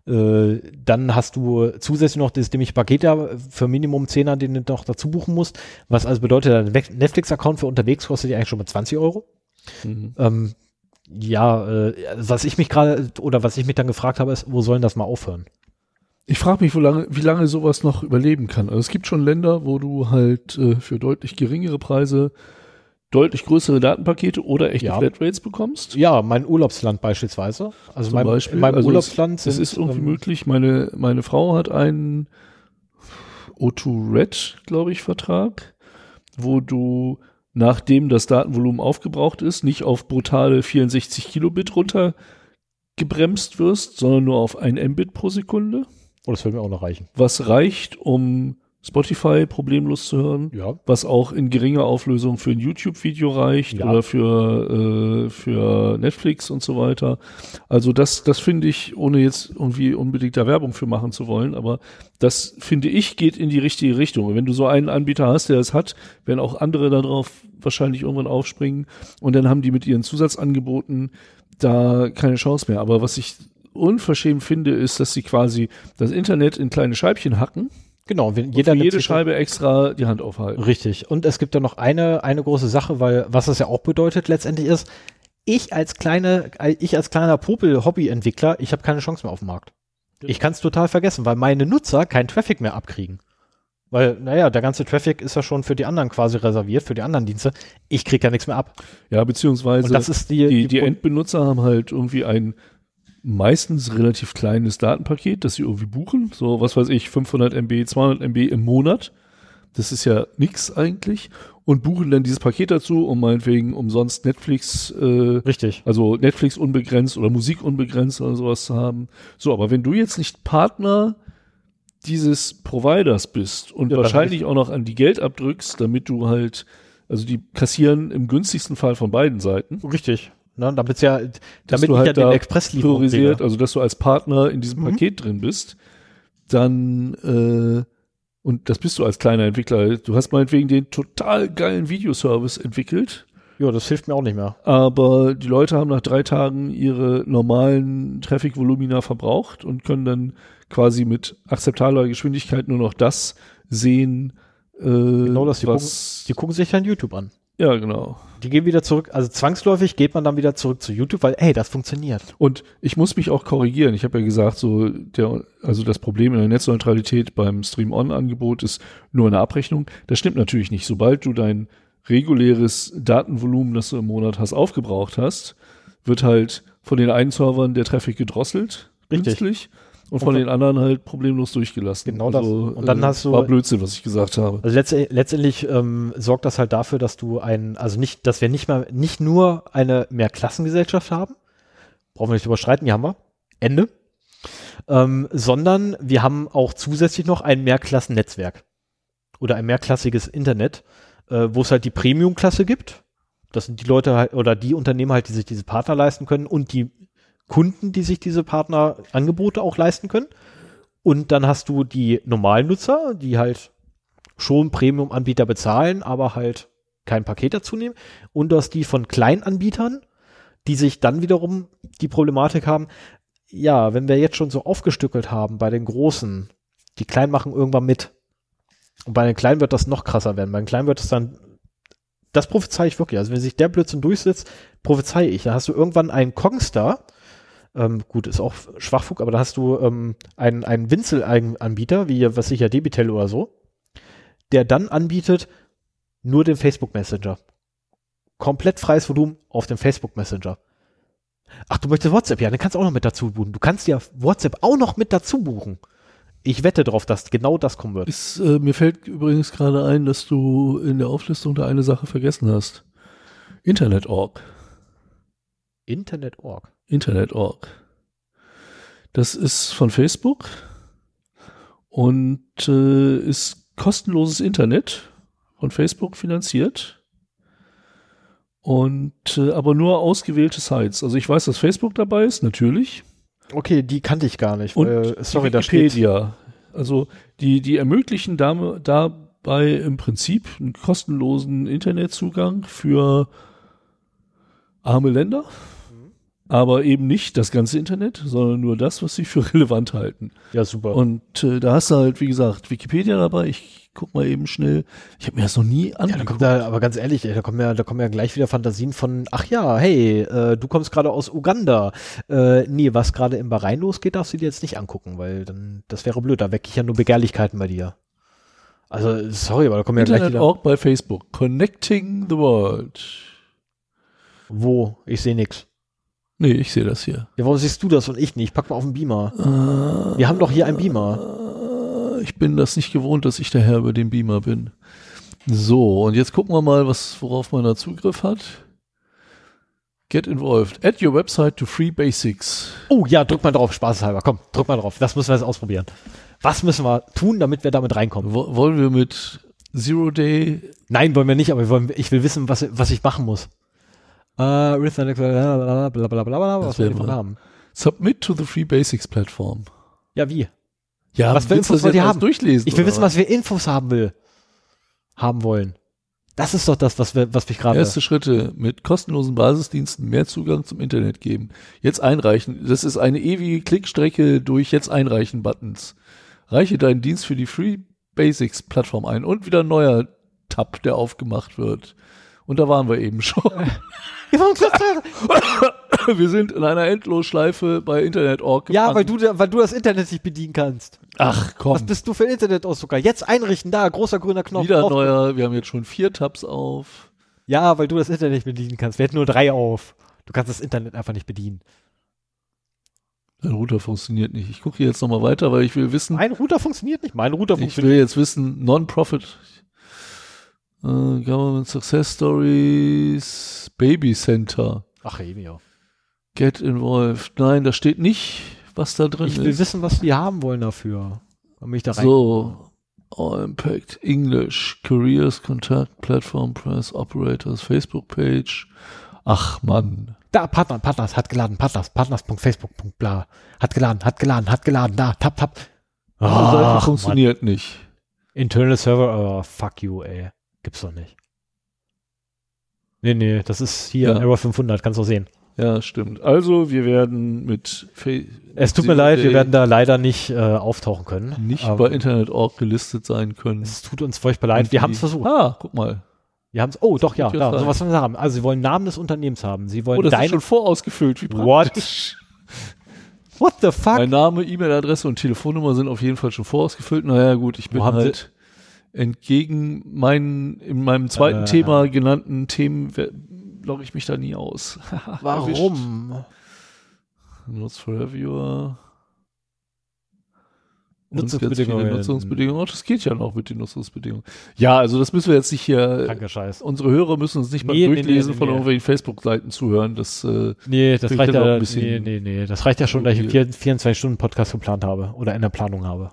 Äh, dann hast du zusätzlich noch das dämliche Paket ja für Minimum Zehner, den du noch dazu buchen musst. Was also bedeutet, dein Netflix-Account für unterwegs kostet ja eigentlich schon mal 20 Euro. Mhm. Ähm, ja, äh, was ich mich gerade, oder was ich mich dann gefragt habe, ist, wo sollen das mal aufhören? Ich frage mich, lange, wie lange sowas noch überleben kann. Also es gibt schon Länder, wo du halt äh, für deutlich geringere Preise deutlich größere Datenpakete oder echte Ja. Flatrates bekommst. Ja, mein Urlaubsland beispielsweise. Also mein, Beispiel. in meinem Also Urlaubsland Es ist irgendwie ähm, möglich. Meine, meine Frau hat einen O2 Red, glaube ich, Vertrag, wo du, nachdem das Datenvolumen aufgebraucht ist, nicht auf brutale 64 Kilobit runter gebremst wirst, sondern nur auf ein Mbit pro Sekunde, Oh, das würde mir auch noch reichen. was reicht, um Spotify problemlos zu hören, Ja. was auch in geringer Auflösung für ein YouTube-Video reicht Ja. oder für, äh, für Netflix und so weiter. Also das, das finde ich, ohne jetzt irgendwie unbedingt da Werbung für machen zu wollen, aber das finde ich geht in die richtige Richtung. Und wenn du so einen Anbieter hast, der es hat, werden auch andere darauf wahrscheinlich irgendwann aufspringen und dann haben die mit ihren Zusatzangeboten da keine Chance mehr. Aber was ich unverschämt finde, ist, dass sie quasi das Internet in kleine Scheibchen hacken Genau, wenn jeder jeder für jede Scheibe extra die Hand aufhalten. Richtig. Und es gibt ja noch eine, eine große Sache, weil was das ja auch bedeutet letztendlich ist, ich als kleine, ich als kleiner Popel-Hobby-Entwickler, ich habe keine Chance mehr auf dem Markt. Ich kann es total vergessen, weil meine Nutzer keinen Traffic mehr abkriegen. Weil, naja, der ganze Traffic ist ja schon für die anderen quasi reserviert, für die anderen Dienste. Ich krieg ja nichts mehr ab. Ja, beziehungsweise Und das ist die, die, die Endbenutzer haben halt irgendwie ein meistens relativ kleines Datenpaket, das sie irgendwie buchen. So, was weiß ich, 500 MB, 200 MB im Monat. Das ist ja nix eigentlich. Und buchen dann dieses Paket dazu, um meinetwegen umsonst Netflix, äh, Richtig. also Netflix unbegrenzt oder Musik unbegrenzt oder sowas zu haben. So, aber wenn du jetzt nicht Partner dieses Providers bist und Ja, wahrscheinlich auch noch an die Geld abdrückst, damit du halt, also die kassieren im günstigsten Fall von beiden Seiten, Richtig. Ne, damit ja, dass damit du ich halt ja den Expresslieferung priorisiert, also dass du als Partner in diesem Mhm. Paket drin bist, dann äh, und das bist du als kleiner Entwickler. Du hast meinetwegen den total geilen Videoservice entwickelt, Ja, das hilft mir auch nicht mehr. aber die Leute haben nach drei Tagen ihre normalen Traffic-Volumina verbraucht und können dann quasi mit akzeptabler Geschwindigkeit nur noch das sehen, äh, Genau das, die was, Die gucken sich dann YouTube an. Ja genau. Die gehen wieder zurück, also zwangsläufig geht man dann wieder zurück zu YouTube, weil, hey, das funktioniert. Und ich muss mich auch korrigieren. Ich habe ja gesagt, so der, also das Problem in der Netzneutralität beim Stream-On-Angebot ist nur eine Abrechnung. Das stimmt natürlich nicht. Sobald du dein reguläres Datenvolumen, das du im Monat hast, aufgebraucht hast, wird halt von den einen Servern der Traffic gedrosselt, Richtig. künstlich, und von Und- den anderen halt problemlos durchgelassen. Genau das. Also, Und dann äh, hast du- war Blödsinn, was ich gesagt habe. Also letzt, letztendlich ähm, sorgt das halt dafür, dass du ein, also nicht, dass wir nicht mal, nicht nur eine Mehrklassengesellschaft haben, brauchen wir nicht überschreiten, die haben wir, Ende, ähm, sondern wir haben auch zusätzlich noch ein Mehrklassennetzwerk oder ein mehrklassiges Internet, äh, wo es halt die Premium-Klasse gibt. Das sind die Leute halt, oder die Unternehmen halt, die sich diese Partner leisten können und die Kunden, die sich diese Partnerangebote auch leisten können. Und dann hast du die normalen Nutzer, die halt schon Premium-Anbieter bezahlen, aber halt kein Paket dazu nehmen. Und du hast die von Kleinanbietern, die sich dann wiederum die Problematik haben, ja, wenn wir jetzt schon so aufgestückelt haben bei den Großen, die Kleinen machen irgendwann mit. Und bei den Kleinen wird das noch krasser werden. Bei den Kleinen wird es dann, das prophezei ich wirklich. Also wenn sich der Blödsinn durchsetzt, prophezei ich. Da hast du irgendwann einen Kongstar, ähm, gut, ist auch Schwachfug, aber da hast du ähm, einen, einen Winzelanbieter, wie was sicher Debitel oder so, der dann anbietet nur den Facebook Messenger. Komplett freies Volumen auf dem Facebook Messenger. Ach, du möchtest WhatsApp, ja, dann kannst du auch noch mit dazu buchen. Du kannst ja WhatsApp auch noch mit dazu buchen. Ich wette darauf, dass genau das kommen wird. Ist, äh, mir fällt übrigens gerade ein, dass du in der Auflistung da eine Sache vergessen hast. Internet.org. Internet.org. Internet.org. Das ist von Facebook und äh, ist kostenloses Internet von Facebook finanziert. Und äh, aber nur ausgewählte Sites. Also ich weiß, dass Facebook dabei ist, natürlich. Okay, die kannte ich gar nicht. Und die sorry, da steht. Wikipedia. Also die, die ermöglichen da, dabei im Prinzip einen kostenlosen Internetzugang für arme Länder, aber eben nicht das ganze Internet, sondern nur das, was sie für <laughs> relevant halten. Ja, super. Und äh, da hast du halt, wie gesagt, Wikipedia dabei. Ich guck mal eben schnell. Ich habe mir das noch nie ja, da angeguckt. kommt da, aber ganz ehrlich, ey, da kommen ja, da kommen ja gleich wieder Fantasien von, ach ja, hey, äh, du kommst gerade aus Uganda. Äh, nee, was gerade im Bahrain losgeht, darfst du dir jetzt nicht angucken, weil dann, das wäre blöd, da wecke ich ja nur Begehrlichkeiten bei dir. Also, sorry, aber da kommen ja gleich wieder. auch bei Facebook. Connecting the World. Wo? Ich sehe nix. Nee, ich sehe das hier. Ja, warum siehst du das und ich nicht? Pack mal auf den Beamer. Äh, Wir haben doch hier einen Beamer. äh, Ich bin das nicht gewohnt, dass ich der Herr über den Beamer bin. So, und jetzt gucken wir mal, was, worauf man da Zugriff hat. Get involved. Add your website to free basics. Oh ja, drück mal drauf, spaßeshalber. Komm, drück mal drauf. Das müssen wir jetzt ausprobieren. Was müssen wir tun, damit wir damit reinkommen? Wo, wollen wir mit Zero Day Nein, wollen wir nicht, aber wir wollen, ich will wissen, was, was ich machen muss. Äh, Rhythmic, blablabla, blablabla, was wir wir. haben. submit to the free basics platform? Ja, wie? Ja, Was für Infos wollt ihr haben? durchlesen? Ich will wissen, was wir Infos haben will. Haben wollen. Das ist doch das, was wir, was mich gerade. Erste Schritte mit kostenlosen Basisdiensten mehr Zugang zum Internet geben. Jetzt einreichen. Das ist eine ewige Klickstrecke durch jetzt einreichen Buttons. Reiche deinen Dienst für die Free Basics Plattform ein und wieder ein neuer Tab, der aufgemacht wird. Und da waren wir eben schon. <laughs> <coughs> Wir sind in einer Endlosschleife bei Internet.org. ja, weil du, weil du das Internet nicht bedienen kannst. Ach Was komm, bist du für Internetausdrucker? Jetzt einrichten, da, großer grüner Knopf. wieder drauf. neuer. Wir haben jetzt schon vier Tabs auf. Ja, weil du das Internet nicht bedienen kannst. Wir hätten nur drei auf. Du kannst das Internet einfach nicht bedienen. Dein Router funktioniert nicht. Ich gucke hier jetzt nochmal weiter, weil ich will wissen, Mein Router funktioniert nicht. Mein Router Ich funktioniert. will jetzt wissen, Non-Profit, äh, Government Success Stories, Baby Center, Ach, eben ja. Get Involved. Nein, da steht nicht, was da drin Ich will ist. wissen, was die haben wollen dafür. Damit ich da rein. So, All Impact, English, Careers, Contact, Platform, Press, Operators, Facebook Page. Ach Mann. Da, Partner, Partners, hat geladen, Partners, Partners.facebook.bla. Hat geladen, hat geladen, hat geladen, da, tap, tap. Seite Ach, funktioniert nicht. Mann. Internal Server, oh, fuck you, ey. Gibt's doch nicht. Nee, nee, das ist hier Ja. Error 500, kannst du auch sehen. Ja, stimmt. Also, wir werden mit Fa Es tut mir leid, wir werden da leider nicht äh, auftauchen können. nicht Aber bei Internet.org gelistet sein können. Es tut uns furchtbar leid. Wir haben es versucht. Ah, guck mal. Wir haben es. Oh, doch, ja, da, sowas wollen sie haben. Also, sie wollen Namen des Unternehmens haben. Sie wollen Oh, das ist deine. schon vorausgefüllt. Wie What? praktisch. What the fuck? Mein Name, E-Mail-Adresse und Telefonnummer sind auf jeden Fall schon vorausgefüllt. Naja, gut, ich bin Wo halt entgegen meinen, in meinem zweiten Äh. Thema genannten Themen logge ich mich da nie aus. <laughs> Warum? Notes for Reviewer. Nutzungsbedingungen. Nutzungsbedingungen. Oh, das geht ja noch mit den Nutzungsbedingungen. Ja, also das müssen wir jetzt nicht hier. Kranker Scheiß. Unsere Hörer müssen uns nicht beim Nee, Durchlesen nee, nee, von nee. irgendwelchen Facebook-Seiten zuhören. Das, äh, Nee, das reicht ja. ein bisschen Nee, nee, nee. Das reicht ja schon, dass ich einen Okay. 24-Stunden-Podcast geplant habe oder in der Planung habe.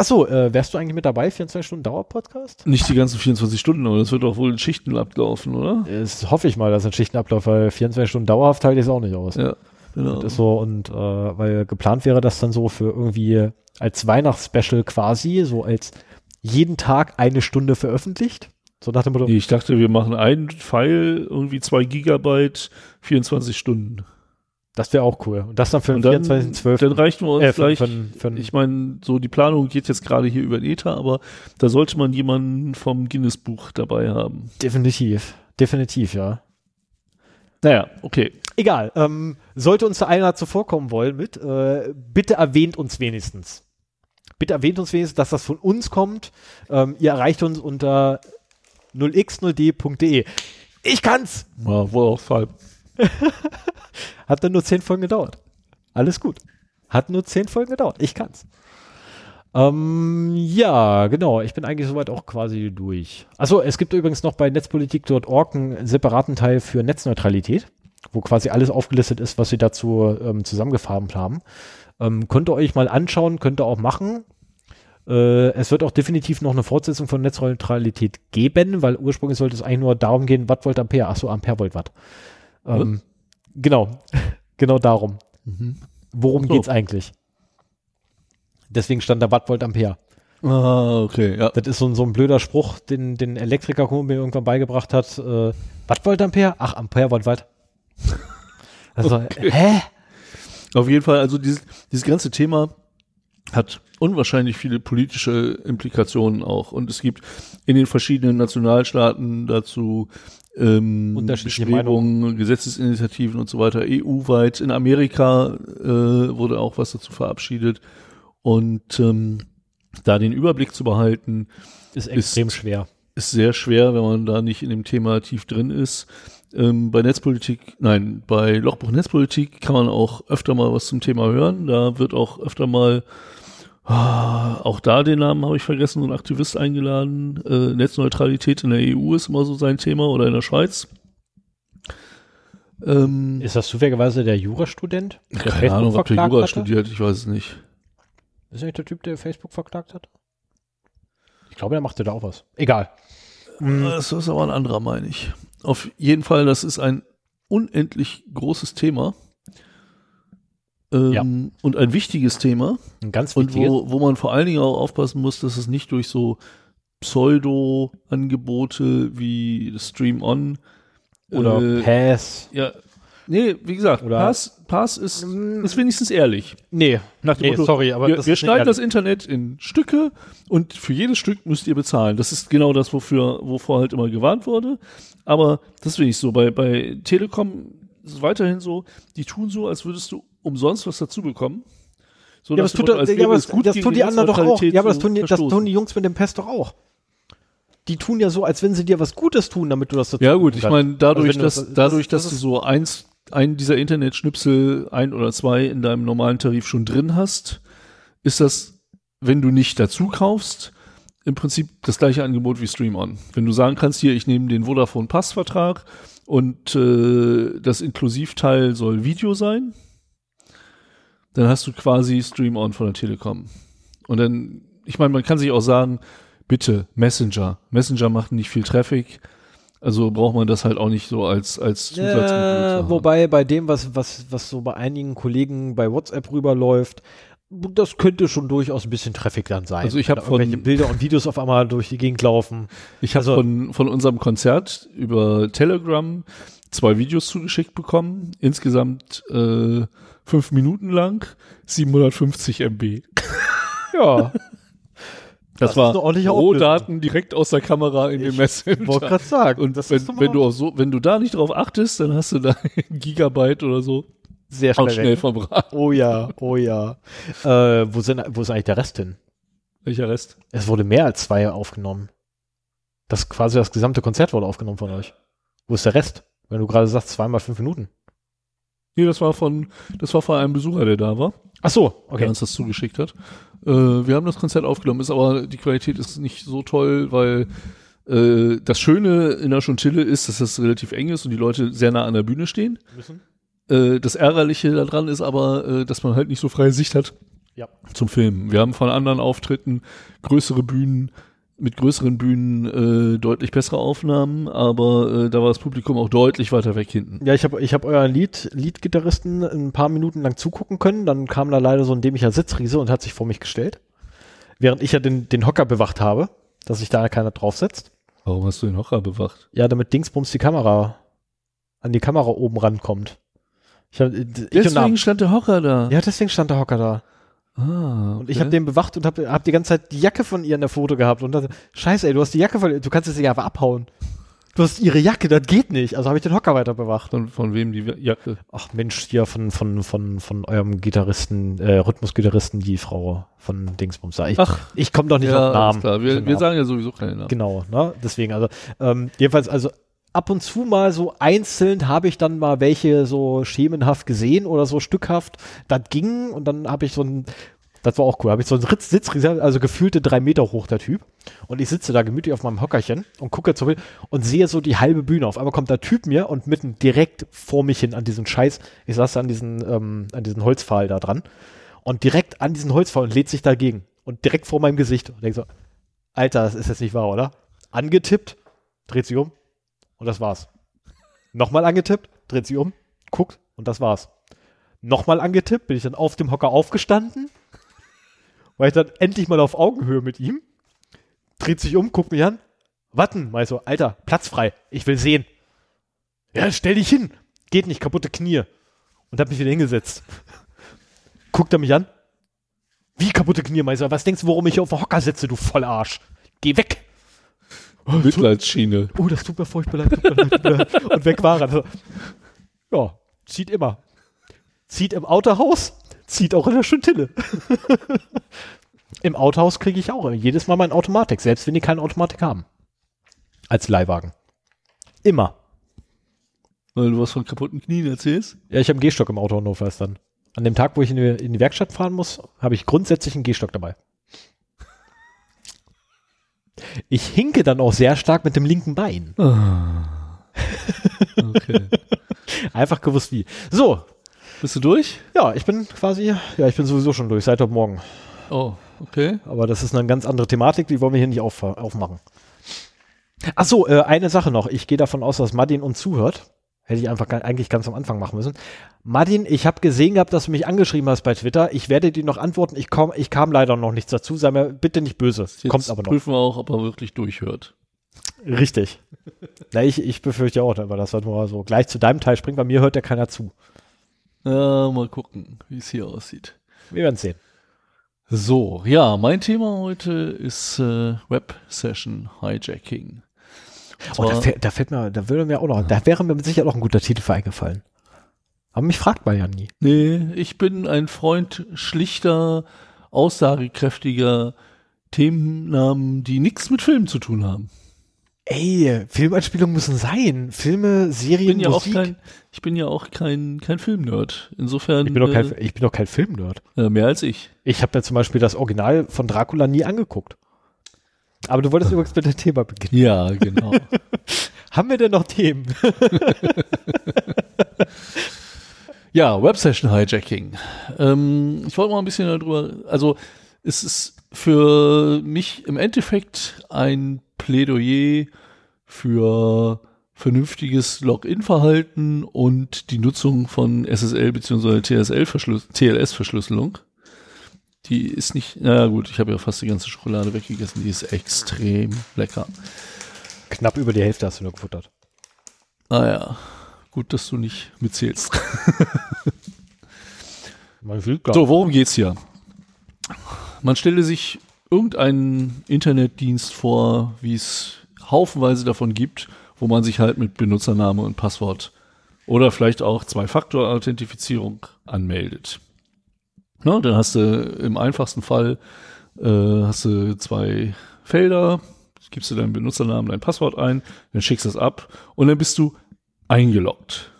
Achso, äh, wärst du eigentlich mit dabei? 24 Stunden Dauer-Podcast? nicht die ganzen 24 Stunden, aber das wird doch wohl in Schichten ablaufen, oder? Das hoffe ich mal, dass ein Schichtenablauf, weil 24 Stunden dauerhaft halte ich es auch nicht aus. Ja, genau. Ist so, und äh, weil geplant wäre das dann so für irgendwie als Weihnachtsspecial quasi, so als jeden Tag eine Stunde veröffentlicht. So nach dem Motto, Nee, ich dachte, wir machen einen Pfeil, irgendwie zwei Gigabyte, 24 Stunden. Das wäre auch cool. Und das dann für den Und dann, 24.12. dann reichen wir uns äh, für, ich meine, so die Planung geht jetzt gerade hier über den Ether, aber da sollte man jemanden vom Guinness-Buch dabei haben. definitiv. Definitiv, ja. Naja, okay. Egal. Ähm, sollte uns da einer zuvorkommen wollen mit, äh, bitte erwähnt uns wenigstens. Bitte erwähnt uns wenigstens, dass das von uns kommt. Ähm, ihr erreicht uns unter 0x0d.de. Ich kann's! Ja, wohl auch falsch. <laughs> Hat dann nur zehn Folgen gedauert. Alles gut. Hat nur zehn Folgen gedauert. Ich kann's. Ähm, ja, genau. Ich bin eigentlich soweit auch quasi durch. Also es gibt übrigens noch bei netzpolitik.org einen separaten Teil für Netzneutralität, wo quasi alles aufgelistet ist, was sie dazu ähm, zusammengefarmt haben. Ähm, könnt ihr euch mal anschauen, könnt ihr auch machen. Äh, es wird auch definitiv noch eine Fortsetzung von Netzneutralität geben, weil ursprünglich sollte es eigentlich nur darum gehen, Watt Volt Ampere. Achso, Ampere Volt Watt. Ähm, genau. <laughs> genau darum. Mhm. Worum so. geht's eigentlich? Deswegen stand da Wattvolt Ampere. Ah, okay, ja. Das ist so, ein- so ein blöder Spruch, den den Elektriker mir irgendwann beigebracht hat. Äh, Wattvolt Ampere? Ach, Ampere Volt Watt. <laughs> Also, hä? Auf jeden Fall, also dieses, dieses ganze Thema hat unwahrscheinlich viele politische Implikationen auch. Und es gibt in den verschiedenen Nationalstaaten dazu ähm, Unterschiedliche Bestrebungen, Gesetzesinitiativen und so weiter. EU-weit. In Amerika äh, wurde auch was dazu verabschiedet. Und ähm, da den Überblick zu behalten, Ist extrem schwer. ist sehr schwer, wenn man da nicht in dem Thema tief drin ist. Ähm, bei Netzpolitik, nein, bei Lochbuch Netzpolitik kann man auch öfter mal was zum Thema hören. Da wird auch öfter mal, auch da den Namen habe ich vergessen, so ein Aktivist eingeladen. Äh, Netzneutralität in der EU ist immer so sein Thema oder in der Schweiz. Ähm, Ist das zufälligerweise der Jurastudent? Der keine Ahnung, ob der Jura hatte? studiert, ich weiß es nicht. Ist nicht der Typ, der Facebook verklagt hat? Ich glaube, er machte da auch was. Egal. Mhm. Das ist aber ein anderer, meine ich. Auf jeden Fall, das ist ein unendlich großes Thema. Ähm, Und ein wichtiges Thema. Ein ganz Und wichtiges. wo, wo man vor allen Dingen auch aufpassen muss, dass es nicht durch so Pseudo-Angebote wie Stream On oder äh, Pass. ja, nee, wie gesagt, Oder- Pass, Pass ist, ist wenigstens ehrlich. Nee, Nach dem nee Motto, sorry, aber wir, das wir schneiden das. Internet in Stücke und für jedes Stück müsst ihr bezahlen. Das ist genau das, wofür, wovor halt immer gewarnt wurde. Aber das finde ich so. Bei, bei Telekom ist es weiterhin so, die tun so, als würdest du umsonst was dazu bekommen. So Ja, das tut, als ja, aber das, gut das tun die anderen doch auch. Ja, aber das tun, die, das tun die Jungs mit dem Pest doch auch. Die tun ja so, als wenn sie dir was Gutes tun, damit du das dazu Ja gut, ich meine, dadurch, Also wenn du dass, das- dadurch, das- dass das du so eins, einen dieser Internetschnipsel, ein oder zwei in deinem normalen Tarif schon drin hast, ist das, wenn du nicht dazu kaufst, im Prinzip das gleiche Angebot wie Stream On. Wenn du sagen kannst, hier, ich nehme den Vodafone Passvertrag und äh, das Inklusivteil soll Video sein, dann hast du quasi Stream On von der Telekom. Und dann, ich meine, man kann sich auch sagen, bitte, Messenger. Messenger macht nicht viel Traffic. Also braucht man das halt auch nicht so als, als Zusatzmittel. zu Ja, haben. wobei bei dem, was, was, was so bei einigen Kollegen bei WhatsApp rüberläuft, das könnte schon durchaus ein bisschen Traffic dann sein. Also ich hab Wenn da irgendwelche von- Bilder und Videos auf einmal durch die Gegend laufen. Ich habe Also- von, von unserem Konzert über Telegram zwei Videos zugeschickt bekommen. Insgesamt äh, fünf Minuten lang, 750 MB. <laughs> Ja, Das, Das war Rohdaten direkt aus der Kamera in den Messenger. wollte gerade sagen. Und das wenn, wenn du auf so, wenn du da nicht drauf achtest, dann hast du da ein Gigabyte oder so sehr auch schnell, schnell verbraten. Oh ja, oh ja. Äh, wo, sind, wo ist eigentlich der Rest hin? Welcher Rest? Es wurde mehr als zwei aufgenommen. Das quasi das gesamte Konzert wurde aufgenommen von euch. Wo ist der Rest? Wenn du gerade sagst, zweimal fünf Minuten. Nee, das war von, das war von einem Besucher, der da war. Ach so, der okay. uns das zugeschickt hat. Äh, wir haben das Konzert aufgenommen, ist aber die Qualität ist nicht so toll, weil äh, das Schöne in der Schontille ist, dass es relativ eng ist und die Leute sehr nah an der Bühne stehen. Äh, das Ärgerliche daran ist aber, äh, dass man halt nicht so freie Sicht hat Ja. zum Filmen. Wir haben von anderen Auftritten größere Bühnen, mit größeren Bühnen äh, deutlich bessere Aufnahmen, aber äh, da war das Publikum auch deutlich weiter weg hinten. Ja, ich habe ich hab euren Lied, Liedgitarristen ein paar Minuten lang zugucken können. Dann kam da leider so ein dämlicher Sitzriese und hat sich vor mich gestellt. Während ich ja den, den Hocker bewacht habe, dass sich da keiner draufsetzt. Warum hast du den Hocker bewacht? Ja, damit Dingsbums die Kamera an die Kamera oben rankommt. Ich hab, ich Deswegen stand der Hocker da. Ja, deswegen stand der Hocker da. Ah, Und ich habe den bewacht und habe hab die ganze Zeit die Jacke von ihr in der Foto gehabt. Und dachte, scheiße, ey, du hast die Jacke von ihr, du kannst jetzt nicht einfach abhauen. Du hast ihre Jacke, das geht nicht. Also habe ich den Hocker weiter bewacht. Von, von wem die Jacke? Ach Mensch, hier von, von, von, von eurem Gitarristen, äh, Rhythmusgitarristen, die Frau von Dingsbums. Ich, Ach, ich komme doch nicht ja, auf alles Namen. klar. Wir, wir sagen ja sowieso keine Namen. Genau, ne? Deswegen, also, ähm, jedenfalls, also ab und zu mal so einzeln habe ich dann mal welche so schemenhaft gesehen oder so stückhaft. Das ging und dann habe ich so ein, das war auch cool, habe ich so einen Ritz, Sitzreserve, also gefühlte drei Meter hoch, der Typ. Und ich sitze da gemütlich auf meinem Hockerchen und gucke zur Bild und sehe so die halbe Bühne. Auf einmal kommt der Typ mir und mitten direkt vor mich hin an diesen Scheiß, ich saß an diesen, ähm, an diesen Holzpfahl da dran und direkt an diesen Holzpfahl und lädt sich dagegen und direkt vor meinem Gesicht und denk so, Alter, das ist jetzt nicht wahr, oder? Angetippt, dreht sich um und das war's. Nochmal angetippt, dreht sich um, guckt und das war's. Nochmal angetippt, bin ich dann auf dem Hocker aufgestanden war ich dann endlich mal auf Augenhöhe mit ihm, dreht sich um, guckt mich an, warten, mal so, Alter, Platz frei, ich will sehen. Ja, stell dich hin, geht nicht, kaputte Knie. Und hab mich wieder hingesetzt. Guckt er mich an, wie kaputte Knie, Meister, was denkst du, warum ich hier auf den Hocker sitze, du Vollarsch? Geh weg! Oh, Mitleidsschiene. Oh, das tut mir furchtbar leid. Tut mir leid, tut mir leid. Und weg war er. Also, ja, zieht immer. Zieht im Autohaus, zieht auch in der Schüttille. <laughs> Im Autohaus kriege ich auch jedes Mal mein Automatik, selbst wenn die keine Automatik haben. Als Leihwagen. Immer. Weil du was von kaputten Knien erzählst? Ja, ich habe einen Gehstock im Auto notfalls dann. An dem Tag, wo ich in die, in die Werkstatt fahren muss, habe ich grundsätzlich einen Gehstock dabei. Ich hinke dann auch sehr stark mit dem linken Bein. Okay. <laughs> Einfach gewusst wie. So, Bist du durch? ja, ich bin quasi, ja, ich bin sowieso schon durch, seit heute Morgen. Oh, okay. Aber das ist eine ganz andere Thematik, die wollen wir hier nicht auf, aufmachen. Ach so, äh, eine Sache noch. Ich gehe davon aus, dass Martin uns zuhört. Hätte ich einfach eigentlich ganz am Anfang machen müssen. Martin, ich habe gesehen gehabt, dass du mich angeschrieben hast bei Twitter. Ich werde dir noch antworten. Ich, komm, ich kam leider noch nichts dazu. Sei mir bitte nicht böse. Jetzt Kommt aber noch. prüfen wir auch, ob er wirklich durchhört. Richtig. <laughs> Na, ich, ich befürchte auch, aber das war nur so gleich zu deinem Teil springt. Bei mir hört ja keiner zu. Ja, mal gucken, wie es hier aussieht. Wir werden sehen. So, ja, mein Thema heute ist äh, Web Session Hijacking. Oh, da, fällt, da fällt mir, da würde mir auch noch, da wäre mir Sicherheit auch ein guter Titel für eingefallen. Aber mich fragt man ja nie. Nee, ich bin ein Freund schlichter, aussagekräftiger Themennamen, die nichts mit Filmen zu tun haben. Ey, Filmanspielungen müssen sein. Filme, Ich Serien, bin ja auch Musik. kein, ich bin ja auch kein, kein Filmnerd. Insofern ich bin doch kein, äh, ich bin doch kein Filmnerd. äh, mehr als ich. Ich habe mir zum Beispiel das Original von Dracula nie angeguckt. Aber du wolltest übrigens mit dem Thema beginnen. Ja, genau. <laughs> Haben wir denn noch Themen? <laughs> Ja, Web Session Hijacking. Ähm, ich wollte mal ein bisschen darüber, also es ist für mich im Endeffekt ein Plädoyer für vernünftiges Login-Verhalten und die Nutzung von SSL bzw. TLS-Verschlüsselung. Die ist nicht, na gut, ich habe ja fast die ganze Schokolade weggegessen, die ist extrem lecker. Knapp über die Hälfte hast du nur gefuttert. Ah ja, gut, dass du nicht mitzählst. <laughs> So, worum geht's hier? Man stelle sich irgendeinen Internetdienst vor, wie es haufenweise davon gibt, wo man sich halt mit Benutzername und Passwort oder vielleicht auch Zwei-Faktor-Authentifizierung anmeldet. Na, dann hast du im einfachsten Fall äh, hast du zwei Felder, gibst du deinen Benutzernamen, dein Passwort ein, dann schickst du es ab und dann bist du eingeloggt.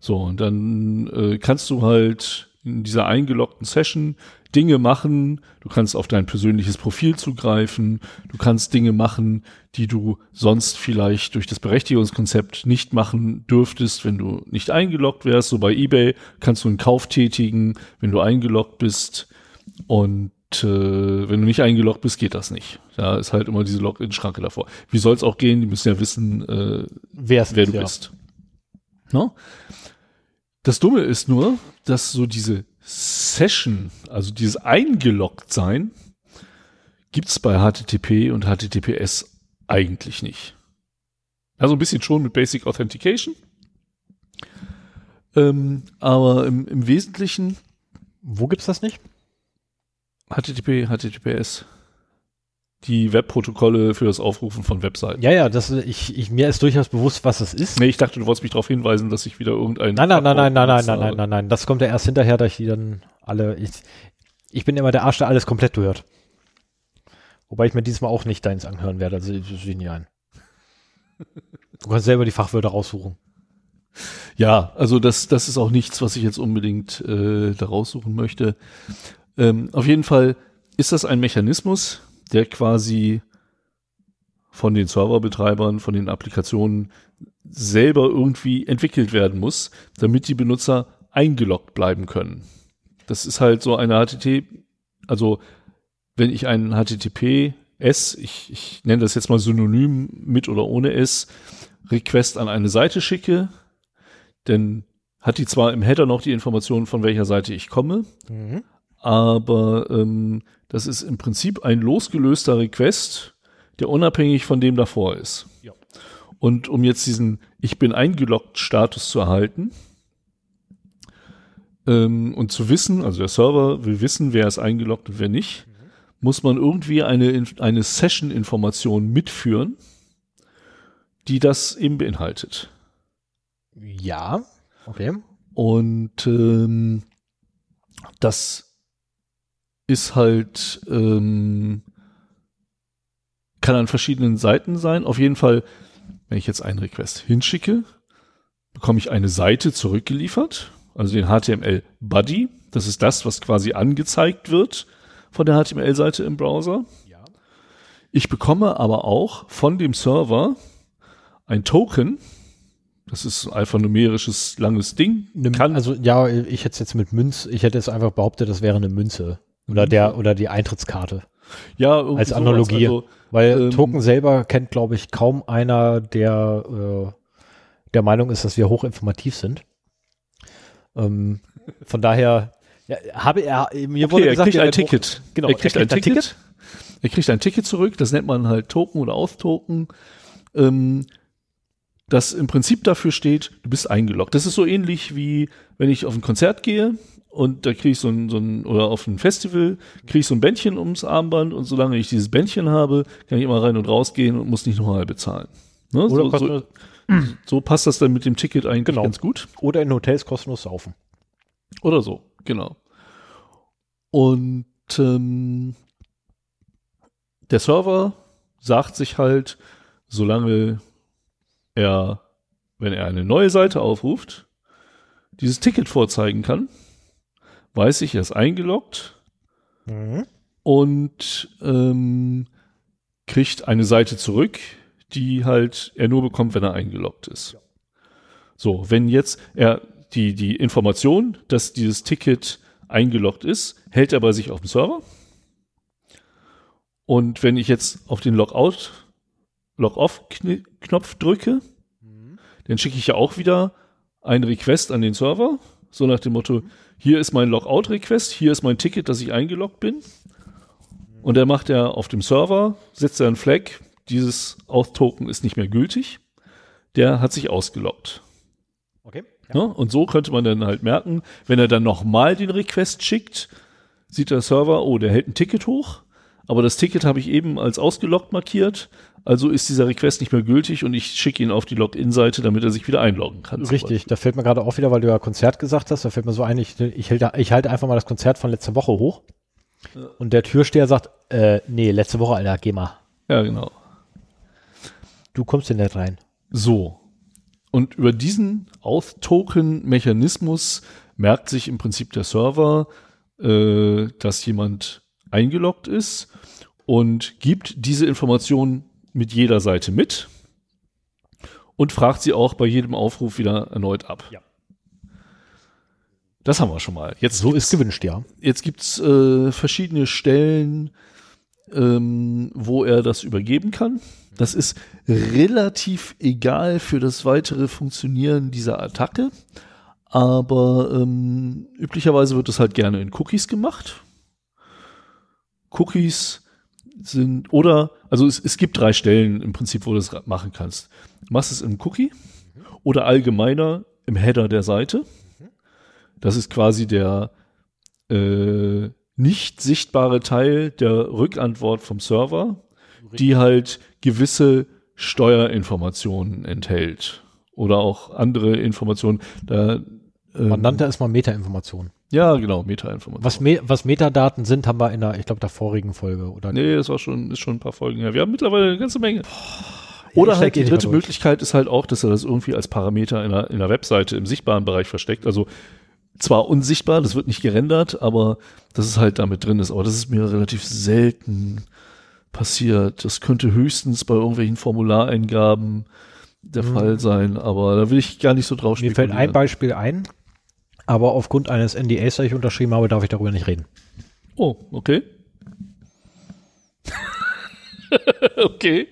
So, und dann äh, kannst du halt in dieser eingeloggten Session Dinge machen. Du kannst auf dein persönliches Profil zugreifen. Du kannst Dinge machen, die du sonst vielleicht durch das Berechtigungskonzept nicht machen dürftest, wenn du nicht eingeloggt wärst. So bei eBay kannst du einen Kauf tätigen, wenn du eingeloggt bist. Und äh, wenn du nicht eingeloggt bist, geht das nicht. Da ist halt immer diese Login-Schranke davor. Wie soll es auch gehen? Die müssen ja wissen, äh, wer du ja. bist. No? Das Dumme ist nur, dass so diese Session, also dieses Eingeloggt-Sein, gibt's bei HTTP und HTTPS eigentlich nicht. Also ein bisschen schon mit Basic Authentication. Ähm, aber im, im Wesentlichen Wo gibt's das nicht? HTTP, HTTPS. Die Webprotokolle für das Aufrufen von Webseiten. Ja, ja, das, ich, ich, mir ist durchaus bewusst, was es ist. Nee, ich dachte, du wolltest mich darauf hinweisen, dass ich wieder irgendein. Nein, nein, nein, nein, nein, nein, nein, nein, nein, nein. Das kommt ja erst hinterher, dass ich die dann alle. Ich, ich bin immer der Arsch, der alles komplett durchhört. Wobei ich mir diesmal auch nicht deins anhören werde, also ich sehe nicht ein. Du kannst selber die Fachwörter raussuchen. Ja, also das, das ist auch nichts, was ich jetzt unbedingt äh, da raussuchen möchte. Ähm, auf jeden Fall ist das ein Mechanismus, der quasi von den Serverbetreibern, von den Applikationen selber irgendwie entwickelt werden muss, damit die Benutzer eingeloggt bleiben können. Das ist halt so eine HTTP, also wenn ich einen HTTPS, ich, ich nenne das jetzt mal synonym mit oder ohne S, Request an eine Seite schicke, denn hat die zwar im Header noch die Information, von welcher Seite ich komme, Mhm. aber ähm, das ist im Prinzip ein losgelöster Request, der unabhängig von dem davor ist. Ja. Und um jetzt diesen Ich bin eingeloggt Status zu erhalten ähm, und zu wissen, also der Server will wissen, wer ist eingeloggt und wer nicht, muss man irgendwie eine, eine Session-Information mitführen, die das eben beinhaltet. Ja, okay. Und ähm, das ist halt, ähm, kann an verschiedenen Seiten sein. Auf jeden Fall, wenn ich jetzt einen Request hinschicke, bekomme ich eine Seite zurückgeliefert, also den HTML Buddy. Das ist das, was quasi angezeigt wird von der HTML-Seite im Browser. Ja. Ich bekomme aber auch von dem Server ein Token. Das ist ein alphanumerisches langes Ding. Kann also ja, ich hätte es jetzt mit Münz, ich hätte es einfach behauptet, das wäre eine Münze oder der oder die Eintrittskarte. Ja, als Analogie, also, weil ähm, Token selber kennt, glaube ich, kaum einer, der äh, der Meinung ist, dass wir hochinformativ sind. Ähm, von daher ja, habe er mir okay, wurde er gesagt, kriegt ein Ticket. Genau, er kriegt er ein kriegt ein Ticket. Er kriegt ein Ticket zurück. Das nennt man halt Token oder Austoken. Ähm, das im Prinzip dafür steht, du bist eingeloggt. Das ist so ähnlich wie wenn ich auf ein Konzert gehe und da kriege ich so ein, so ein, oder auf ein Festival, kriege ich so ein Bändchen ums Armband und solange ich dieses Bändchen habe, kann ich immer rein und rausgehen und muss nicht nochmal bezahlen. Ne? Oder, so, so, so passt das dann mit dem Ticket eigentlich Genau. ganz gut. oder in Hotels kostenlos saufen. Oder so, genau. Und ähm, der Server sagt sich halt, solange er, wenn er eine neue Seite aufruft, dieses Ticket vorzeigen kann, weiß ich, er ist eingeloggt und ähm, kriegt eine Seite zurück, die halt er nur bekommt, wenn er eingeloggt ist. So, wenn jetzt er die, die Information, dass dieses Ticket eingeloggt ist, hält er bei sich auf dem Server. Und wenn ich jetzt auf den Logout, Log-Off-Knopf drücke, dann schicke ich ja auch wieder einen Request an den Server, so nach dem Motto, hier ist mein Logout-Request, hier ist mein Ticket, dass ich eingeloggt bin. Und dann macht er auf dem Server, setzt er einen Flag, dieses Auth-Token ist nicht mehr gültig, der hat sich ausgeloggt. Okay. Ne? Und so könnte man dann halt merken, wenn er dann nochmal den Request schickt, sieht der Server, oh, der hält ein Ticket hoch, aber das Ticket habe ich eben als ausgeloggt markiert, also ist dieser Request nicht mehr gültig und ich schicke ihn auf die Login-Seite, damit er sich wieder einloggen kann. Richtig, da fällt mir gerade auch wieder, weil du ja Konzert gesagt hast, da fällt mir so ein, ich, ich, halte, ich halte einfach mal das Konzert von letzter Woche hoch. Und der Türsteher sagt, äh, nee, letzte Woche, Alter, geh mal. Ja, genau. Du kommst hier nicht rein. So. Und über diesen Auth-Token-Mechanismus merkt sich im Prinzip der Server, äh, dass jemand eingeloggt ist und gibt diese Information mit jeder Seite mit und fragt sie auch bei jedem Aufruf wieder erneut ab. Ja. Das haben wir schon mal. Jetzt So ist gewünscht, ja. Jetzt gibt's äh, verschiedene Stellen, ähm, wo er das übergeben kann. Das ist relativ egal für das weitere Funktionieren dieser Attacke. Aber ähm, üblicherweise wird das halt gerne in Cookies gemacht. Cookies sind, oder, also es, es gibt drei Stellen im Prinzip, wo du das machen kannst. Du machst es im Cookie oder allgemeiner im Header der Seite. Das ist quasi der äh, nicht sichtbare Teil der Rückantwort vom Server, die halt gewisse Steuerinformationen enthält. Oder auch andere Informationen. Da, ähm, Man nannte es mal Metainformation. Ja, genau, Metainformationen. Was, Me was Metadaten sind, haben wir in der, ich glaube, der vorigen Folge. Oder Nee, das war schon, ist schon ein paar Folgen her. Wir haben mittlerweile eine ganze Menge. Oder ich halt die dritte. Möglichkeit ist halt auch, dass er das irgendwie als Parameter in einer, in einer Webseite im sichtbaren Bereich versteckt. Also zwar unsichtbar, das wird nicht gerendert, aber dass es halt damit drin ist. Aber das ist mir relativ selten passiert. Das könnte höchstens bei irgendwelchen Formulareingaben der Fall sein, aber da will ich gar nicht so drauf Mir fällt ein Beispiel ein, aber aufgrund eines NDAs, das ich unterschrieben habe, darf ich darüber nicht reden. Oh, okay. <laughs> okay.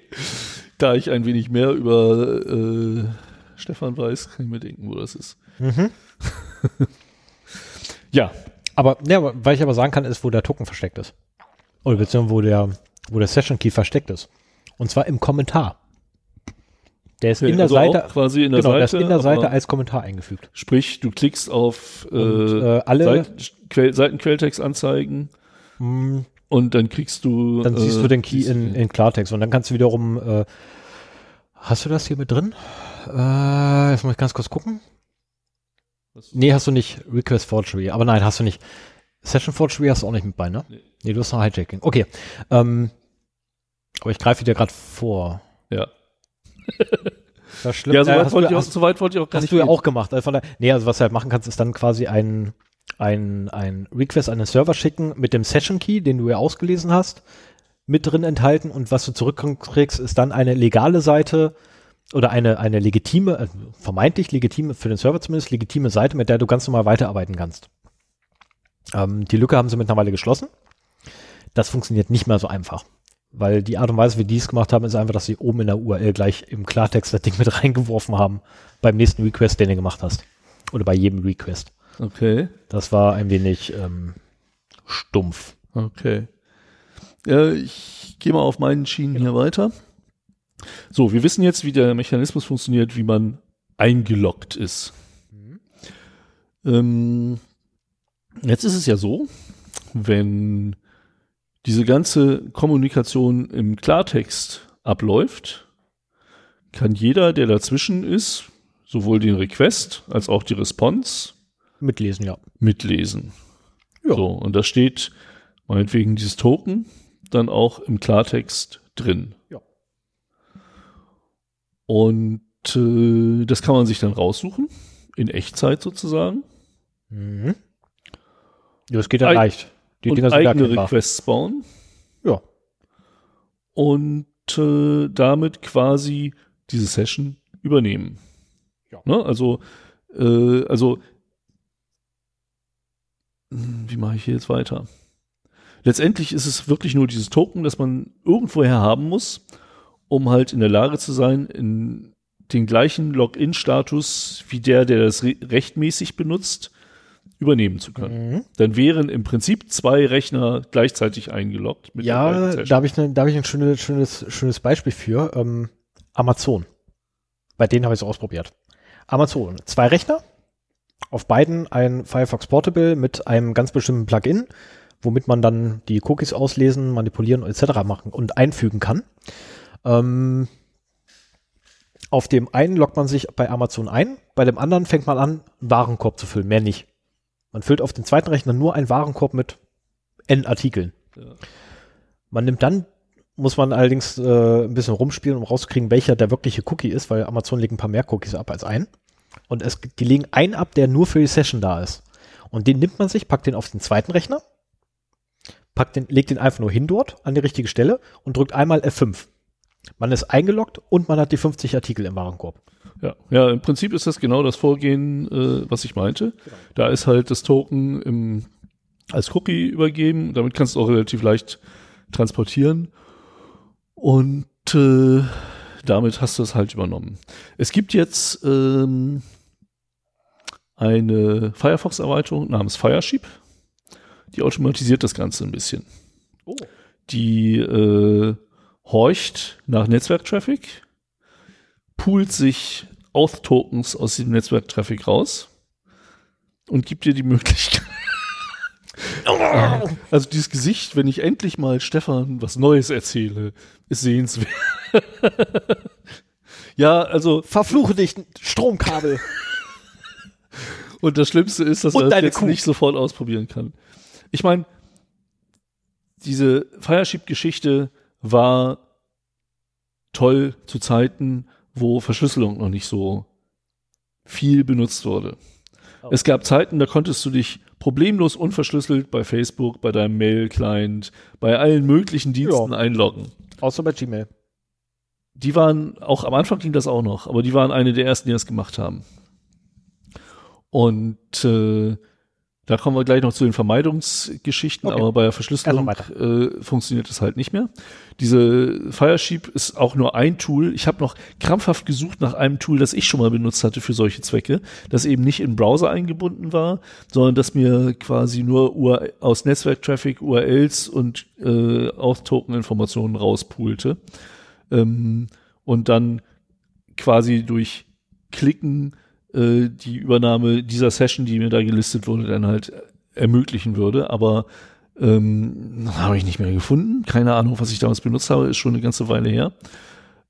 Da ich ein wenig mehr über äh, Stefan weiß, kann ich mir denken, wo das ist. Mhm. <laughs> Ja, Aber, ja, weil ich aber sagen kann, ist, wo der Token versteckt ist. Oder beziehungsweise wo der, wo der Session Key versteckt ist. Und zwar im Kommentar. Der ist Okay, in der also Seite, quasi in der genau, der ist Seite, in der Seite als Kommentar eingefügt. Sprich, du klickst auf äh, Und, äh, alle- Seiten, Quell, Seitenquelltext anzeigen Hm, und dann kriegst du. Dann siehst äh, du den Key siehst in, in Klartext und dann kannst du wiederum, äh, hast du das hier mit drin? Äh, jetzt muss ich ganz kurz gucken. Nee, hast du nicht. Request Forgery. Aber nein, hast du nicht. Session Forgery hast du auch nicht mit bei, ne? Nee. Nee, du hast noch Hijacking. Okay. Ähm, aber ich greife dir gerade vor. Ja, Das schlimm. ja Äh, soweit hast, wollte du, ich auch, hast, so weit wollte ich auch gar hast nicht du ja auch gemacht. Also der, nee, also was du halt machen kannst, ist dann quasi ein, ein, ein Request an den Server schicken mit dem Session Key, den du ja ausgelesen hast, mit drin enthalten und was du zurückkriegst, ist dann eine legale Seite oder eine, eine legitime, äh, vermeintlich legitime, für den Server zumindest, legitime Seite, mit der du ganz normal weiterarbeiten kannst. Ähm, die Lücke haben sie mittlerweile geschlossen. Das funktioniert nicht mehr so einfach. Weil die Art und Weise, wie die es gemacht haben, ist einfach, dass sie oben in der URL gleich im Klartext das Ding mit <laughs> reingeworfen haben beim nächsten Request, den du gemacht hast. Oder bei jedem Request. Okay, Das war ein wenig ähm, stumpf. okay. Ja, ich gehe mal auf meinen Schienen hier weiter. So, wir wissen jetzt, wie der Mechanismus funktioniert, wie man eingeloggt ist. Ähm, jetzt ist es ja so, wenn diese ganze Kommunikation im Klartext abläuft, kann jeder, der dazwischen ist, sowohl den Request als auch die Response Mitlesen, ja. mitlesen. Ja. So, und da steht meinetwegen dieses Token dann auch im Klartext drin. Ja. Und äh, das kann man sich dann raussuchen, in Echtzeit sozusagen. Mhm. Ja, das geht ja leicht. Die und Dinger sind eigene. Requests bauen Ja. und äh, damit quasi diese Session übernehmen. Ja. Ne? Also, äh, also, hm, wie mache ich hier jetzt weiter? Letztendlich ist es wirklich nur dieses Token, das man irgendwoher haben muss, um halt in der Lage zu sein, in den gleichen Login-Status wie der, der das re rechtmäßig benutzt, übernehmen zu können. Mhm. Dann wären im Prinzip zwei Rechner gleichzeitig eingeloggt. Ja, da habe ich, ne, da hab ich ein schönes, schönes, schönes Beispiel für. Ähm, Amazon. Bei denen habe ich es ausprobiert. Amazon. Zwei Rechner. Auf beiden ein Firefox Portable mit einem ganz bestimmten Plugin, womit man dann die Cookies auslesen, manipulieren etc. machen und einfügen kann. Ähm, auf dem einen loggt man sich bei Amazon ein, bei dem anderen fängt man an, Warenkorb zu füllen, mehr nicht. Man füllt auf dem zweiten Rechner nur einen Warenkorb mit N Artikeln. Man nimmt dann, muss man allerdings äh, ein bisschen rumspielen, um rauszukriegen, welcher der wirkliche Cookie ist, weil Amazon legt ein paar mehr Cookies ab als ein. Und es, die legen einen ab, der nur für die Session da ist. Und den nimmt man sich, packt den auf den zweiten Rechner, packt den, legt den einfach nur hin dort an die richtige Stelle und drückt einmal F5. Man ist eingeloggt und man hat die 50 Artikel im Warenkorb. Ja, ja, im Prinzip ist das genau das Vorgehen, äh, was ich meinte. Da ist halt das Token im, als Cookie übergeben. Damit kannst du auch relativ leicht transportieren. Und äh, damit hast du es halt übernommen. Es gibt jetzt ähm, eine Firefox-Erweiterung namens Firesheep. Die automatisiert das Ganze ein bisschen. Oh. Die äh, horcht nach Netzwerktraffic, poolt sich Auth-Tokens aus dem Netzwerktraffic raus und gibt dir die Möglichkeit. <laughs> Also dieses Gesicht, wenn ich endlich mal Stefan was Neues erzähle, ist sehenswert. <laughs> ja, also Verfluche dich, Stromkabel. <laughs> Und das Schlimmste ist, dass man das deine jetzt Kuh. nicht sofort ausprobieren kann. Ich meine, diese Firesheep-Geschichte war toll zu Zeiten, wo Verschlüsselung noch nicht so viel benutzt wurde. Oh. Es gab Zeiten, da konntest du dich problemlos unverschlüsselt bei Facebook, bei deinem Mail-Client, bei allen möglichen Diensten Ja. einloggen. Außer bei Gmail. Die waren, auch am Anfang ging das auch noch, aber die waren eine der ersten, die das gemacht haben. Und äh, Da kommen wir gleich noch zu den Vermeidungsgeschichten, Okay. aber bei der Verschlüsselung äh, funktioniert es halt nicht mehr. Diese Firesheep ist auch nur ein Tool. Ich habe noch krampfhaft gesucht nach einem Tool, das ich schon mal benutzt hatte für solche Zwecke, das eben nicht in Browser eingebunden war, sondern das mir quasi nur URL aus Netzwerktraffic URLs und äh, Auth-Token-Informationen rauspulte. Ähm, und dann quasi durch Klicken äh, die Übernahme dieser Session, die mir da gelistet wurde, dann halt ermöglichen würde. Aber ähm, habe ich nicht mehr gefunden. Keine Ahnung, was ich damals benutzt habe, ist schon eine ganze Weile her.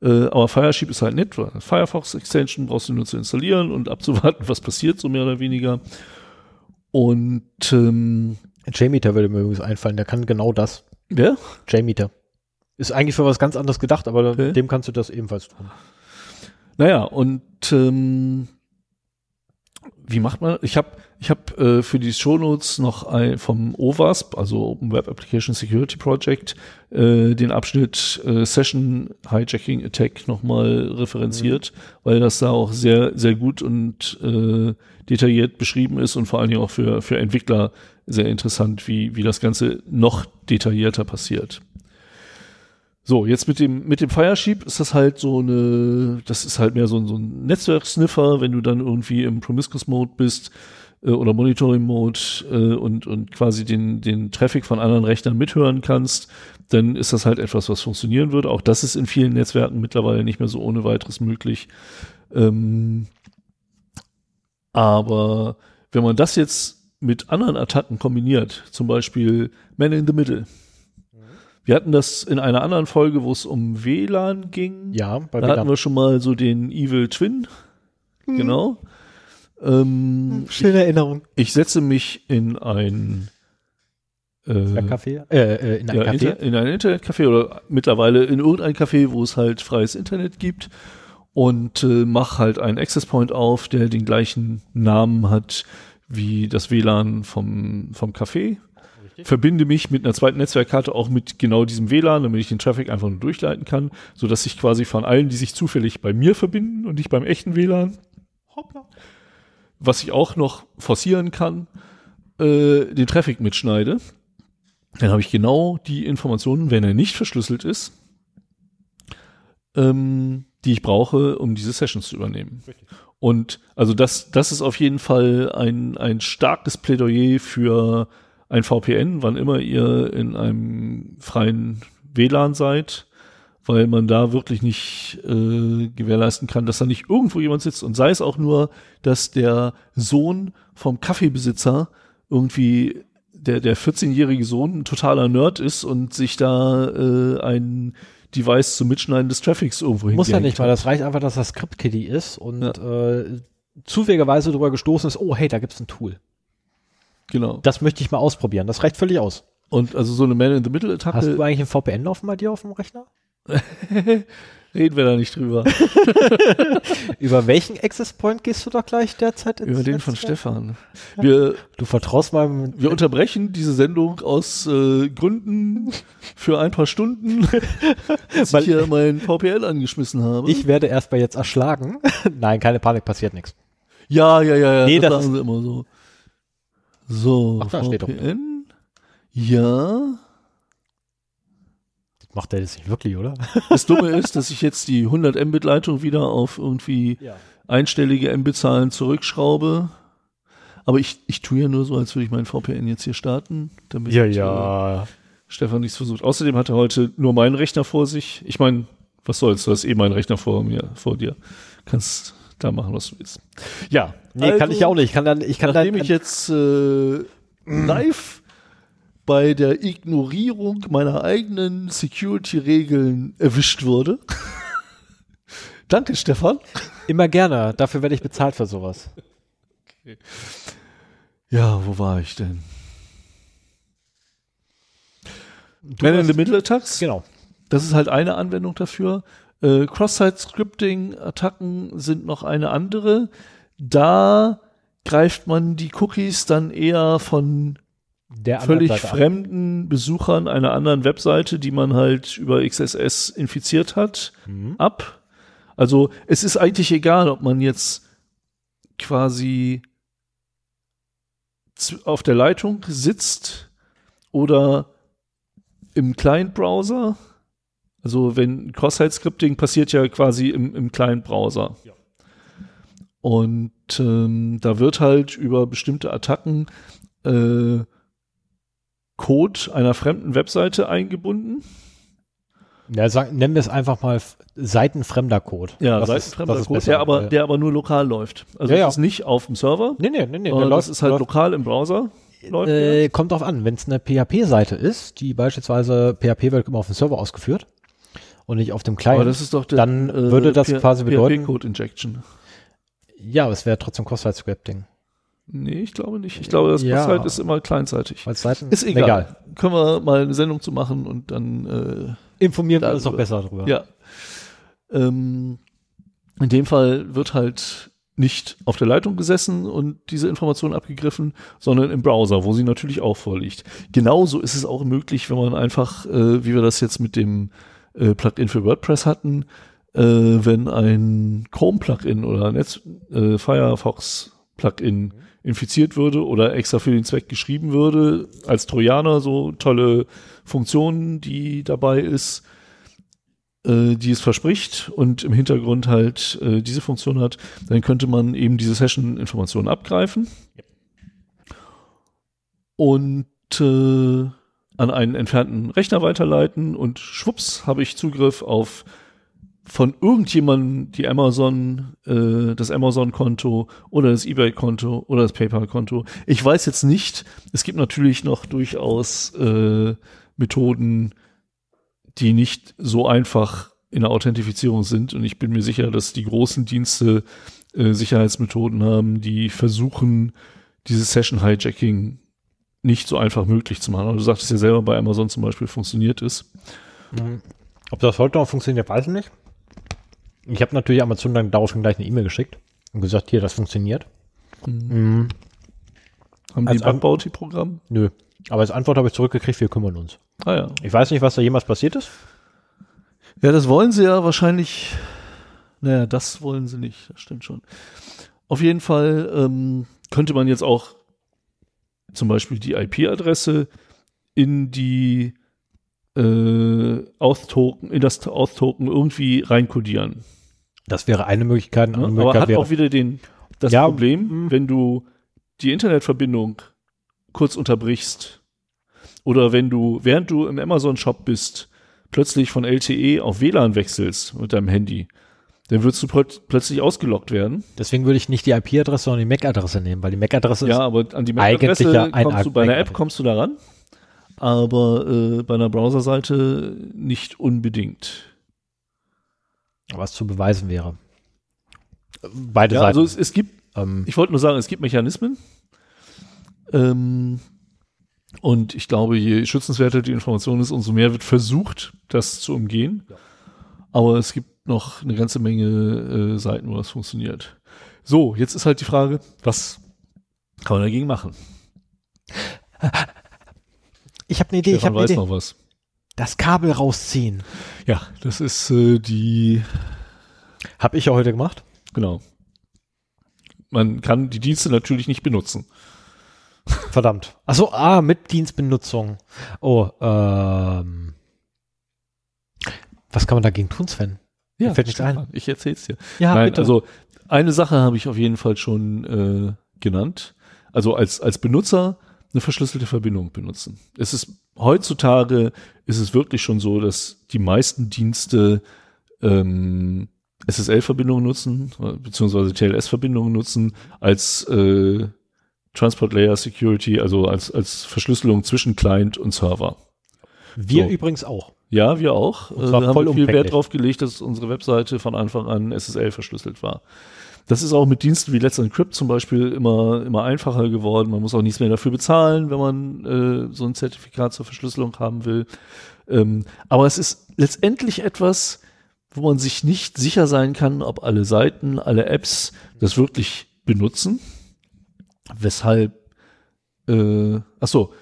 Äh, aber Firesheep ist halt nett. weil Firefox Extension brauchst du nur zu installieren und abzuwarten, was passiert, so mehr oder weniger. Und ähm, JMeter würde mir übrigens einfallen, der kann genau das. ja, JMeter. Ist eigentlich für was ganz anderes gedacht, aber Okay. dem kannst du das ebenfalls tun. Naja, und ähm, wie macht man? Ich habe ich hab, äh, für die Shownotes noch ein, vom OWASP, also Open Web Application Security Project, äh, den Abschnitt äh, Session Hijacking Attack nochmal referenziert, weil das da auch sehr, sehr gut und äh, detailliert beschrieben ist und vor allen Dingen auch für, für Entwickler sehr interessant, wie, wie das Ganze noch detaillierter passiert. So, jetzt mit dem, mit dem Firesheep ist das halt so eine, das ist halt mehr so, ein- so ein Netzwerksniffer, wenn du dann irgendwie im Promiscuous Mode bist äh, oder Monitoring Mode äh, und, und quasi den, den Traffic von anderen Rechnern mithören kannst, dann ist das halt etwas, was funktionieren würde. Auch das ist in vielen Netzwerken mittlerweile nicht mehr so ohne weiteres möglich. Ähm, aber wenn man das jetzt mit anderen Attacken kombiniert, zum Beispiel Man in the Middle, wir hatten das in einer anderen Folge, wo es um WLAN ging. Ja, bei da WLAN. hatten wir schon mal so den Evil Twin. Genau. Ähm, Schöne Erinnerung. ich setze mich in ein äh, Ein Café? Äh, äh, in ein ja, Café? Inter in ein Internetcafé oder mittlerweile in irgendein Café, wo es halt freies Internet gibt und äh, mach halt einen Access Point auf, der den gleichen Namen hat wie das WLAN vom, vom Café. Verbinde mich mit einer zweiten Netzwerkkarte auch mit genau diesem WLAN, damit ich den Traffic einfach nur durchleiten kann, so dass ich quasi von allen, die sich zufällig bei mir verbinden und nicht beim echten WLAN, was ich auch noch forcieren kann, äh, den Traffic mitschneide. Dann habe ich genau die Informationen, wenn er nicht verschlüsselt ist, ähm, die ich brauche, um diese Sessions zu übernehmen. Und also das, das ist auf jeden Fall ein, ein starkes Plädoyer für ein VPN, wann immer ihr in einem freien WLAN seid, weil man da wirklich nicht äh, gewährleisten kann, dass da nicht irgendwo jemand sitzt und sei es auch nur, dass der Sohn vom Kaffeebesitzer irgendwie der, der 14-jährige Sohn ein totaler Nerd ist und sich da äh, ein Device zum Mitschneiden des Traffics irgendwo Muss ja nicht mal, hat. das reicht einfach, dass das Script-Kitty ist und Ja. äh, zufälligerweise darüber gestoßen ist, oh hey, da gibt's ein Tool. Genau. Das möchte ich mal ausprobieren. Das reicht völlig aus. Und also so eine Hast du Man-in-the-Middle-Attacke, eigentlich ein VPN laufen bei dir auf dem Rechner? <laughs> reden wir da nicht drüber. <laughs> Über welchen Access Point gehst du doch gleich derzeit ins Über den von? Stefan. Wir, Du vertraust meinem wir unterbrechen diese Sendung aus äh, Gründen für ein paar Stunden, <laughs> Weil- ich hier mein VPN angeschmissen habe. Ich werde erst bei jetzt erschlagen. Nein, keine Panik, passiert nichts. ja, ja, ja, ja. Nee, das sagen sie immer so. So, Ach, da steht doch. VPN. Ja. Das macht er das nicht wirklich, oder? <laughs> Das Dumme ist, dass ich jetzt die 100 Mbit Leitung wieder auf irgendwie Ja. einstellige Mbit-Zahlen zurückschraube. Aber ich, ich tue ja nur so, als würde ich meinen VPN jetzt hier starten, damit Ja, äh, ja. Stefan nichts versucht. Außerdem hat er heute nur meinen Rechner vor sich. Ich meine, was soll's, du hast eh meinen Rechner vor mir, vor dir. Kannst da machen, was du willst. Ja. Nee, kann ich ja auch nicht. Ich kann dann, ich kann Nachdem dann, ich jetzt äh, <clears throat> live bei der Ignorierung meiner eigenen Security-Regeln erwischt wurde. <laughs> Danke, Stefan. immer gerne. Dafür werde ich bezahlt für sowas. Ja, wo war ich denn? Du Man in the Middle Attacks. Genau. Das ist halt eine Anwendung dafür. Äh, Cross-Site-Scripting-Attacken sind noch eine andere. Da greift man die Cookies dann eher von Der völlig Seite fremden Besuchern einer anderen Webseite, die man halt über XSS infiziert hat, Mhm. ab. Also es ist eigentlich egal, ob man jetzt quasi auf der Leitung sitzt oder im Client-Browser. Also wenn Cross-Site-Scripting passiert ja quasi im, im Client-Browser. Ja. Und ähm, da wird halt über bestimmte Attacken äh, Code einer fremden Webseite eingebunden. Ja, sag, nennen wir es einfach mal seitenfremder Code. Ja, das seitenfremder ist, ist Code, der aber, der aber nur lokal läuft. Also Ja, ja. es ist nicht auf dem Server, Nee, nee, nee, nee. der das ist halt läuft, lokal im Browser. Läuft äh, kommt drauf an, wenn es eine PHP-Seite ist, die beispielsweise PHP wird immer auf dem Server ausgeführt und nicht auf dem Client. Aber das ist doch der, dann würde das quasi bedeuten- Code Injection. ja, aber es wäre trotzdem Cross-Site-Scripting. Nee, ich glaube nicht. Ich glaube, das Ja. Cross-Site ist immer kleinseitig. Weil Seiten, Ist egal. Können wir mal eine Sendung zu machen und dann Informieren wir uns drüber. besser drüber. äh, ja. Ähm, in dem Fall wird halt nicht auf der Leitung gesessen und diese Information abgegriffen, sondern im Browser, wo sie natürlich auch vorliegt. Genauso ist es auch möglich, wenn man einfach, äh, wie wir das jetzt mit dem äh, Plugin für WordPress hatten, äh, wenn ein Chrome-Plugin oder Netz, äh, Firefox-Plugin infiziert würde oder extra für den Zweck geschrieben würde, als Trojaner so tolle Funktionen, die dabei ist, äh, die es verspricht und im Hintergrund halt äh, diese Funktion hat, dann könnte man eben diese Session-Informationen abgreifen. Und äh, an einen entfernten Rechner weiterleiten und schwupps habe ich Zugriff auf von irgendjemandem die Amazon, äh, das Amazon-Konto oder das eBay-Konto oder das PayPal-Konto. Ich weiß jetzt nicht, es gibt natürlich noch durchaus äh, Methoden, die nicht so einfach in der Authentifizierung sind. Und ich bin mir sicher, dass die großen Dienste äh, Sicherheitsmethoden haben, die versuchen, dieses Session-Hijacking nicht so einfach möglich zu machen. Aber du sagtest ja selber, bei Amazon zum Beispiel funktioniert es. Mhm. Ob das heute noch funktioniert, weiß ich nicht. Ich habe natürlich Amazon dann daraufhin gleich eine E-Mail geschickt und gesagt, hier, das funktioniert. Mhm. Haben Als die An- Bug-Bounty-Programm? Nö. Aber als Antwort habe ich zurückgekriegt, wir kümmern uns. Ah ja. Ich weiß nicht, was da jemals passiert ist. Ja, das wollen sie ja wahrscheinlich. Naja, das wollen sie nicht, das stimmt schon. Auf jeden Fall ähm, könnte man jetzt auch zum Beispiel die IP-Adresse in die äh, Auth-Token, in das Auth-Token irgendwie reinkodieren. Das wäre eine Möglichkeit. Eine Ne? andere Aber Möglichkeit hat wäre, auch wieder den, das Ja, Problem, mm. wenn du die Internetverbindung kurz unterbrichst oder wenn du, während du im Amazon-Shop bist, plötzlich von LTE auf WLAN wechselst mit deinem Handy, dann würdest du plöt- plötzlich ausgelockt werden. deswegen würde ich nicht die IP-Adresse, sondern die MAC-Adresse nehmen, weil die MAC-Adresse Ja, aber an die eigentlich MAC-Adresse ja kommst du bei einer App kommst du da ran, aber äh, bei einer Browserseite nicht unbedingt. was zu beweisen wäre. Beide Ja, Seiten. also es, es gibt ähm, Ich wollte nur sagen, es gibt Mechanismen. Ähm, und ich glaube, je schützenswerter die Information ist, umso mehr wird versucht, das zu umgehen. Ja. Aber es gibt noch eine ganze Menge äh, Seiten, wo das funktioniert. So, jetzt ist halt die Frage, was kann man dagegen machen? <laughs> ich habe eine Idee, ich Stefan habe eine weiß Idee. noch was. Das Kabel rausziehen. Ja, das ist äh, die, Habe ich ja heute gemacht. genau. Man kann die Dienste natürlich nicht benutzen. Verdammt. Achso, ah, mit Dienstbenutzung. Oh, ähm. Was kann man dagegen tun, Sven? Mir fällt nichts ein. Ich erzähl's dir. Ja, Nein, bitte. also eine Sache habe ich auf jeden Fall schon äh, genannt. Also als, als Benutzer eine verschlüsselte Verbindung benutzen. Es ist heutzutage ist es wirklich schon so, dass die meisten Dienste ähm, SSL-Verbindungen nutzen, beziehungsweise TLS-Verbindungen nutzen als äh, Transport Layer Security, also als, als Verschlüsselung zwischen Client und Server. Wir so. übrigens auch. Ja, wir auch. Und Äh, zwar wir haben voll viel Wert drauf gelegt, dass unsere Webseite von Anfang an SSL verschlüsselt war. Das ist auch mit Diensten wie Let's Encrypt zum Beispiel immer, immer einfacher geworden. Man muss auch nichts mehr dafür bezahlen, wenn man äh, so ein Zertifikat zur Verschlüsselung haben will. Ähm, aber es ist letztendlich etwas, wo man sich nicht sicher sein kann, ob alle Seiten, alle Apps das wirklich benutzen. Weshalb, äh, ach so,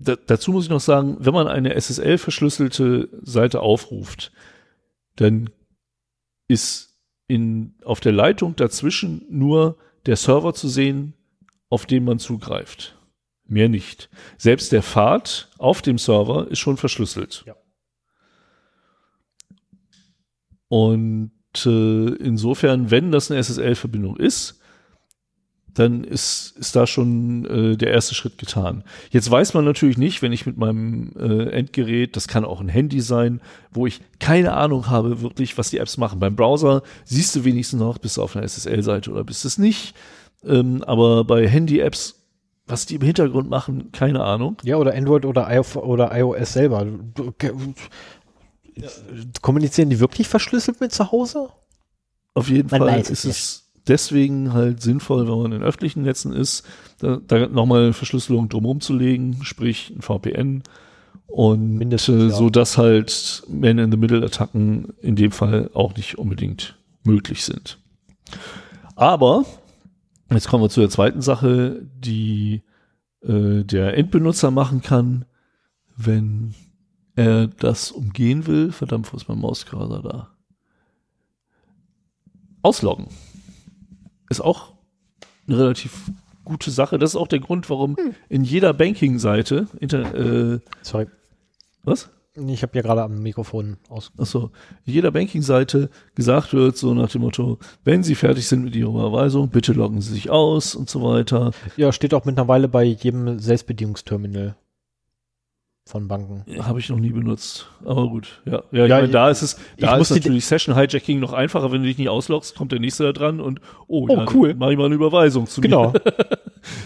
da, dazu muss ich noch sagen, wenn man eine SSL-verschlüsselte Seite aufruft, dann ist in, auf der Leitung dazwischen nur der Server zu sehen auf den man zugreift. Mehr nicht. Selbst der Pfad auf dem Server ist schon verschlüsselt. Ja. Und äh, insofern, wenn das eine SSL-Verbindung ist, dann ist, ist da schon äh, der erste Schritt getan. Jetzt weiß man natürlich nicht, wenn ich mit meinem äh, Endgerät, das kann auch ein Handy sein, wo ich keine Ahnung habe wirklich, was die Apps machen. Beim Browser siehst du wenigstens noch, bist du auf einer SSL-Seite oder bist es nicht. Ähm, aber bei Handy-Apps, was die im Hintergrund machen, keine Ahnung. Ja, oder Android oder, I oder iOS selber. Du, kommunizieren die wirklich verschlüsselt mit zu Hause? Auf jeden Man Fall ist es es deswegen halt sinnvoll, wenn man in öffentlichen Netzen ist, da, da nochmal Verschlüsselung drumherum zu legen, sprich ein VPN und Mindestens, äh, ja. so dass halt Man-in-the-Middle-Attacken in dem Fall auch nicht unbedingt möglich sind. Aber jetzt kommen wir zu der zweiten Sache, die äh, der Endbenutzer machen kann, wenn er das umgehen will. Verdammt, wo ist mein Mauscursor da? Ausloggen. Ist auch eine relativ gute Sache. Das ist auch der Grund, warum in jeder Banking-Seite, Inter äh, Sorry. was? Ich habe hier gerade am Mikrofon aus. Achso, in jeder Banking-Seite gesagt wird, so nach dem Motto, wenn Sie fertig sind mit Ihrer Überweisung, bitte loggen Sie sich aus und so weiter. Ja, steht auch mittlerweile bei jedem Selbstbedienungsterminal von Banken. Habe ich noch nie benutzt. Aber gut, ja. Ja, ich Ja, meine, da ist es, da ist natürlich Session Hijacking noch einfacher, wenn du dich nicht ausloggst, kommt der nächste da dran und oh, Oh, ja, cool. mach ich mal eine Überweisung zu Genau. mir. <laughs>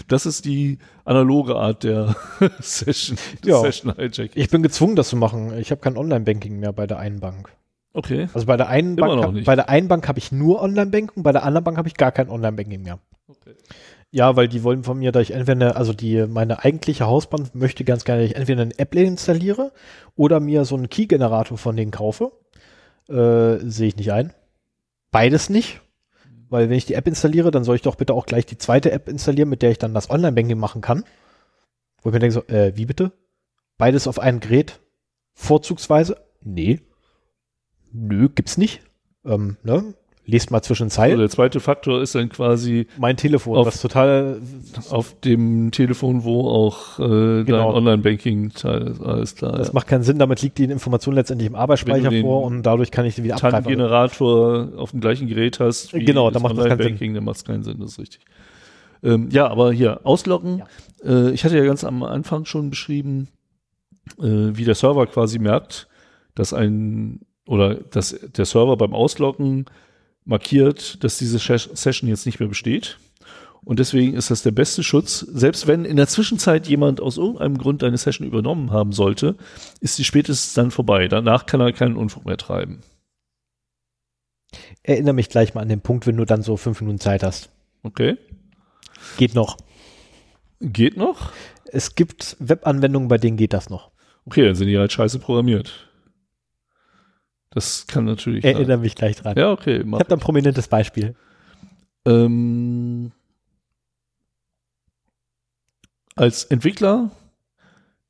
Das ist die analoge Art der <laughs> Session, Ja. Session Hijacking. Ich bin gezwungen, das zu machen. Ich habe kein Online-Banking mehr bei der einen Bank. Okay. Also bei der einen Immer Bank, hab- bei der einen Bank habe ich nur Online-Banking, bei der anderen Bank habe ich gar kein Online-Banking mehr. okay. Ja, weil die wollen von mir, dass ich entweder, also die, meine eigentliche Hausbank möchte ganz gerne, dass ich entweder eine App installiere oder mir so einen Key-Generator von denen kaufe. Äh, Sehe ich nicht ein. Beides nicht. Weil wenn ich die App installiere, dann soll ich doch bitte auch gleich die zweite App installieren, mit der ich dann das Online-Banking machen kann. Wo ich mir denke so, äh, wie bitte? Beides auf einem Gerät? Vorzugsweise? Nee. Nö, gibt's nicht. Ähm, ne? Lest mal zwischen Zeilen. der zweite Faktor ist dann quasi mein Telefon, auf- was total auf dem Telefon, wo auch äh, dein Genau. Online-Banking-Teil ist. Alles klar. Das ja. macht keinen Sinn, damit liegt die Information letztendlich im Wenn Arbeitsspeicher du den vor und dadurch kann ich sie wieder abgreifen. TAN-Generator auf dem gleichen Gerät hast wie Genau, da das macht das keinen Online-Banking, dann macht es keinen Sinn, das ist richtig. Ähm, ja, aber hier, ausloggen. Äh, ich hatte ja ganz am Anfang schon beschrieben, äh, wie der Server quasi merkt, dass ein oder dass der Server beim Ausloggen markiert, dass diese Ses- Session jetzt nicht mehr besteht. Und deswegen ist das der beste Schutz. Selbst wenn in der Zwischenzeit jemand aus irgendeinem Grund deine Session übernommen haben sollte, ist sie spätestens dann vorbei. Danach kann er keinen Unfug mehr treiben. Erinnere mich gleich mal an den Punkt, wenn du dann so fünf Minuten Zeit hast. Okay. Geht noch. Geht noch? Es gibt Webanwendungen, bei denen geht das noch. Okay, dann sind die halt scheiße programmiert. Das kann natürlich Erinnere mich gleich dran. Ja, okay. Ich Mach. habe da ein prominentes Beispiel. Ähm, als Entwickler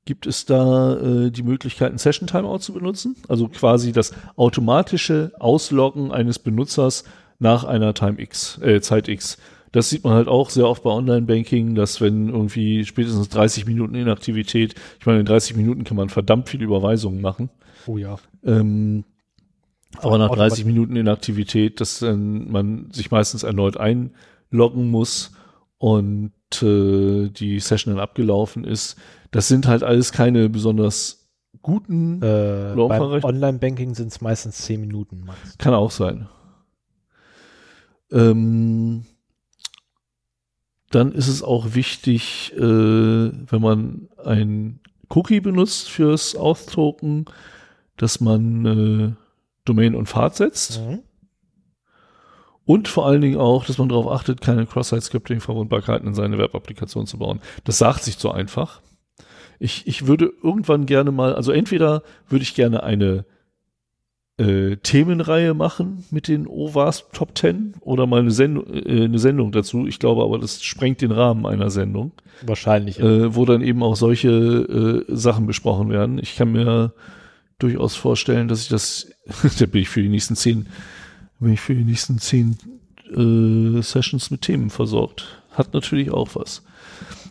gibt es da äh, die Möglichkeit, ein Session Timeout zu benutzen. Also quasi das automatische Ausloggen eines Benutzers nach einer Time X, äh, Zeit X. Das sieht man halt auch sehr oft bei Online-Banking, dass wenn irgendwie spätestens 30 Minuten Inaktivität, ich meine, in 30 Minuten kann man verdammt viele Überweisungen machen. Oh ja. Ähm, aber nach Automat- 30 Minuten Inaktivität, dass dann man sich meistens erneut einloggen muss und äh, die Session dann abgelaufen ist. Das sind halt alles keine besonders guten, Äh? Online-Banking sind es meistens zehn Minuten. Max. kann auch sein. Ähm, dann ist es auch wichtig, äh, wenn man ein Cookie benutzt fürs Auth-Token, dass man äh, Domain und Pfad setzt. Mhm. Und vor allen Dingen auch, dass man darauf achtet, keine Cross-Site-Scripting-Verwundbarkeiten in seine Web-Applikation zu bauen. Das sagt sich so einfach. Ich, ich würde irgendwann gerne mal, also entweder würde ich gerne eine äh, Themenreihe machen mit den OWASP Top 10 oder mal eine, Sendung, äh, eine Sendung dazu. Ich glaube aber, das sprengt den Rahmen einer Sendung, Wahrscheinlich. äh, wo dann eben auch solche äh, Sachen besprochen werden. Ich kann mir durchaus vorstellen, dass ich das, <laughs> da bin ich für die nächsten zehn, bin ich für die nächsten zehn äh, Sessions mit Themen versorgt. hat natürlich auch was,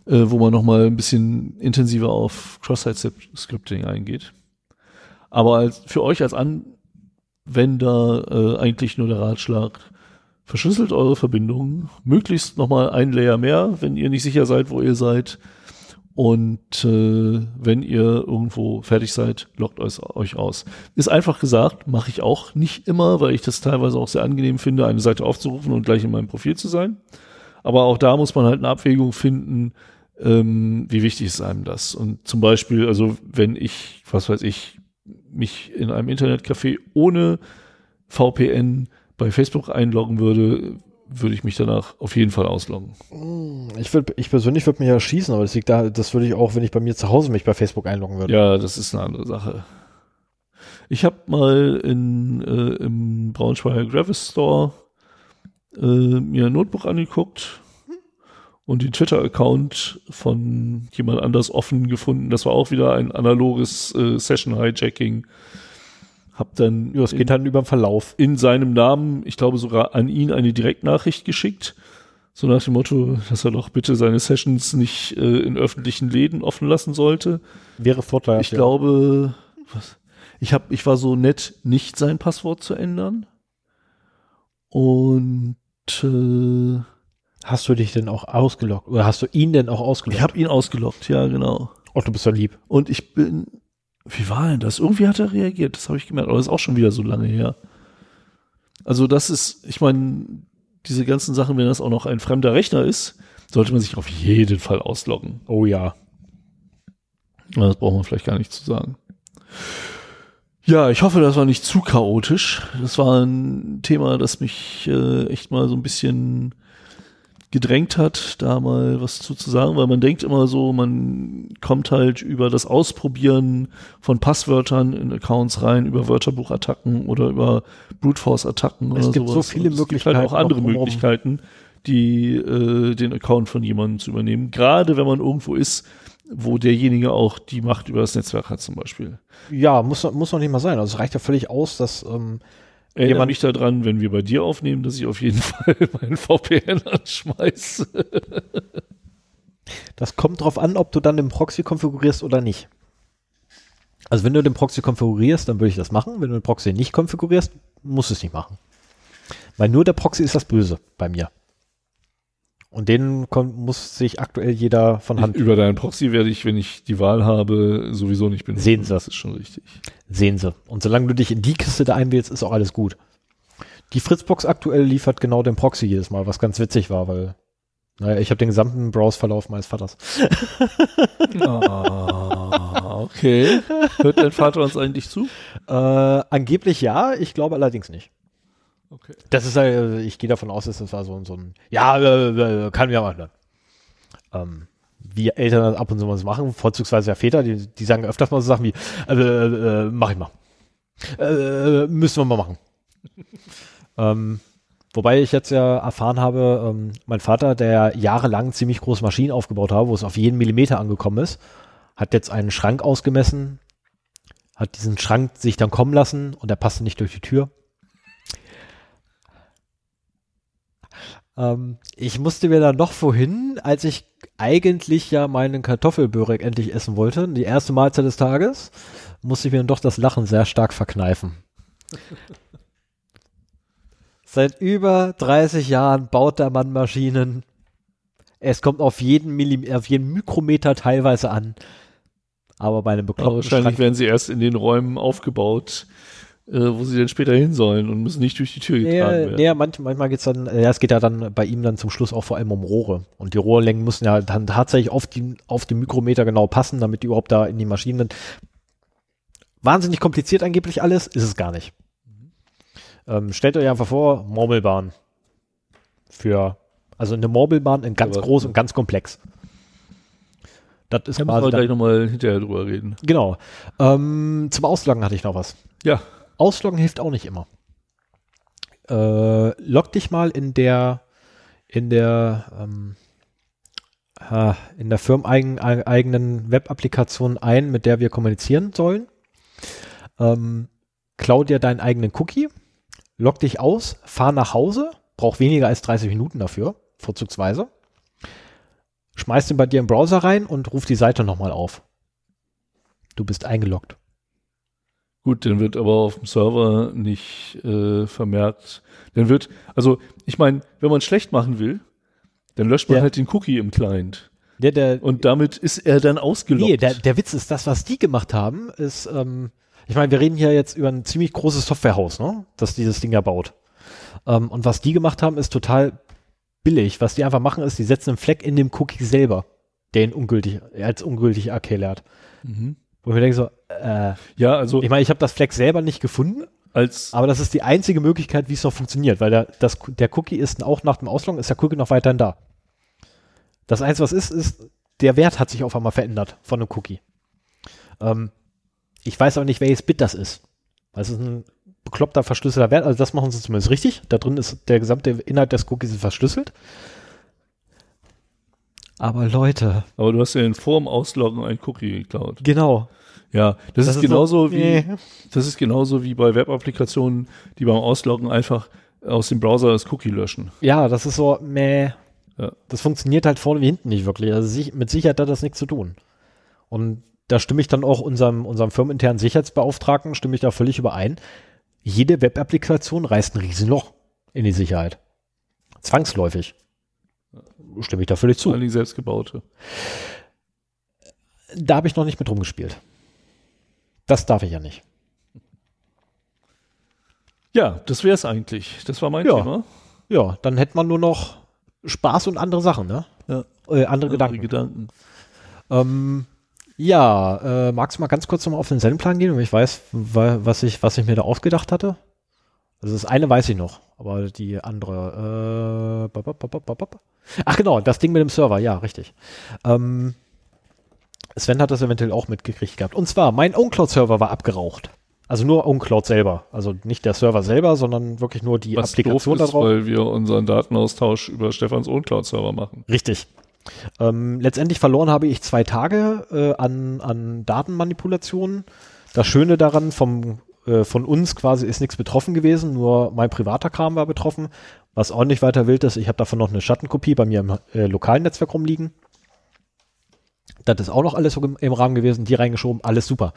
äh, wo man nochmal ein bisschen intensiver auf Cross-Site-Scripting eingeht. Aber als, für euch als Anwender äh, eigentlich nur der Ratschlag, verschlüsselt eure Verbindungen, möglichst nochmal ein Layer mehr, wenn ihr nicht sicher seid, wo ihr seid. Und äh, wenn ihr irgendwo fertig seid, loggt euch, euch aus. Ist einfach gesagt, mache ich auch nicht immer, weil ich das teilweise auch sehr angenehm finde, eine Seite aufzurufen und gleich in meinem Profil zu sein. Aber auch da muss man halt eine Abwägung finden, ähm, wie wichtig ist einem das. Und zum Beispiel, also wenn ich, was weiß ich, mich in einem Internetcafé ohne VPN bei Facebook einloggen würde, würde ich mich danach auf jeden Fall ausloggen. Hm, ich, würd, ich persönlich würde mich ja schießen, aber das liegt da, das würde ich auch, wenn ich bei mir zu Hause mich bei Facebook einloggen würde. Ja, das ist eine andere Sache. Ich habe mal in, äh, im Braunschweiger Gravis Store äh, mir ein Notebook angeguckt und den Twitter-Account von jemand anders offen gefunden. Das war auch wieder ein analoges äh, Session-Hijacking. Hab dann. Ja, es geht dann über den Verlauf. In seinem Namen, ich glaube sogar an ihn eine Direktnachricht geschickt. So nach dem Motto, dass er doch bitte seine Sessions nicht äh, in öffentlichen Läden offen lassen sollte. Wäre Vorteil. Ich ja. glaube, was, ich hab, ich war so nett, nicht sein Passwort zu ändern. Und äh, hast du dich denn auch ausgelockt oder hast du ihn denn auch ausgelockt? Ich habe ihn ausgelockt, ja genau. Oh, du bist ja lieb. Und ich bin wie war denn das? Irgendwie hat er reagiert, das habe ich gemerkt, aber das ist auch schon wieder so lange her. Also das ist, ich meine, diese ganzen Sachen, wenn das auch noch ein fremder Rechner ist, sollte man sich auf jeden Fall ausloggen. Oh ja. Das braucht man vielleicht gar nicht zu sagen. Ja, ich hoffe, das war nicht zu chaotisch. Das war ein Thema, das mich äh, echt mal so ein bisschen gedrängt hat, da mal was zu, zu sagen, weil man denkt immer so, man kommt halt über das Ausprobieren von Passwörtern in Accounts rein, über Wörterbuchattacken oder über Brute Force Attacken es oder gibt sowas. so viele es Möglichkeiten. Gibt halt auch andere Möglichkeiten, die äh, den Account von jemandem zu übernehmen. Gerade wenn man irgendwo ist, wo derjenige auch die Macht über das Netzwerk hat zum Beispiel. Ja, muss, muss noch nicht mal sein. Also es reicht ja völlig aus, dass ähm, Erinnere jemand mich daran, wenn wir bei dir aufnehmen, dass ich auf jeden <laughs> Fall meinen VPN anschmeiße. Das kommt drauf an, ob du dann den Proxy konfigurierst oder nicht. Also wenn du den Proxy konfigurierst, dann würde ich das machen. Wenn du den Proxy nicht konfigurierst, musst du es nicht machen. Weil nur der Proxy ist das Böse bei mir. Und den muss sich aktuell jeder von Hand. Über deinen Proxy werde ich, wenn ich die Wahl habe, sowieso nicht benutzen. Sehen Sie. Das ist schon richtig. Sehen Sie. Und solange du dich in die Kiste da einwählst, ist auch alles gut. Die Fritzbox aktuell liefert genau den Proxy jedes Mal, was ganz witzig war, weil naja, ich habe den gesamten Browse-Verlauf meines Vaters. <laughs> ah, okay. Hört dein Vater uns eigentlich zu? Äh, angeblich ja, ich glaube allerdings nicht. Okay. Das ist halt, ich gehe davon aus, dass das war so, so ein, ja, äh, kann ja machen. Ähm, wie Eltern das ab und zu was machen, vorzugsweise ja Väter, die, die sagen öfters mal so Sachen wie, äh, äh, mach ich mal. Äh, müssen wir mal machen. <laughs> ähm, wobei ich jetzt ja erfahren habe, ähm, mein Vater, der jahrelang ziemlich große Maschinen aufgebaut hat, wo es auf jeden Millimeter angekommen ist, hat jetzt einen Schrank ausgemessen, hat diesen Schrank sich dann kommen lassen und der passte nicht durch die Tür. Ähm, ich musste mir dann noch vorhin, als ich eigentlich ja meinen Kartoffelbörek endlich essen wollte, die erste Mahlzeit des Tages, musste ich mir dann doch das Lachen sehr stark verkneifen. <laughs> Seit über 30 Jahren baut der Mann Maschinen. Es kommt auf jeden, Millim auf jeden Mikrometer teilweise an. Aber bei einem bekloppten Wahrscheinlich Schrank werden sie erst in den Räumen aufgebaut, äh, wo sie dann später hin sollen und müssen nicht durch die Tür getragen Ja, werden. nee, manch, manchmal geht's dann, ja, es geht ja dann bei ihm dann zum Schluss auch vor allem um Rohre. Und die Rohrlängen müssen ja dann tatsächlich auf die, auf die Mikrometer genau passen, damit die überhaupt da in die Maschinen. Wahnsinnig kompliziert angeblich alles, ist es gar nicht. Ähm, stellt euch einfach vor, Murmelbahn. Für, also eine Murmelbahn in ganz Aber- groß und ganz komplex. Das ist Da müssen wir gleich nochmal hinterher drüber reden. Genau. Ähm, zum Ausloggen hatte ich noch was. Ja. Ausloggen hilft auch nicht immer. Äh, log dich mal in der in der ähm, in der firmeneigenen Web-Applikation ein, mit der wir kommunizieren sollen. Ähm, klau dir deinen eigenen Cookie, log dich aus, fahr nach Hause, brauch weniger als 30 Minuten dafür, vorzugsweise. schmeißt ihn bei dir im Browser rein und ruft die Seite nochmal auf. Du bist eingeloggt. Gut, dann wird aber auf dem Server nicht äh, vermerkt. Dann wird, also ich meine, wenn man schlecht machen will, dann löscht man Ja. halt den Cookie im Client. Der, der, Und damit ist er dann ausgeloggt. nee, der, der Witz ist, das, was die gemacht haben, ist, ähm, ich meine, wir reden hier jetzt über ein ziemlich großes Softwarehaus, ne? das dieses Ding ja baut. Ähm, und was die gemacht haben, ist total billig. Was die einfach machen, ist, die setzen einen Fleck in dem Cookie selber, der ihn ungültig, als ungültig erklärt. Mhm. Wo ich mir denke so, äh, Ja, also ich meine, ich habe das Fleck selber nicht gefunden, als aber das ist die einzige Möglichkeit, wie es noch funktioniert, weil der, das, der Cookie ist auch nach dem Ausloggen, ist der Cookie noch weiterhin da. Das Einzige, was ist, ist, der Wert hat sich auf einmal verändert von einem Cookie. Ähm, ich weiß aber nicht, welches Bit das ist. Es ist ein bekloppter, verschlüsselter Wert, also das machen sie zumindest richtig. Da drin ist der gesamte Inhalt des Cookies verschlüsselt. Aber Leute, aber du hast ja in Form Ausloggen ein Cookie geklaut. genau. Ja, das, ist, so, genauso wie nee. das ist genauso wie bei Web-Applikationen, die beim Ausloggen einfach aus dem Browser das Cookie löschen. Ja, das ist so, meh. Ja. Das funktioniert halt vorne wie hinten nicht wirklich. Also mit Sicherheit hat das nichts zu tun. Und da stimme ich dann auch unserem, unserem firmeninternen Sicherheitsbeauftragten, stimme ich da völlig überein. Jede Web-Applikation reißt ein Riesenloch in die Sicherheit. Zwangsläufig. Stimme ich da völlig Vor zu. allem selbstgebaute. Da habe ich noch nicht mit rumgespielt. Das darf ich ja nicht. Ja, das wäre es eigentlich. Das war mein Ja. Thema. Ja, dann hätte man nur noch Spaß und andere Sachen, ne? Ja. Äh, andere Gedanken. Gedanken. Ähm, ja, äh, magst du mal ganz kurz nochmal auf den Sendeplan gehen, damit ich weiß, wa- was ich, was ich mir da ausgedacht hatte? Also das eine weiß ich noch, aber die andere. Äh, bop, bop, bop. Ach genau, das Ding mit dem Server, ja, richtig. Ähm, Sven hat das eventuell auch mitgekriegt gehabt. Und zwar, mein OwnCloud-Server war abgeraucht. Also nur OwnCloud selber. Also nicht der Server selber, sondern wirklich nur die Was Applikation doof ist, darauf. weil wir unseren Datenaustausch über Stefans OwnCloud-Server machen. Richtig. Ähm, letztendlich verloren habe ich zwei Tage äh, an, an Datenmanipulationen. Das Schöne daran, vom, äh, von uns quasi ist nichts betroffen gewesen, nur mein privater Kram war betroffen. Was auch nicht weiter wild ist, ich habe davon noch eine Schattenkopie bei mir im äh, lokalen Netzwerk rumliegen. Das ist auch noch alles im, im Rahmen gewesen, die reingeschoben, alles super.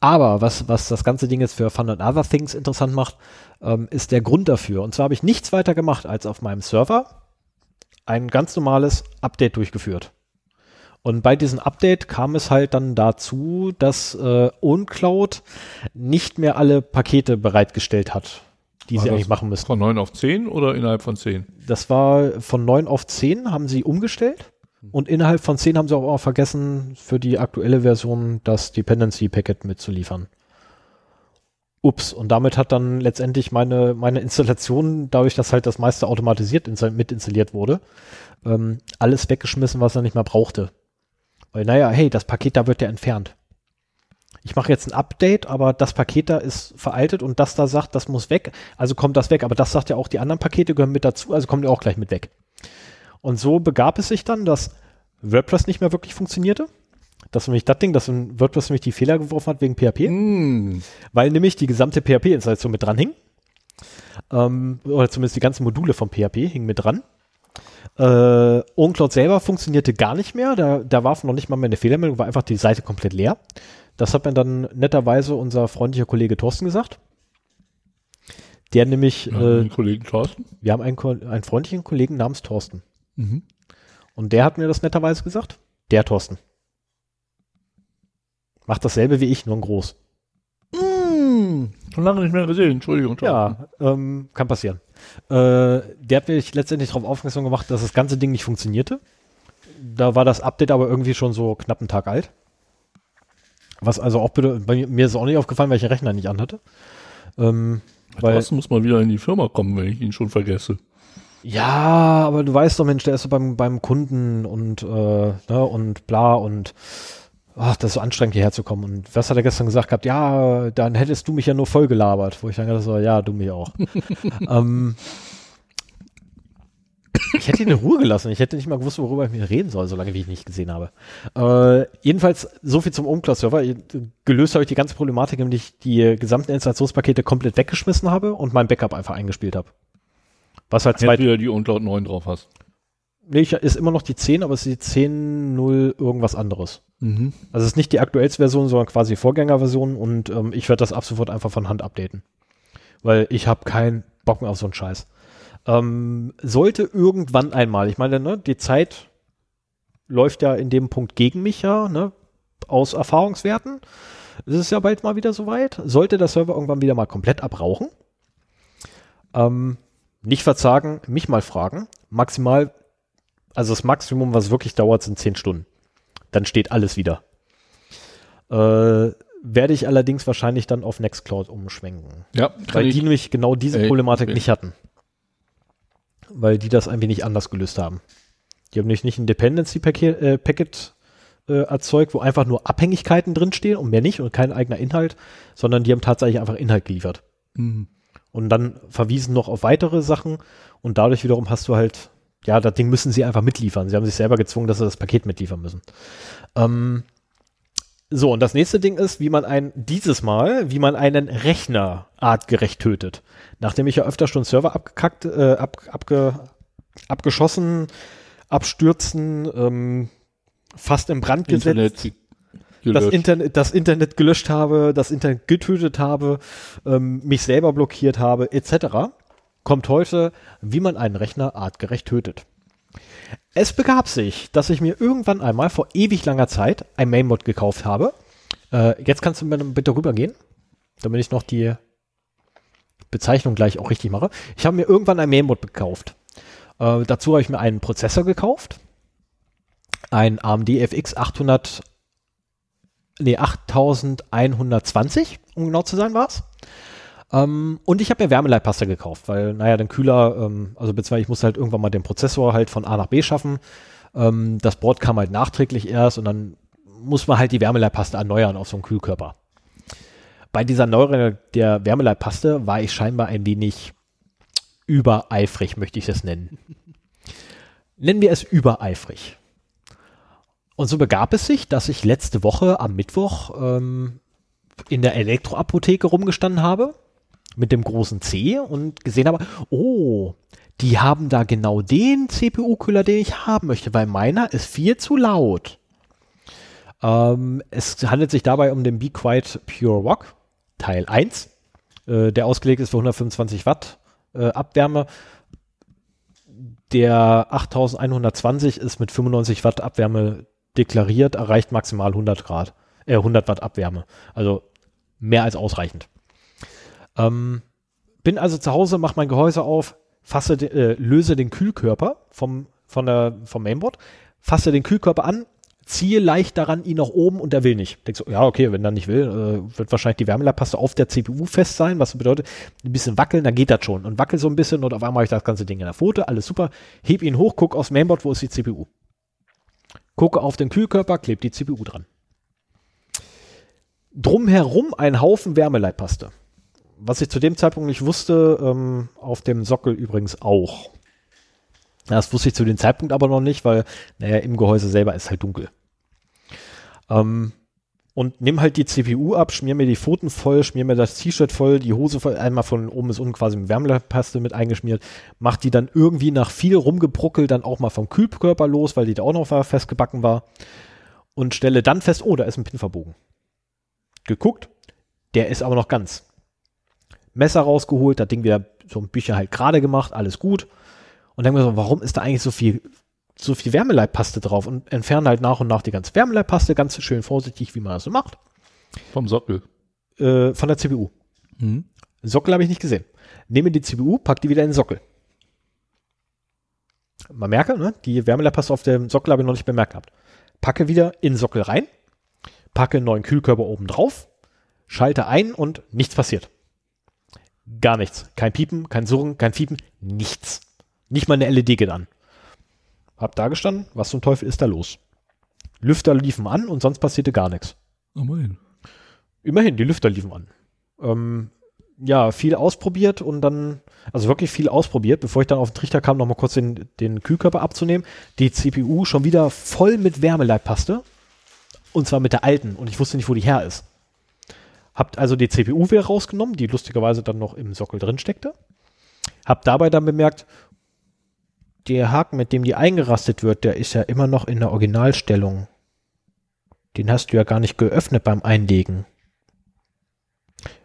Aber was, was das ganze Ding jetzt für Fun and Other Things interessant macht, ähm, ist der Grund dafür. Und zwar habe ich nichts weiter gemacht, als auf meinem Server ein ganz normales Update durchgeführt. Und bei diesem Update kam es halt dann dazu, dass äh, OwnCloud nicht mehr alle Pakete bereitgestellt hat, die War sie eigentlich machen müssen. Von 9 auf 10 oder innerhalb von 10? Das war von 9 auf 10 haben sie umgestellt. Und innerhalb von 10 haben sie auch vergessen, für die aktuelle Version das Dependency Packet mitzuliefern. Ups, und damit hat dann letztendlich meine, meine Installation, dadurch, dass halt das meiste automatisiert insta- mitinstalliert wurde, ähm, alles weggeschmissen, was er nicht mehr brauchte. Weil, naja, hey, das Paket da wird ja entfernt. Ich mache jetzt ein Update, aber das Paket da ist veraltet und das da sagt, das muss weg, also kommt das weg. Aber das sagt ja auch, die anderen Pakete gehören mit dazu, also kommen die auch gleich mit weg. Und so begab es sich dann, dass WordPress nicht mehr wirklich funktionierte. Das nämlich das Ding, dass WordPress nämlich die Fehler geworfen hat wegen PHP Mm. weil nämlich die gesamte PHP-Installation mit dran hing. Ähm, oder zumindest die ganzen Module von PHP hingen mit dran. Äh, OwnCloud selber funktionierte gar nicht mehr. Da, da war noch nicht mal mehr eine Fehlermeldung, war einfach die Seite komplett leer. Das hat mir dann netterweise unser freundlicher Kollege Thorsten gesagt. Der nämlich, Ja, äh, den Kollegen Thorsten. wir haben einen, einen freundlichen Kollegen namens Thorsten. Mhm. Und der hat mir das netterweise gesagt. Der Thorsten. Macht dasselbe wie ich, nur in groß. Mm. Schon lange nicht mehr gesehen, Entschuldigung. Thorsten. Ja, ähm, kann passieren. Äh, der hat mich letztendlich darauf aufmerksam gemacht, dass das ganze Ding nicht funktionierte. Da war das Update aber irgendwie schon so knapp einen Tag alt. Was also auch bitte, bei mir, ist es auch nicht aufgefallen, weil ich den Rechner nicht anhatte. Ähm, weil, Thorsten muss mal wieder in die Firma kommen, wenn ich ihn schon vergesse. ja, aber du weißt doch, Mensch, der ist so beim, beim Kunden und, äh, ne, und bla und ach, das ist so anstrengend hierher zu kommen. Und was hat er gestern gesagt gehabt? Ja, dann hättest du mich ja nur voll gelabert. Wo ich dann gedacht so, ja, du mich auch. <laughs> ähm, ich hätte ihn in Ruhe gelassen. Ich hätte nicht mal gewusst, worüber ich mir reden soll, solange wie ich ihn nicht gesehen habe. Äh, jedenfalls, so viel zum OwnCloud-Server. Gelöst habe ich die ganze Problematik, indem ich die gesamten Installationspakete komplett weggeschmissen habe und mein Backup einfach eingespielt habe. Was halt zwei Jetzt wieder die OwnCloud 9 drauf hast. Nee, ich, ist immer noch die 10, aber es ist die 10.0 irgendwas anderes. Mhm. Also es ist nicht die aktuellste Version, sondern quasi Vorgängerversion und ähm, ich werde das ab sofort einfach von Hand updaten. Weil ich habe keinen Bock mehr auf so einen Scheiß. Ähm, sollte irgendwann einmal, ich meine, ne, die Zeit läuft ja in dem Punkt gegen mich ja, ne, aus Erfahrungswerten. Es ist ja bald mal wieder soweit. Sollte der Server irgendwann wieder mal komplett abrauchen, ähm, nicht verzagen, mich mal fragen. Maximal, also das Maximum, was wirklich dauert, sind 10 Stunden. Dann steht alles wieder. Äh, werde ich allerdings wahrscheinlich dann auf Nextcloud umschwenken. Ja, Weil die nämlich genau diese Problematik ey. nicht hatten. Weil die das ein wenig anders gelöst haben. Die haben nämlich nicht ein Dependency Packet, äh, Packet äh, erzeugt, wo einfach nur Abhängigkeiten drinstehen und mehr nicht und kein eigener Inhalt, sondern die haben tatsächlich einfach Inhalt geliefert. Mhm. Und dann verwiesen noch auf weitere Sachen und dadurch wiederum hast du halt, ja, das Ding müssen sie einfach mitliefern. Sie haben sich selber gezwungen, dass sie das Paket mitliefern müssen. Ähm, so, und das nächste Ding ist, wie man ein, dieses Mal, wie man einen Rechner artgerecht tötet. Nachdem ich ja öfter schon Server abgekackt, äh, ab, abge, abgeschossen, abstürzen, ähm, fast in Brand gesetzt Internet ge- das gelöscht. Internet, das Internet gelöscht habe, das Internet getötet habe, ähm, mich selber blockiert habe, etc., kommt heute, wie man einen Rechner artgerecht tötet. Es begab sich, dass ich mir irgendwann einmal vor ewig langer Zeit ein Mainboard gekauft habe. Äh, jetzt kannst du mir bitte rübergehen, damit ich noch die Bezeichnung gleich auch richtig mache. Ich habe mir irgendwann ein Mainboard gekauft. Äh, dazu habe ich mir einen Prozessor gekauft. Ein AMD FX 800 nee, 8120, um genau zu sein, war's. Ähm, und ich habe mir Wärmeleitpaste gekauft, weil, naja, den Kühler, ähm, also beziehungsweise ich musste halt irgendwann mal den Prozessor halt von A nach B schaffen. Ähm, das Board kam halt nachträglich erst und dann muss man halt die Wärmeleitpaste erneuern auf so einem Kühlkörper. Bei dieser Erneuerung der Wärmeleitpaste war ich scheinbar ein wenig übereifrig, möchte ich es nennen. Nennen wir es übereifrig. Und so begab es sich, dass ich letzte Woche am Mittwoch ähm, in der Elektroapotheke rumgestanden habe mit dem großen C und gesehen habe, oh, die haben da genau den CPU-Kühler, den ich haben möchte, weil meiner ist viel zu laut. Ähm, es handelt sich dabei um den Be Quiet Pure Rock Teil 1, äh, der ausgelegt ist für 125 Watt äh, Abwärme. Der 8120 ist mit 95 Watt Abwärme deklariert, erreicht maximal 100 Grad, äh, 100 Watt Abwärme. Also mehr als ausreichend. Ähm, bin also zu Hause, mache mein Gehäuse auf, fasse, de, äh, löse den Kühlkörper vom, von der, vom Mainboard, fasse den Kühlkörper an, ziehe leicht daran ihn nach oben und er will nicht. Denk so, ja, okay, wenn er nicht will, äh, wird wahrscheinlich die Wärmeleitpaste auf der CPU fest sein, was bedeutet, ein bisschen wackeln, dann geht das schon. Und wackel so ein bisschen und auf einmal habe ich das ganze Ding in der Pfote, alles super, heb ihn hoch, guck aufs Mainboard, wo ist die CPU? Gucke auf den Kühlkörper, klebt die CPU dran. Drumherum ein Haufen Wärmeleitpaste. Was ich zu dem Zeitpunkt nicht wusste, ähm, auf dem Sockel übrigens auch. Das wusste ich zu dem Zeitpunkt aber noch nicht, weil, naja, im Gehäuse selber ist halt dunkel. Ähm, und nimm halt die CPU ab, schmier mir die Pfoten voll, schmier mir das T-Shirt voll, die Hose voll, einmal von oben bis unten quasi mit Wärmeleitpaste mit eingeschmiert, mach die dann irgendwie nach viel rumgebruckelt dann auch mal vom Kühlkörper los, weil die da auch noch festgebacken war und stelle dann fest, oh, da ist ein Pin verbogen. Geguckt, der ist aber noch ganz. Messer rausgeholt, das Ding wieder so ein bisschen halt gerade gemacht, alles gut. Und dann mir so, warum ist da eigentlich so viel, so viel Wärmeleitpaste drauf? Und entferne halt nach und nach die ganze Wärmeleitpaste, ganz schön vorsichtig, wie man das so macht, Vom Sockel. äh, von der CPU. Mhm. Sockel habe ich nicht gesehen. Nehme die CPU, pack die wieder in den Sockel. Man merke, ne, die Wärmeleitpaste auf dem Sockel habe ich noch nicht bemerkt gehabt. Packe wieder in den Sockel rein, packe einen neuen Kühlkörper oben drauf, schalte ein und nichts passiert. Gar nichts. Kein Piepen, kein Surren, kein Fiepen, nichts. Nicht mal eine LED geht an. Hab da gestanden, was zum Teufel ist da los? Lüfter liefen an und sonst passierte gar nichts. Mein. Immerhin, die Lüfter liefen an. Ähm, ja, viel ausprobiert und dann, also wirklich viel ausprobiert, bevor ich dann auf den Trichter kam, nochmal kurz den, den Kühlkörper abzunehmen. Die CPU schon wieder voll mit Wärmeleitpaste. Und zwar mit der alten. Und ich wusste nicht, wo die her ist. Habt also die CPU wieder rausgenommen, die lustigerweise dann noch im Sockel drin steckte. Hab dabei dann bemerkt, der Haken, mit dem die eingerastet wird, der ist ja immer noch in der Originalstellung. Den hast du ja gar nicht geöffnet beim Einlegen.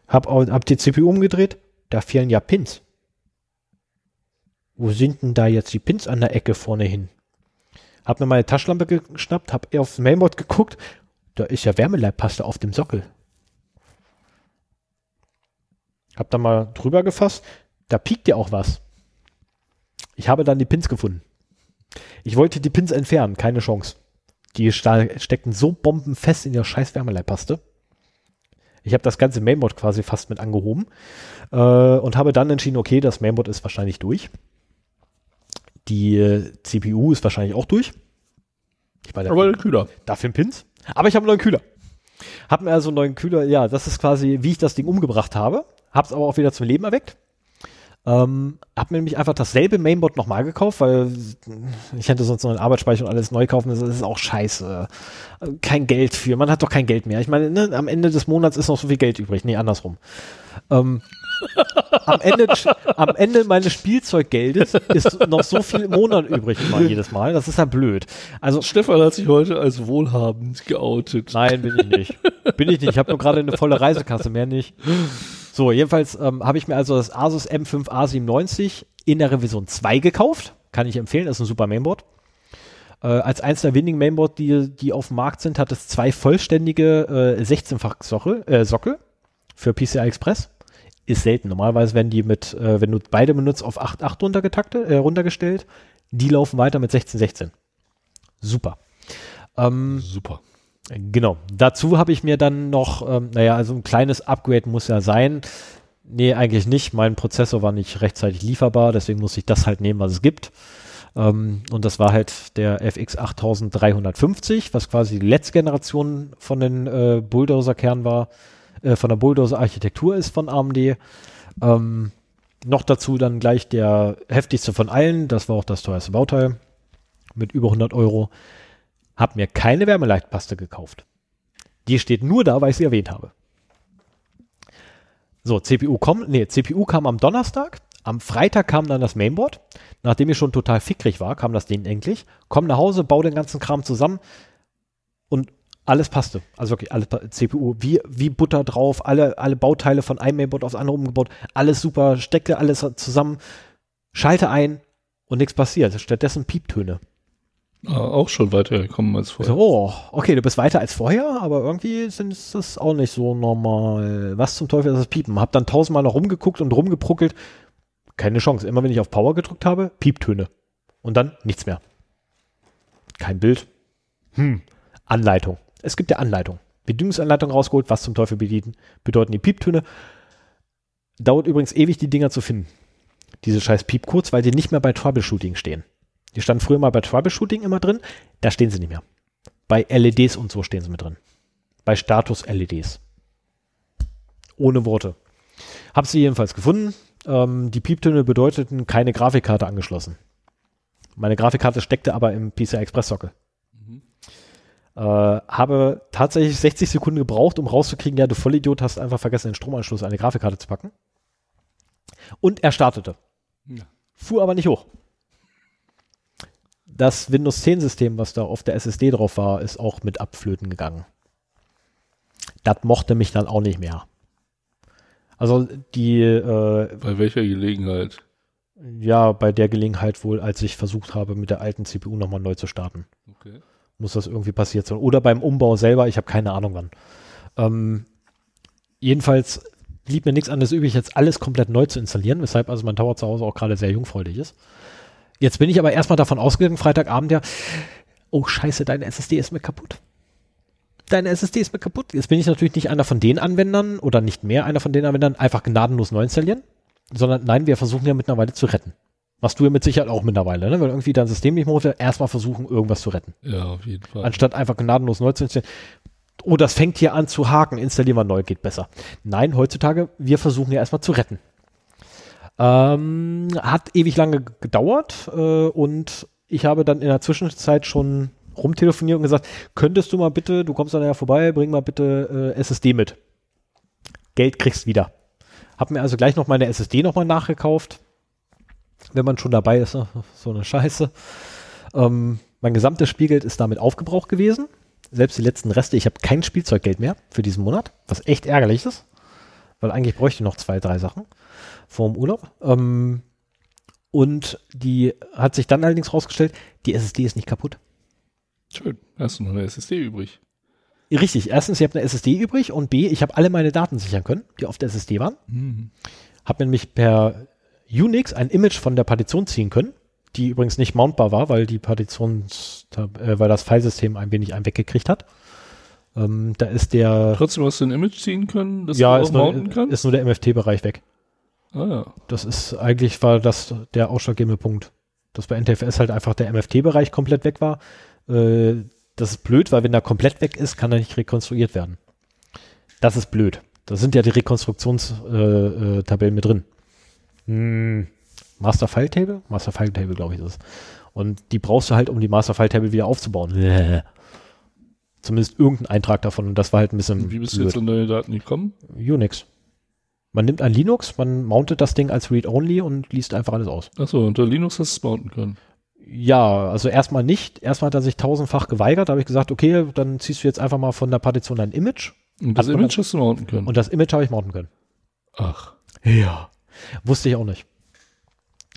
Hab, hab die CPU umgedreht, da fehlen ja Pins. Wo sind denn da jetzt die Pins an der Ecke vorne hin? Hab mir meine Taschenlampe geschnappt, hab aufs Mainboard geguckt, da ist ja Wärmeleitpaste auf dem Sockel. Hab da mal drüber gefasst, da piekt ja auch was. Ich habe dann die Pins gefunden. Ich wollte die Pins entfernen, keine Chance. Die steckten so bombenfest in der scheiß Wärmeleitpaste. Ich habe das ganze Mainboard quasi fast mit angehoben äh, und habe dann entschieden, okay, das Mainboard ist wahrscheinlich durch. Die äh, CPU ist wahrscheinlich auch durch. Ich war Aber der Kühler. Dafür ein Pins. Aber ich habe einen neuen Kühler. Hab mir also einen neuen Kühler, ja, das ist quasi, wie ich das Ding umgebracht habe. Hab's aber auch wieder zum Leben erweckt. Ähm, hab mir nämlich einfach dasselbe Mainboard nochmal gekauft, weil ich hätte sonst noch einen Arbeitsspeicher und alles neu kaufen, das ist auch scheiße. Kein Geld für, man hat doch kein Geld mehr. Ich meine, ne, am Ende des Monats ist noch so viel Geld übrig. Nee, andersrum. Ähm, am, Ende, am Ende meines Spielzeuggeldes ist noch so viel im Monat übrig immer jedes Mal. Das ist ja blöd. Also Stefan hat sich heute als wohlhabend geoutet. Nein, bin ich nicht. Bin ich nicht. Ich habe nur gerade eine volle Reisekasse, mehr nicht. So, jedenfalls ähm, habe ich mir also das Asus M5A97 in der Revision 2 gekauft. Kann ich empfehlen, das ist ein super Mainboard. Äh, als eins der wenigen Mainboard, die, die auf dem Markt sind, hat es zwei vollständige äh, 16-fach Sockel, äh, Sockel für PCI Express. Ist selten. Normalerweise werden die mit, äh, wenn du beide benutzt, auf 8.8 runtergetaktet, äh, runtergestellt. Die laufen weiter mit 16.16. Super. Ähm, Super. Genau. Dazu habe ich mir dann noch, ähm, naja, also ein kleines Upgrade muss ja sein. Nee, eigentlich nicht. Mein Prozessor war nicht rechtzeitig lieferbar, deswegen muss ich das halt nehmen, was es gibt. Ähm, und das war halt der FX 8350, was quasi die letzte Generation von den äh, Bulldozer-Kern war, äh, von der Bulldozer-Architektur ist von AMD. Ähm, noch dazu dann gleich der heftigste von allen, das war auch das teuerste Bauteil mit über 100 Euro. Hab mir keine Wärmeleitpaste gekauft. Die steht nur da, weil ich sie erwähnt habe. So, CPU kommt, nee, CPU kam am Donnerstag. Am Freitag kam dann das Mainboard. Nachdem ich schon total fickrig war, kam das Ding endlich. Komm nach Hause, baue den ganzen Kram zusammen alles passte. Also wirklich alles CPU, wie, wie Butter drauf, alle, alle Bauteile von einem Mainboard aufs andere umgebaut, alles super, steckte alles zusammen, schalte ein und nichts passiert. Stattdessen Pieptöne. Ah, auch schon weitergekommen als vorher. oh, okay, du bist weiter als vorher, aber irgendwie sind das auch nicht so normal. Was zum Teufel ist das Piepen? Hab dann tausendmal noch rumgeguckt und rumgepruckelt. Keine Chance. Immer wenn ich auf Power gedrückt habe, Pieptöne. Und dann nichts mehr. Kein Bild. Hm. Anleitung. Es gibt ja Anleitung. Bedienungsanleitung rausgeholt. Was zum Teufel bedeuten, bedeuten die Pieptöne? Dauert übrigens ewig, die Dinger zu finden. Diese scheiß Piepcodes, weil die nicht mehr bei Troubleshooting stehen. Die standen früher mal bei Troubleshooting immer drin. Da stehen sie nicht mehr. Bei LEDs und so stehen sie mit drin. Bei Status-LEDs. Ohne Worte. Hab sie jedenfalls gefunden. Ähm, die Pieptöne bedeuteten keine Grafikkarte angeschlossen. Meine Grafikkarte steckte aber im PCI Express Sockel. Äh, habe tatsächlich 60 Sekunden gebraucht, um rauszukriegen, ja, du Vollidiot hast einfach vergessen, den Stromanschluss an eine Grafikkarte zu packen. Und er startete. Ja. Fuhr aber nicht hoch das Windows 10 System, was da auf der SSD drauf war, ist auch mit abflöten gegangen. Das mochte mich dann auch nicht mehr. Also die äh, Bei welcher Gelegenheit? Ja, bei der Gelegenheit wohl, als ich versucht habe, mit der alten CPU nochmal neu zu starten. Okay. Muss das irgendwie passiert sein. Oder beim Umbau selber, ich habe keine Ahnung wann. Ähm, jedenfalls blieb mir nichts anderes übrig, jetzt alles komplett neu zu installieren, weshalb also mein Tower zu Hause auch gerade sehr jungfräulich ist. Jetzt bin ich aber erstmal davon ausgegangen, Freitagabend ja, oh scheiße, deine SSD ist mir kaputt. Deine SSD ist mir kaputt. Jetzt bin ich natürlich nicht einer von den Anwendern oder nicht mehr einer von den Anwendern, einfach gnadenlos neu installieren, sondern nein, wir versuchen ja mittlerweile zu retten. Machst du ja mit Sicherheit auch mittlerweile, ne? weil irgendwie dein System nicht mehr erstmal versuchen, irgendwas zu retten. Ja, auf jeden Fall. Anstatt einfach gnadenlos neu zu installieren. Oh, das fängt hier an zu haken, installieren wir neu, geht besser. Nein, heutzutage, wir versuchen ja erstmal zu retten. Ähm, hat ewig lange gedauert äh, und ich habe dann in der Zwischenzeit schon rumtelefoniert und gesagt, könntest du mal bitte, du kommst dann ja vorbei, bring mal bitte äh, SSD mit. Geld kriegst wieder. Hab mir also gleich noch meine SSD nochmal nachgekauft. Wenn man schon dabei ist, ne? so eine Scheiße. Ähm, mein gesamtes Spielgeld ist damit aufgebraucht gewesen. Selbst die letzten Reste, ich habe kein Spielzeuggeld mehr für diesen Monat, was echt ärgerlich ist, weil eigentlich bräuchte ich noch zwei, drei Sachen vor dem Urlaub. Ähm, und die hat sich dann allerdings rausgestellt, die SSD ist nicht kaputt. Schön. Hast du noch eine SSD übrig? Richtig, erstens, ich habe eine SSD übrig und B, ich habe alle meine Daten sichern können, die auf der SSD waren. Mhm. Habe nämlich per Unix ein Image von der Partition ziehen können, die übrigens nicht mountbar war, weil die Partitions, äh, weil das Filesystem ein wenig einen weggekriegt hat. Ähm, da ist der, Trotzdem hast du ein Image ziehen können, das ja, du auch ist mounten nur, kannst? ist nur der MFT-Bereich weg. ah ja. Das ist eigentlich war das der ausschlaggebende Punkt, dass bei NTFS halt einfach der MFT-Bereich komplett weg war. Äh, das ist blöd, weil wenn der komplett weg ist, kann er nicht rekonstruiert werden. Das ist blöd. Da sind ja die Rekonstruktionstabellen äh, Tabellen mit drin. Hm, Master File Table? Master File Table, glaube ich, ist es. Und die brauchst du halt, um die Master File Table wieder aufzubauen. Zumindest irgendein Eintrag davon. Und das war halt ein bisschen Wie bist du jetzt an deine Daten gekommen? Unix. Man nimmt ein Linux, man mountet das Ding als Read-Only und liest einfach alles aus. Achso, unter Linux hast du es mounten können. Ja, also erstmal nicht. Erstmal hat er sich tausendfach geweigert. Da habe ich gesagt, okay, dann ziehst du jetzt einfach mal von der Partition ein Image. Und das Image hast du mounten können. Und das Image habe ich mounten können. Ach. Ja. Wusste ich auch nicht.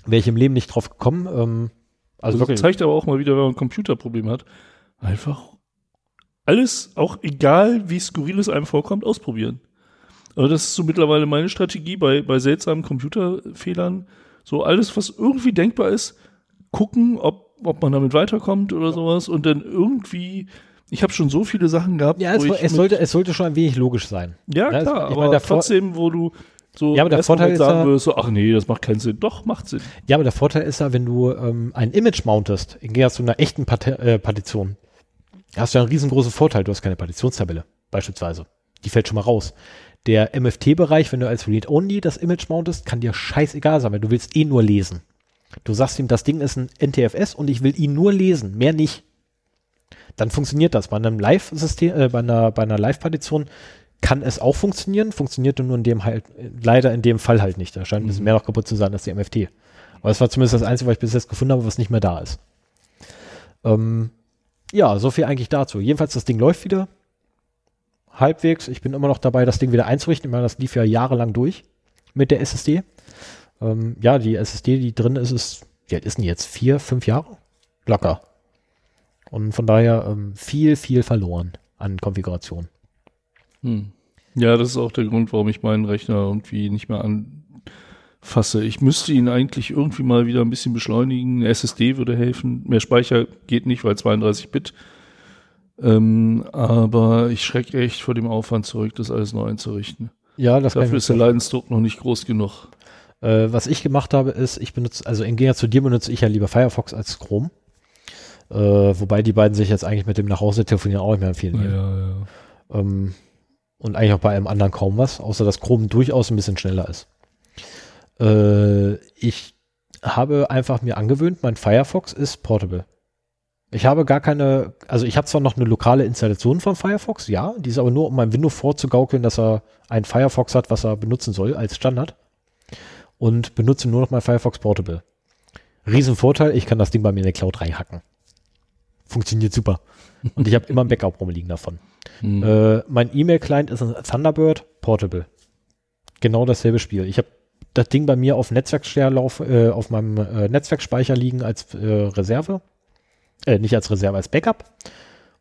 Wäre ich im Leben nicht drauf gekommen. Ähm, also wirklich. das zeigt aber auch mal wieder, wenn man ein Computerproblem hat, einfach alles, auch egal wie skurril es einem vorkommt, ausprobieren. Also das ist so mittlerweile meine Strategie bei, bei seltsamen Computerfehlern. So alles, was irgendwie denkbar ist, gucken, ob, ob man damit weiterkommt oder sowas und dann irgendwie, ich habe schon so viele Sachen gehabt, Ja, es, ich es, sollte, es sollte schon ein wenig logisch sein. ja Ja, klar, ich aber meine, der Vor- trotzdem, wo du so Ja, aber der Vorteil ist sagen ja- würdest, so, ach nee, das macht keinen Sinn. Doch, macht Sinn. Ja, aber der Vorteil ist ja, wenn du ähm, ein Image mountest, im Gegensatz zu einer echten Part äh, Partition, hast du einen riesengroßen Vorteil. Du hast keine Partitionstabelle, beispielsweise. Die fällt schon mal raus. Der MFT-Bereich, wenn du als Read-Only das Image mountest, kann dir scheißegal sein, weil du willst eh nur lesen. Du sagst ihm, das Ding ist ein NTFS und ich will ihn nur lesen, mehr nicht. Dann funktioniert das. Bei einem Live-System, äh, bei einer, bei einer Live-Partition kann es auch funktionieren, funktioniert nur in dem halt, leider in dem Fall halt nicht. Da scheint ein bisschen mehr noch kaputt zu sein als die MFT. Aber das war zumindest das Einzige, was ich bis jetzt gefunden habe, was nicht mehr da ist. Ähm, ja, so viel eigentlich dazu. Jedenfalls, das Ding läuft wieder. Halbwegs. Ich bin immer noch dabei, das Ding wieder einzurichten. Ich meine, das lief ja jahrelang durch mit der SSD. Ähm, ja, die SSD, die drin ist, ist, wie alt ist denn jetzt? Vier, fünf Jahre? Locker. Und von daher ähm, viel, viel verloren an Konfiguration. Hm. Ja, das ist auch der Grund, warum ich meinen Rechner irgendwie nicht mehr anfasse. Ich müsste ihn eigentlich irgendwie mal wieder ein bisschen beschleunigen. Eine SSD würde helfen. Mehr Speicher geht nicht, weil 32 Bit. Ähm, aber ich schrecke echt vor dem Aufwand zurück, das alles neu einzurichten. Ja, das Dafür ist der Leidensdruck noch nicht groß genug. Äh, was ich gemacht habe, ist, ich benutze, also im Gegensatz zu dir benutze ich ja lieber Firefox als Chrome. Äh, wobei die beiden sich jetzt eigentlich mit dem nach Hause telefonieren auch nicht mehr empfehlen. Ja, ja. Ähm, und eigentlich auch bei allem anderen kaum was, außer dass Chrome durchaus ein bisschen schneller ist. Äh, ich habe einfach mir angewöhnt, mein Firefox ist portable. Ich habe gar keine, also ich habe zwar noch eine lokale Installation von Firefox, ja, die ist aber nur, um meinem Windows vorzugaukeln, dass er ein Firefox hat, was er benutzen soll als Standard. Und benutze nur noch mein Firefox Portable. Riesenvorteil, ich kann das Ding bei mir in der Cloud reinhacken. Funktioniert super. Und ich habe immer ein Backup rumliegen davon. Hm. Äh, mein E-Mail-Client ist ein Thunderbird Portable. Genau dasselbe Spiel. Ich habe das Ding bei mir auf Netzwerkstärlauf, äh, auf meinem äh, Netzwerkspeicher liegen als äh, Reserve. Äh, nicht als Reserve, als Backup.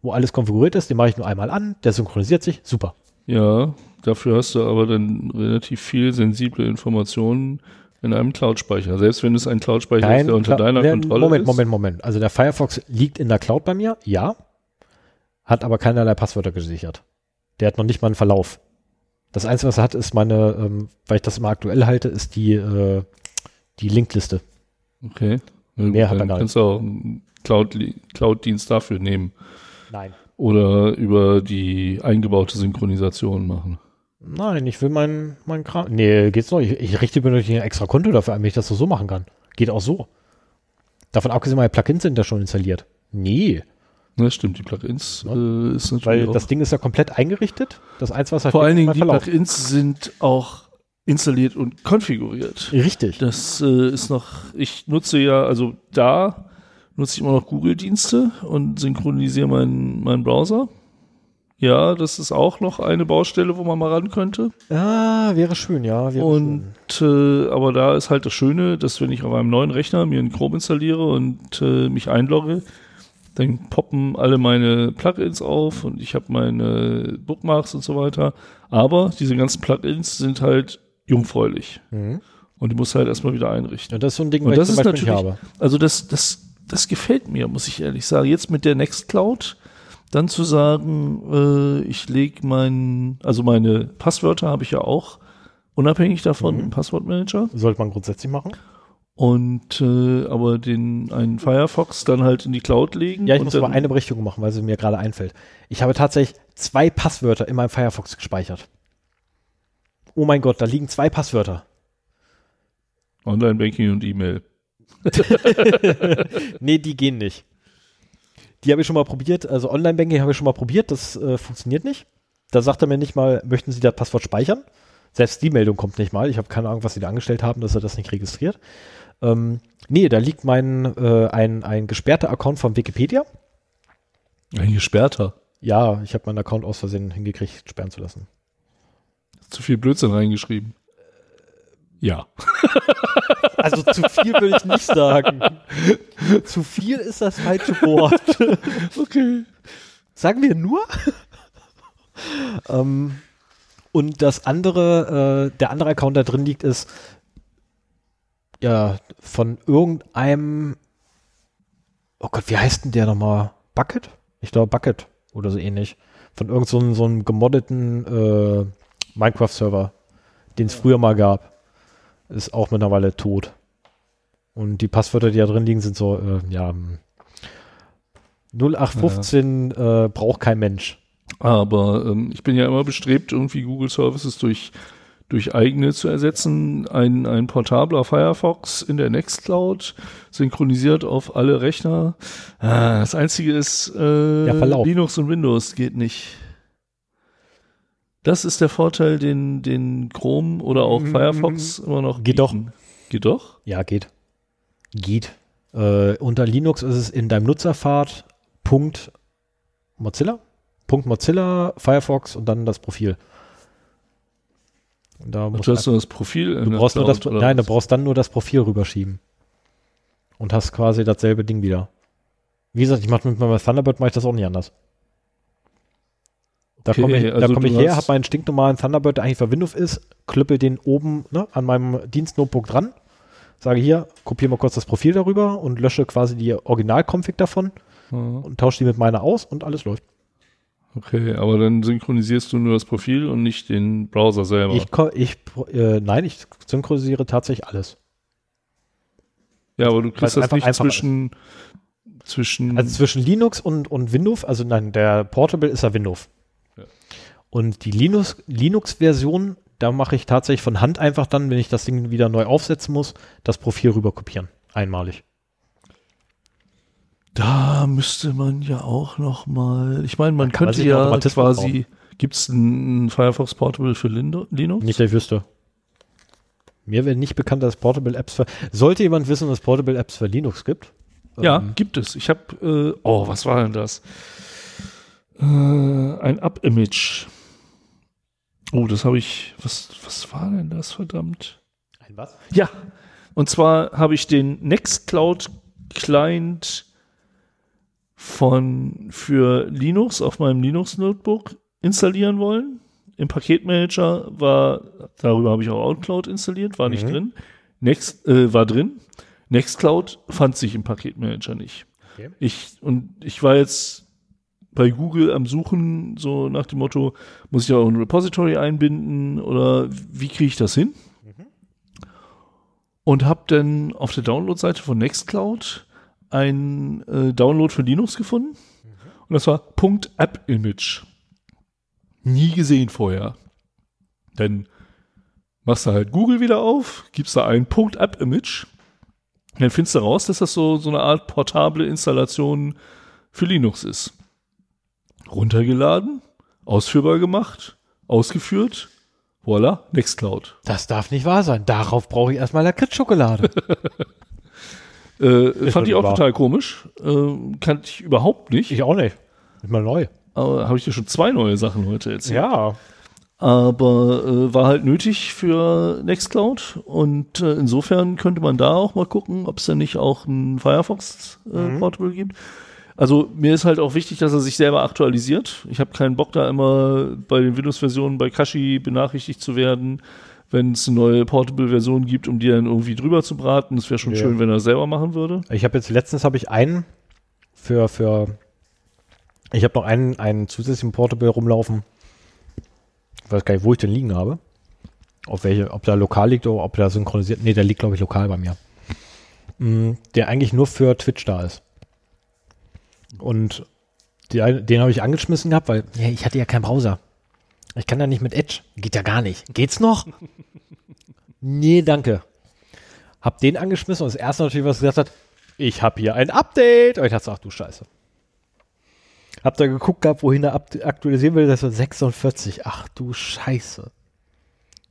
Wo alles konfiguriert ist, den mache ich nur einmal an, der synchronisiert sich, super. Ja, dafür hast du aber dann relativ viel sensible Informationen in einem Cloud-Speicher. Selbst wenn es ein Cloud-Speicher ist, der unter Cla- deiner ne, Kontrolle Moment, ist. Moment, Moment. Also der Firefox liegt in der Cloud bei mir, ja. Hat aber keinerlei Passwörter gesichert. Der hat noch nicht mal einen Verlauf. Das Einzige, was er hat, ist meine, ähm, weil ich das immer aktuell halte, ist die, äh, die Linkliste. Okay. Na gut, Mehr hat er gar kannst du auch einen Cloud- Cloud-Dienst dafür nehmen. Nein. Oder über die eingebaute Synchronisation machen. Nein, ich will meinen mein Kram. Nee, geht's noch. Ich, ich richte mir natürlich ein extra Konto dafür ein, wenn ich das so, so machen kann. Geht auch so. Davon abgesehen, meine Plugins sind da schon installiert. Nee, Das stimmt, die Plugins Ja. äh, ist natürlich weil das Ding ist ja komplett eingerichtet. Das eins, was er Vor allen Dingen mein die Verlauf. Plugins sind auch installiert und konfiguriert. Richtig. Das äh, ist noch, ich nutze ja, also da nutze ich immer noch Google-Dienste und synchronisiere meinen meinen Browser. Ja, das ist auch noch eine Baustelle, wo man mal ran könnte. Ja, wäre schön, ja. Wäre Und äh, aber da ist halt das Schöne, dass wenn ich auf einem neuen Rechner mir einen Chrome installiere und äh, mich einlogge, dann poppen alle meine Plugins auf und ich habe meine Bookmarks und so weiter. Aber diese ganzen Plugins sind halt jungfräulich. Mhm. und die muss halt erstmal wieder einrichten. Ja, das ist so ein Ding, Und was das ich ist zum Beispiel habe. Also das, das, das gefällt mir, muss ich ehrlich sagen. Jetzt mit der Nextcloud dann zu sagen, äh, ich lege mein, also meine Passwörter habe ich ja auch unabhängig davon Mhm. im Passwortmanager Sollte man grundsätzlich machen. Und äh, aber den einen Firefox dann halt in die Cloud legen. Ja, ich muss aber eine Berichtigung machen, weil sie mir gerade einfällt. Ich habe tatsächlich zwei Passwörter in meinem Firefox gespeichert. Oh mein Gott, da liegen zwei Passwörter. Online-Banking und E-Mail. <laughs> Nee, die gehen nicht. Die habe ich schon mal probiert. Also Online-Banking habe ich schon mal probiert. Das äh, funktioniert nicht. Da sagt er mir nicht mal, möchten Sie das Passwort speichern? Selbst die Meldung kommt nicht mal. Ich habe keine Ahnung, was Sie da angestellt haben, dass er das nicht registriert. Ähm, nee, da liegt mein äh, ein, ein gesperrter Account von Wikipedia. Ein gesperrter. Ja, ich habe meinen Account aus Versehen hingekriegt, sperren zu lassen. Zu viel Blödsinn reingeschrieben. Ja. <laughs> Also zu viel würde ich nicht sagen. <laughs> zu viel ist das falsche Wort. <laughs> Okay. Sagen wir nur? ähm, und das andere, äh, der andere Account, der drin liegt, ist ja von irgendeinem, oh Gott, wie heißt denn der nochmal? Bucket? Ich glaube Bucket oder so ähnlich. Von irgend so einem, so einem gemoddeten äh, Minecraft-Server, den es früher mal gab. Ist auch mittlerweile tot. Und die Passwörter, die da drin liegen, sind so, äh, ja, hm, 0815 äh, braucht kein Mensch. Aber ähm, ich bin ja immer bestrebt, irgendwie Google Services durch, durch eigene zu ersetzen. Ein, ein portabler Firefox in der Nextcloud, synchronisiert auf alle Rechner. Ah, das Einzige ist, äh, Ja. Linux und Windows geht nicht. Das ist der Vorteil, den, den Chrome oder auch Mm, Firefox immer noch geht doch. bieten. Geht doch? Ja, geht. Geht. Äh, unter Linux ist es in deinem Nutzerpfad Punkt Mozilla, Punkt Mozilla, Firefox und dann das Profil. Und da musst du hast nur das Profil. du brauchst nur das, oder nein, du brauchst dann nur das Profil rüberschieben. Und hast quasi dasselbe Ding wieder. Wie gesagt, ich mache mit meinem Thunderbird mache ich das auch nicht anders. Da Okay, komme ich, da also komm ich her, habe meinen stinknormalen Thunderbird, der eigentlich für Windows ist, klüppel den oben ne, an meinem Dienstnotebook dran, sage hier, kopiere mal kurz das Profil darüber und lösche quasi die Original-Config davon Ja. und tausche die mit meiner aus und alles läuft. Okay, aber dann synchronisierst du nur das Profil und nicht den Browser selber. Ich, ich, äh, nein, ich synchronisiere tatsächlich alles. ja, aber du kriegst das einfach nicht einfacher zwischen, zwischen Also zwischen Linux und, und Windows, also nein, der Portable ist ja Windows. Ja. Und die Linux- Linux-Version, da mache ich tatsächlich von Hand einfach dann, wenn ich das Ding wieder neu aufsetzen muss, das Profil rüber kopieren. Einmalig. Da müsste man ja auch noch mal. Ich meine, man könnte ja quasi. Gibt es ein Firefox Portable für Linux? Nicht, dass ich wüsste. Mir wäre nicht bekannt, dass Portable Apps für. Sollte jemand wissen, dass Portable Apps für Linux gibt? Ja, Ähm, gibt es. Ich habe. Äh, oh, was war denn das? Äh, ein Up-Image. Oh, das habe ich. Was, was war denn das, verdammt? Ein was? Ja, und zwar habe ich den Nextcloud Client von für Linux auf meinem Linux Notebook installieren wollen. Im Paketmanager war, darüber habe ich auch OutCloud installiert, war nicht Mhm. drin. Next, äh, war drin. Nextcloud fand sich im Paketmanager nicht. Okay. Ich, und ich war jetzt bei Google am Suchen, so nach dem Motto, muss ich auch ein Repository einbinden oder wie kriege ich das hin? Und habe dann auf der Download-Seite von Nextcloud ein äh, Download für Linux gefunden. Und das war .app-image. Nie gesehen vorher. Dann machst du halt Google wieder auf, gibst da ein .app-image. Dann findest du raus, dass das so, so eine Art portable Installation für Linux ist. Runtergeladen, ausführbar gemacht, ausgeführt, Voila, Nextcloud. Das darf nicht wahr sein. Darauf brauche ich erstmal Lakritz-Schokolade. <laughs> Äh, fand ich auch wahr. total komisch. Äh, kannte ich überhaupt nicht. ich auch nicht. Ist mal neu. Aber habe ich dir schon zwei neue Sachen heute erzählt. Ja. Aber äh, war halt nötig für Nextcloud und äh, insofern könnte man da auch mal gucken, ob es da nicht auch ein Firefox äh, Mhm. Gibt. Also mir ist halt auch wichtig, dass er sich selber aktualisiert. Ich habe keinen Bock da immer bei den Windows-Versionen bei Kashi benachrichtigt zu werden, wenn es eine neue Portable-Version gibt, um die dann irgendwie drüber zu braten. Es wäre schon Ja. schön, wenn er selber machen würde. Ich habe jetzt letztens habe ich einen für für ich habe noch einen einen zusätzlichen Portable rumlaufen. Ich weiß gar nicht, wo ich den liegen habe. Auf welche, ob der lokal liegt oder ob der synchronisiert. Nee, der liegt glaube ich lokal bei mir. Mm, Der eigentlich nur für Twitch da ist. Und die, den habe ich angeschmissen gehabt, weil ja, ich hatte ja keinen Browser. Ich kann ja nicht mit Edge. Geht ja gar nicht. Geht's noch? nee, danke. Hab den angeschmissen und das erste natürlich, was gesagt hat, ich habe hier ein Update. Und ich dachte, ach du Scheiße. Hab da geguckt gehabt, wohin er aktualisieren will, das war 46. Ach du Scheiße.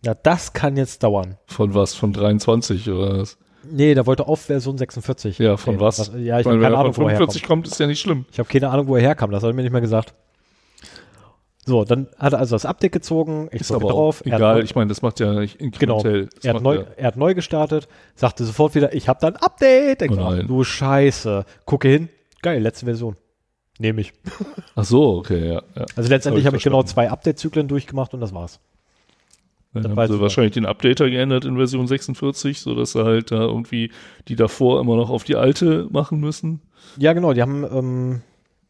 Ja, das kann jetzt dauern. Von was? Von 23 oder was? Nee, der wollte auf Version 46. Ja, von Okay, was? Ja, ich Weil habe wenn keine er Ahnung, von wo er 45 herkommt. kommt, ist ja nicht schlimm. Ich habe keine Ahnung, wo er herkam. Das hat er mir nicht mehr gesagt. So, dann hat er also das Update gezogen. Ich Ist aber drauf. auch egal. Ich meine, das macht ja nicht Genau. inkrementell. Das Er hat, neu, ja- er hat neu gestartet, sagte sofort wieder, ich habe da ein Update. Denk, Oh ach, nein. du Scheiße. Gucke hin. Geil, letzte Version. Nehme ich. Ach so, okay, ja. ja. Also letztendlich Hab habe ich ich genau zwei Update-Zyklen durchgemacht und das war's. Dann Das haben sie ich wahrscheinlich den Updater geändert in Version 46, sodass sie halt da irgendwie die davor immer noch auf die alte machen müssen. Ja, genau, die haben, ähm,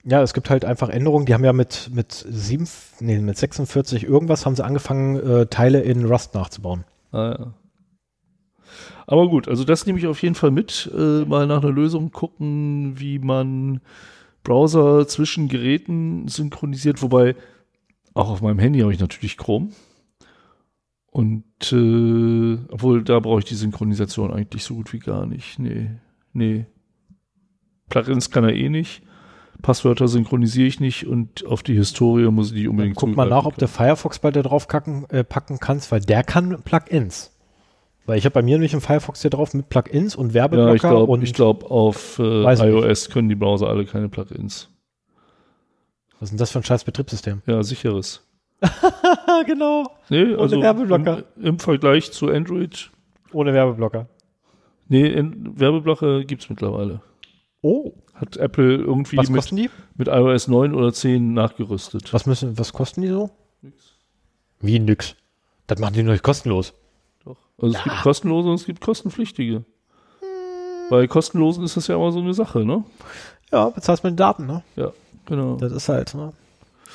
ja, es gibt halt einfach Änderungen. Die haben ja mit, mit sieben, nee, mit 46 irgendwas haben sie angefangen, äh, Teile in Rust nachzubauen. Ah, ja. Aber gut, also das nehme ich auf jeden Fall mit. Äh, mal nach einer Lösung gucken, wie man Browser zwischen Geräten synchronisiert. Wobei, auch auf meinem Handy habe ich natürlich Chrome. Und äh, obwohl, da brauche ich die Synchronisation eigentlich so gut wie gar nicht. Nee, nee. Plugins kann er eh nicht. Passwörter synchronisiere ich nicht und auf die Historie muss ich nicht unbedingt Guck mal nach, zugreifen ob du Firefox bei dir drauf kacken, äh, packen kannst, weil der kann Plugins. Weil ich habe bei mir nämlich einen Firefox hier drauf mit Plugins und Werbeblocker Ja, ich glaube, und ich glaub, auf äh, iOS können die Browser alle keine Plugins. was ist denn das für ein scheiß Betriebssystem? Ja, sicheres. <laughs> Genau. Nee, also Werbeblocker. im, im Vergleich zu Android, Ohne Werbeblocker. nee, in, Werbeblocker gibt's mittlerweile. Oh. Hat Apple irgendwie Was mit, die? mit iOS 9 oder 10 nachgerüstet. Was müssen, was kosten die so? Wie nix. Das machen die nur nicht kostenlos. Doch. Also es gibt kostenlose und es gibt kostenpflichtige. Bei kostenlosen ist das ja immer so eine Sache, ne? Ja, bezahlst mit den Daten, ne? Ja, genau. Das ist halt, ne?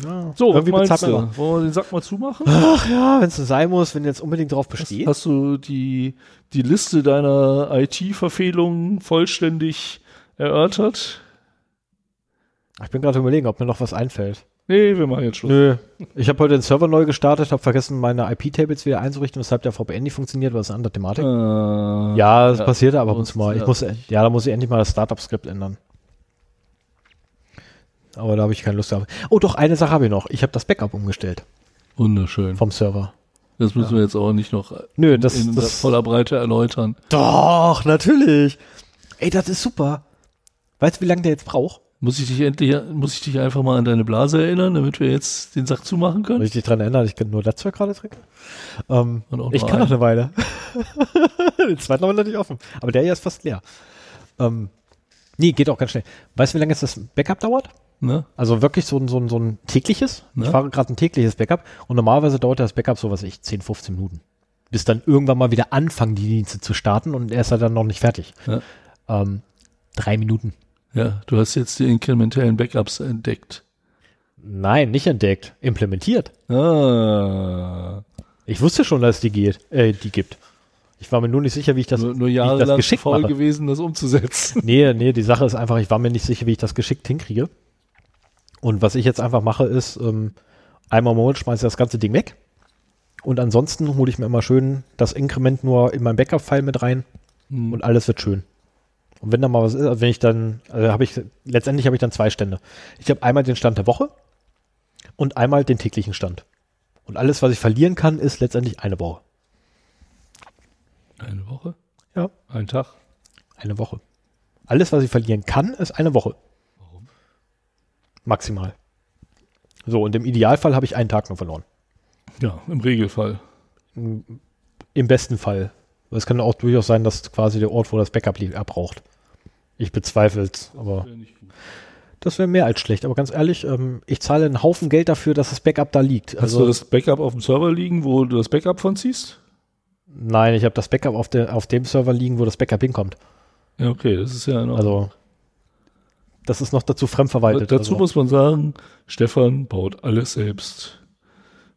Ja. So, was Irgendwie meinst bezahlt du? immer. Wollen wir den Sack mal zumachen? Ach ja, wenn es so sein muss, wenn jetzt unbedingt drauf bestehst. Hast du die, die Liste deiner IT-Verfehlungen vollständig erörtert? Ich bin gerade überlegen, ob mir noch was einfällt. Nee, wir machen jetzt Schluss. Nö. Ich habe heute den Server neu gestartet, habe vergessen, meine IP-Tables wieder einzurichten, weshalb der VPN nicht funktioniert, was ist eine andere Thematik. Äh, ja, das ja. passiert aber ab und Muss- zu mal. Ich ja. muss, ja, da muss ich endlich mal das Startup-Skript ändern. Aber da habe ich keine Lust drauf. Oh, doch, eine Sache habe ich noch. Ich habe das Backup umgestellt Wunderschön. vom Server. Das müssen wir jetzt auch nicht noch Nö, das, in das voller Breite erläutern. Doch, natürlich. Ey, das ist super. Weißt du, wie lange der jetzt braucht? Muss ich dich endlich, muss ich dich einfach mal an deine Blase erinnern, damit wir jetzt den Sack zumachen Muss können? ich dich dran erinnern, ich kann nur das Zeug gerade trinken? Ähm, ich kann noch eine Weile. <laughs> Den zweiten haben wir nicht offen. Aber der hier ist fast leer. Ähm, nee, geht auch ganz schnell. Weißt du, wie lange jetzt das Backup dauert? Ne? Also wirklich so ein, so ein, so ein tägliches? Ich Ja. fahre gerade ein tägliches Backup und normalerweise dauert das Backup so, was weiß ich, 10, 15 Minuten. Bis dann irgendwann mal wieder anfangen, die Dienste zu starten und er ist halt dann noch nicht fertig. Ja. Ähm, drei Minuten. Ja, du hast jetzt die inkrementellen Backups entdeckt. Nein, nicht entdeckt. Implementiert. Ah. Ich wusste schon, dass es die geht, äh, die gibt. Ich war mir nur nicht sicher, wie ich das, nur, nur ich das jahrelang geschickt faul mache. gewesen, das umzusetzen. <laughs> Nee, nee, die Sache ist einfach, ich war mir nicht sicher, wie ich das geschickt hinkriege. Und was ich jetzt einfach mache, ist, ähm, einmal im Monat schmeiße ich das ganze Ding weg. Und ansonsten hole ich mir immer schön das Inkrement nur in mein Backup-File mit rein Hm. und alles wird schön. Und wenn da mal was ist, also wenn ich dann, also habe ich, letztendlich habe ich dann zwei Stände. Ich habe einmal den Stand der Woche und einmal den täglichen Stand. Und alles, was ich verlieren kann, ist letztendlich eine Woche. Eine Woche? Ja. Ein Tag? Eine Woche. Alles, was ich verlieren kann, ist eine Woche. Warum? Maximal. So, und im Idealfall habe ich einen Tag nur verloren. Ja, im Regelfall. Im besten Fall. Es kann auch durchaus sein, dass quasi der Ort, wo das Backup liegt, abbraucht. Ich bezweifle es, aber Wäre nicht gut. das wäre mehr als schlecht. Aber ganz ehrlich, ähm, ich zahle einen Haufen Geld dafür, dass das Backup da liegt. Hast du das Backup auf dem Server liegen, wo du das Backup von ziehst? nein, ich habe das Backup auf, der, auf dem Server liegen, wo das Backup hinkommt. Ja, okay, das ist ja noch. Also, das ist noch dazu fremdverwaltet. dazu also, muss man sagen, Stefan baut alles selbst.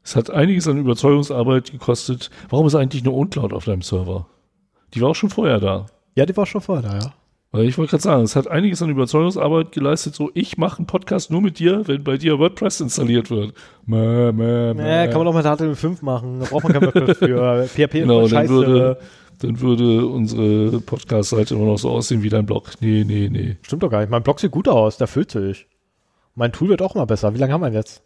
Es hat einiges an Überzeugungsarbeit gekostet. Warum ist eigentlich eine OwnCloud auf deinem Server? Die war auch schon vorher da. ja, die war schon vorher da, ja. Weil ich wollte gerade sagen, es hat einiges an Überzeugungsarbeit geleistet. So, ich mache einen Podcast nur mit dir, wenn bei dir WordPress installiert wird. Mäh, mäh, mäh. Äh, kann man doch mit HTML5 machen. Da braucht man kein WordPress <laughs> für. PHP ist Genau, voll dann scheiße. würde, dann würde unsere Podcast-Seite immer noch so aussehen wie dein Blog. Nee, nee, nee. Stimmt doch gar nicht. Mein Blog sieht gut aus. Der füllt sich. Mein Tool wird auch immer besser. Wie lange haben wir jetzt?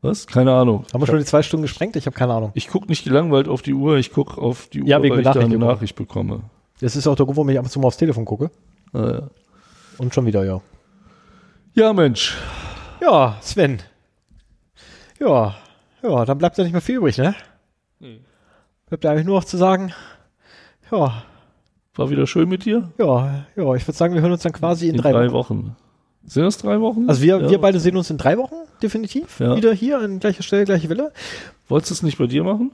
Was? Keine Ahnung. Haben wir schon die zwei Stunden gesprengt? Ich habe keine Ahnung. Ich gucke nicht gelangweilt auf die Uhr, ich gucke auf die Uhr, Ja, wegen weil ich da eine. Nachricht bekomme. Das ist auch der Grund, warum ich ab und zu mal aufs Telefon gucke. Ja. Und schon wieder, ja. ja, Mensch. Ja, Sven. Ja, ja, dann bleibt ja nicht mehr viel übrig, ne? Nee. Bleibt ja eigentlich nur noch zu sagen, ja, War wieder schön mit dir. ja, ja, ich würde sagen, wir hören uns dann quasi in, drei, Wochen. Wochen. Sind das drei Wochen? Also wir, ja. wir beide sehen uns in drei Wochen, definitiv. Ja. Wieder hier an gleicher Stelle, gleiche Welle. Wolltest du es nicht bei dir machen?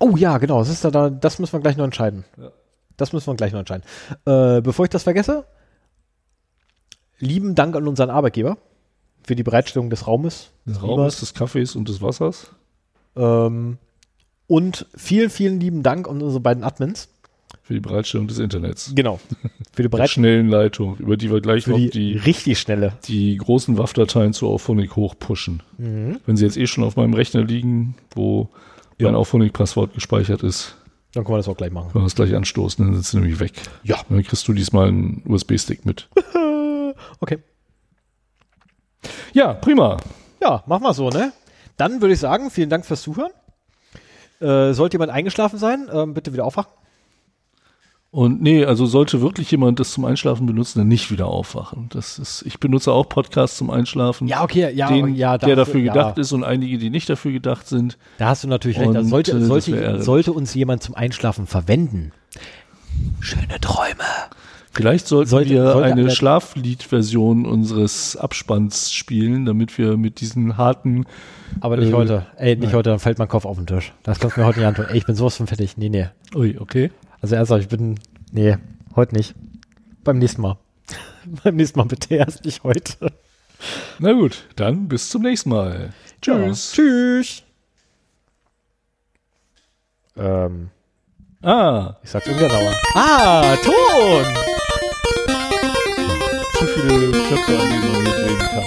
Oh ja, genau, das ist da, da das müssen wir gleich noch entscheiden. Ja. Das müssen wir gleich noch entscheiden. Äh, bevor ich das vergesse, lieben Dank an unseren Arbeitgeber für die Bereitstellung des Raumes. Des Raumes, des Kaffees und des Wassers. Ähm, und vielen, vielen lieben Dank an unsere beiden Admins. Für die Bereitstellung des Internets. Genau. <laughs> Für die Bereitstellung schnellen Leitung, über die wir gleich für noch die, die, richtig schnelle. die großen WAF-Dateien zu Auphonic hochpushen. Wenn sie jetzt eh schon auf meinem Rechner liegen, wo Ja. mein Auphonic-Passwort gespeichert ist, Dann können wir das auch gleich machen. können wir das gleich anstoßen, dann sind sie nämlich weg. Ja. Dann kriegst du diesmal einen USB-Stick mit. <laughs> Okay. Ja, prima. Ja, machen wir so, ne? Dann würde ich sagen, vielen Dank fürs Zuhören. Äh, sollte jemand eingeschlafen sein, ähm, bitte wieder aufwachen. Und nee, also sollte wirklich jemand das zum Einschlafen benutzen, dann nicht wieder aufwachen. Das ist, ich benutze auch Podcasts zum Einschlafen. Ja, okay, ja, den, ja, der hast du- dafür ja. gedacht ist und einige, die nicht dafür gedacht sind. Da hast du natürlich recht. Also sollte, äh, sollte, sollte uns jemand zum Einschlafen verwenden. Schöne Träume. Vielleicht sollten Sollte- wir sollte eine Schlaflied-Version unseres Abspanns spielen, damit wir mit diesen harten. Aber nicht Äh, heute. Ey, nicht nein. heute, dann fällt mein Kopf auf den Tisch. Das kannst du mir heute nicht antun. Ey, ich bin sowas von fertig. Nee, nee. Ui, okay. Also ernsthaft, ich bin. Nee, heute nicht. Beim nächsten Mal. <laughs> Beim nächsten Mal bitte erst nicht heute. Na gut, dann bis zum nächsten Mal. Tschüss. Ja. Tschüss. Ähm, Ah, ich sag's ungernauer. Ah, Ton! zu viele Knöpfe, an denen man mitreden kann.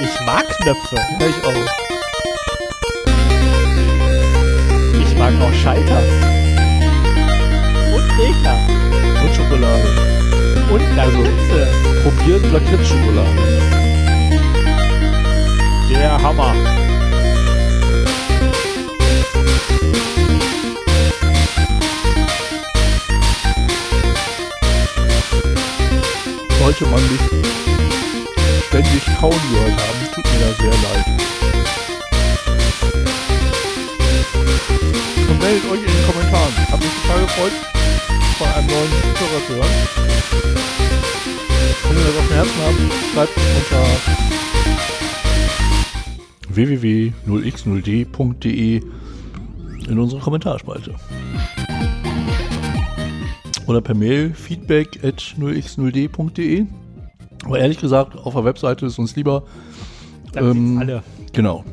Ich mag Knöpfe. Ja, ich auch. Ich mag auch Schalter. Schokolade. Und Lakritze. Probiert Lakritz-Schokolade. Der Hammer. Sollte man nicht ständig kauen gehört haben, tut mir da sehr leid. Und meldet euch in den Kommentaren. Hab mich total gefreut, von einem neuen Hörer zu hören. Wenn ihr das auf dem Herzen habt, schreibt unter www.0x0d.de in unsere Kommentarspalte. Oder per Mail feedback at 0x0d.de. Aber ehrlich gesagt, auf der Webseite ist uns lieber. Dann Ähm, alle. Genau.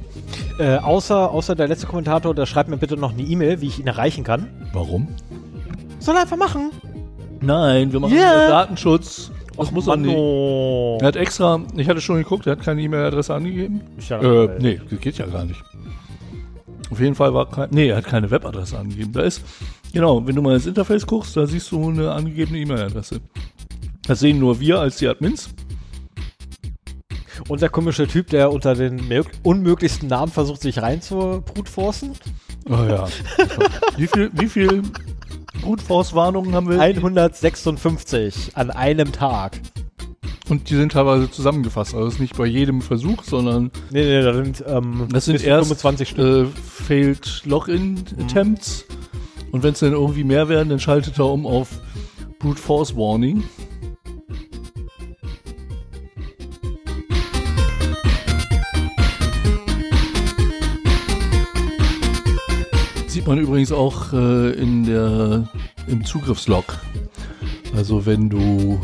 Äh, außer, außer der letzte Kommentator, der schreibt mir bitte noch eine E-Mail, wie ich ihn erreichen kann. Warum? Soll er einfach machen. Nein, wir machen Ja. Datenschutz. Das muss er nicht. Er hat extra, ich hatte schon geguckt, er hat keine E-Mail-Adresse angegeben. Ja Äh, nee, das geht ja gar nicht. Auf jeden Fall war kein, nee, er hat keine Webadresse angegeben. Da ist, genau, wenn du mal ins Interface guckst, da siehst du eine angegebene E-Mail-Adresse. Das sehen nur wir als die Admins. Und der komische Typ, der unter den mög- unmöglichsten Namen versucht, sich rein zu brutforcen. Oh ja. <laughs> wie viel, wie viel Brute Force Warnungen haben wir? 156 an einem Tag. Und die sind teilweise zusammengefasst. Also es ist nicht bei jedem Versuch, sondern Nee, nee, da sind, ähm, das sind erst 25 Stück. äh, Failed Login Attempts. Und wenn es dann irgendwie mehr werden, dann schaltet er um auf Brute Force Warning. Sieht man übrigens auch äh, in der, im Zugriffslog. Also wenn du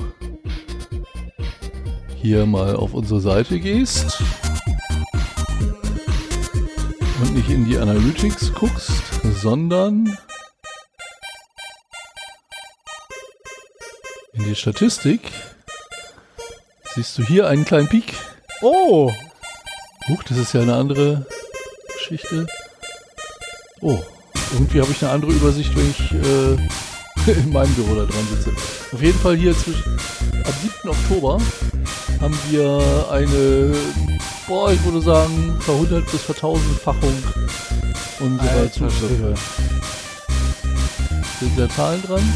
hier mal auf unsere Seite gehst und nicht in die Analytics guckst, sondern in die Statistik, siehst du hier einen kleinen Peak. Oh! Huch, das ist ja eine andere Geschichte. Oh, irgendwie habe ich eine andere Übersicht, wenn ich äh, <laughs> in meinem Büro da dran sitze. Auf jeden Fall hier zwischen am 7. Oktober haben wir eine, boah, ich würde sagen, verhundert bis vertausendfachung unserer Zugriffe. Sind da Zahlen dran?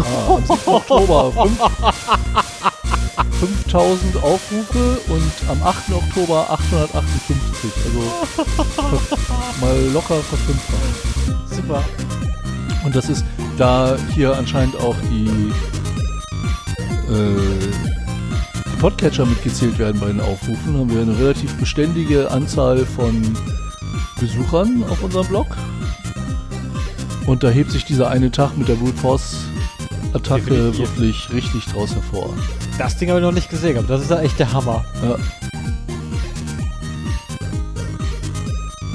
Ah, am 7. Oktober <laughs> fünf- 5000 Aufrufe und am 8. Oktober 858. Also mal locker verfünffacht. Super. Und das ist, da hier anscheinend auch die, äh, die Podcatcher mitgezählt werden bei den Aufrufen, haben wir eine relativ beständige Anzahl von Besuchern auf unserem Blog. Und da hebt sich dieser eine Tag mit der Brute Force Attacke Definitiv. wirklich richtig draus hervor. Das Ding habe ich noch nicht gesehen, aber das ist ja echt der Hammer. Ja.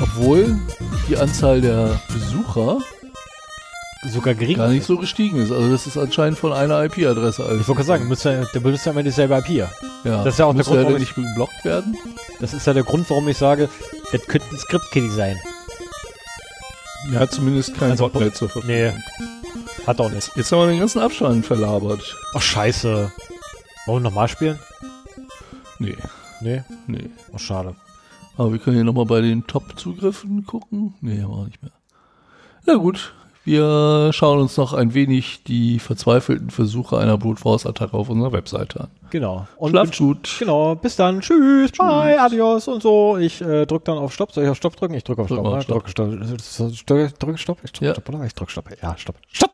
Obwohl die Anzahl der Besucher Sogar gering. gar nicht so gestiegen ist. Also das ist anscheinend von einer IP-Adresse. Ich wollte gerade sagen, müsste, der benutzt ja immer dieselbe IP. ja. das ist ja auch der Grund, warum nicht geblockt werden. Das ist ja der Grund, warum ich sage, das könnte ein Script-Kitty sein. Er hat zumindest kein Also- Botnet zur Verfügung. Nee. Hat auch nicht. Jetzt haben wir den ganzen Abstand verlabert. Ach, scheiße. Wollen wir nochmal spielen? Nee, Nee. nee. Oh, schade. Aber wir können hier nochmal bei den Top-Zugriffen gucken. Nee, haben wir nicht mehr. Na gut, wir schauen uns noch ein wenig die verzweifelten Versuche einer Brute Force-Attacke auf unserer Webseite an. Genau. Und Schlaft gut. Genau, bis dann. Tschüss, bye, adios und so. Ich äh, drück dann auf Stopp. Soll ich auf Stopp drücken? Ich drücke auf Drück Stopp. mal Ne? auf Stopp. Drücke Stopp. Drücke Stopp. Ich drücke Stopp. Ich drücke Ja. Stopp, drücke Stopp. Ja, Stopp. Stopp!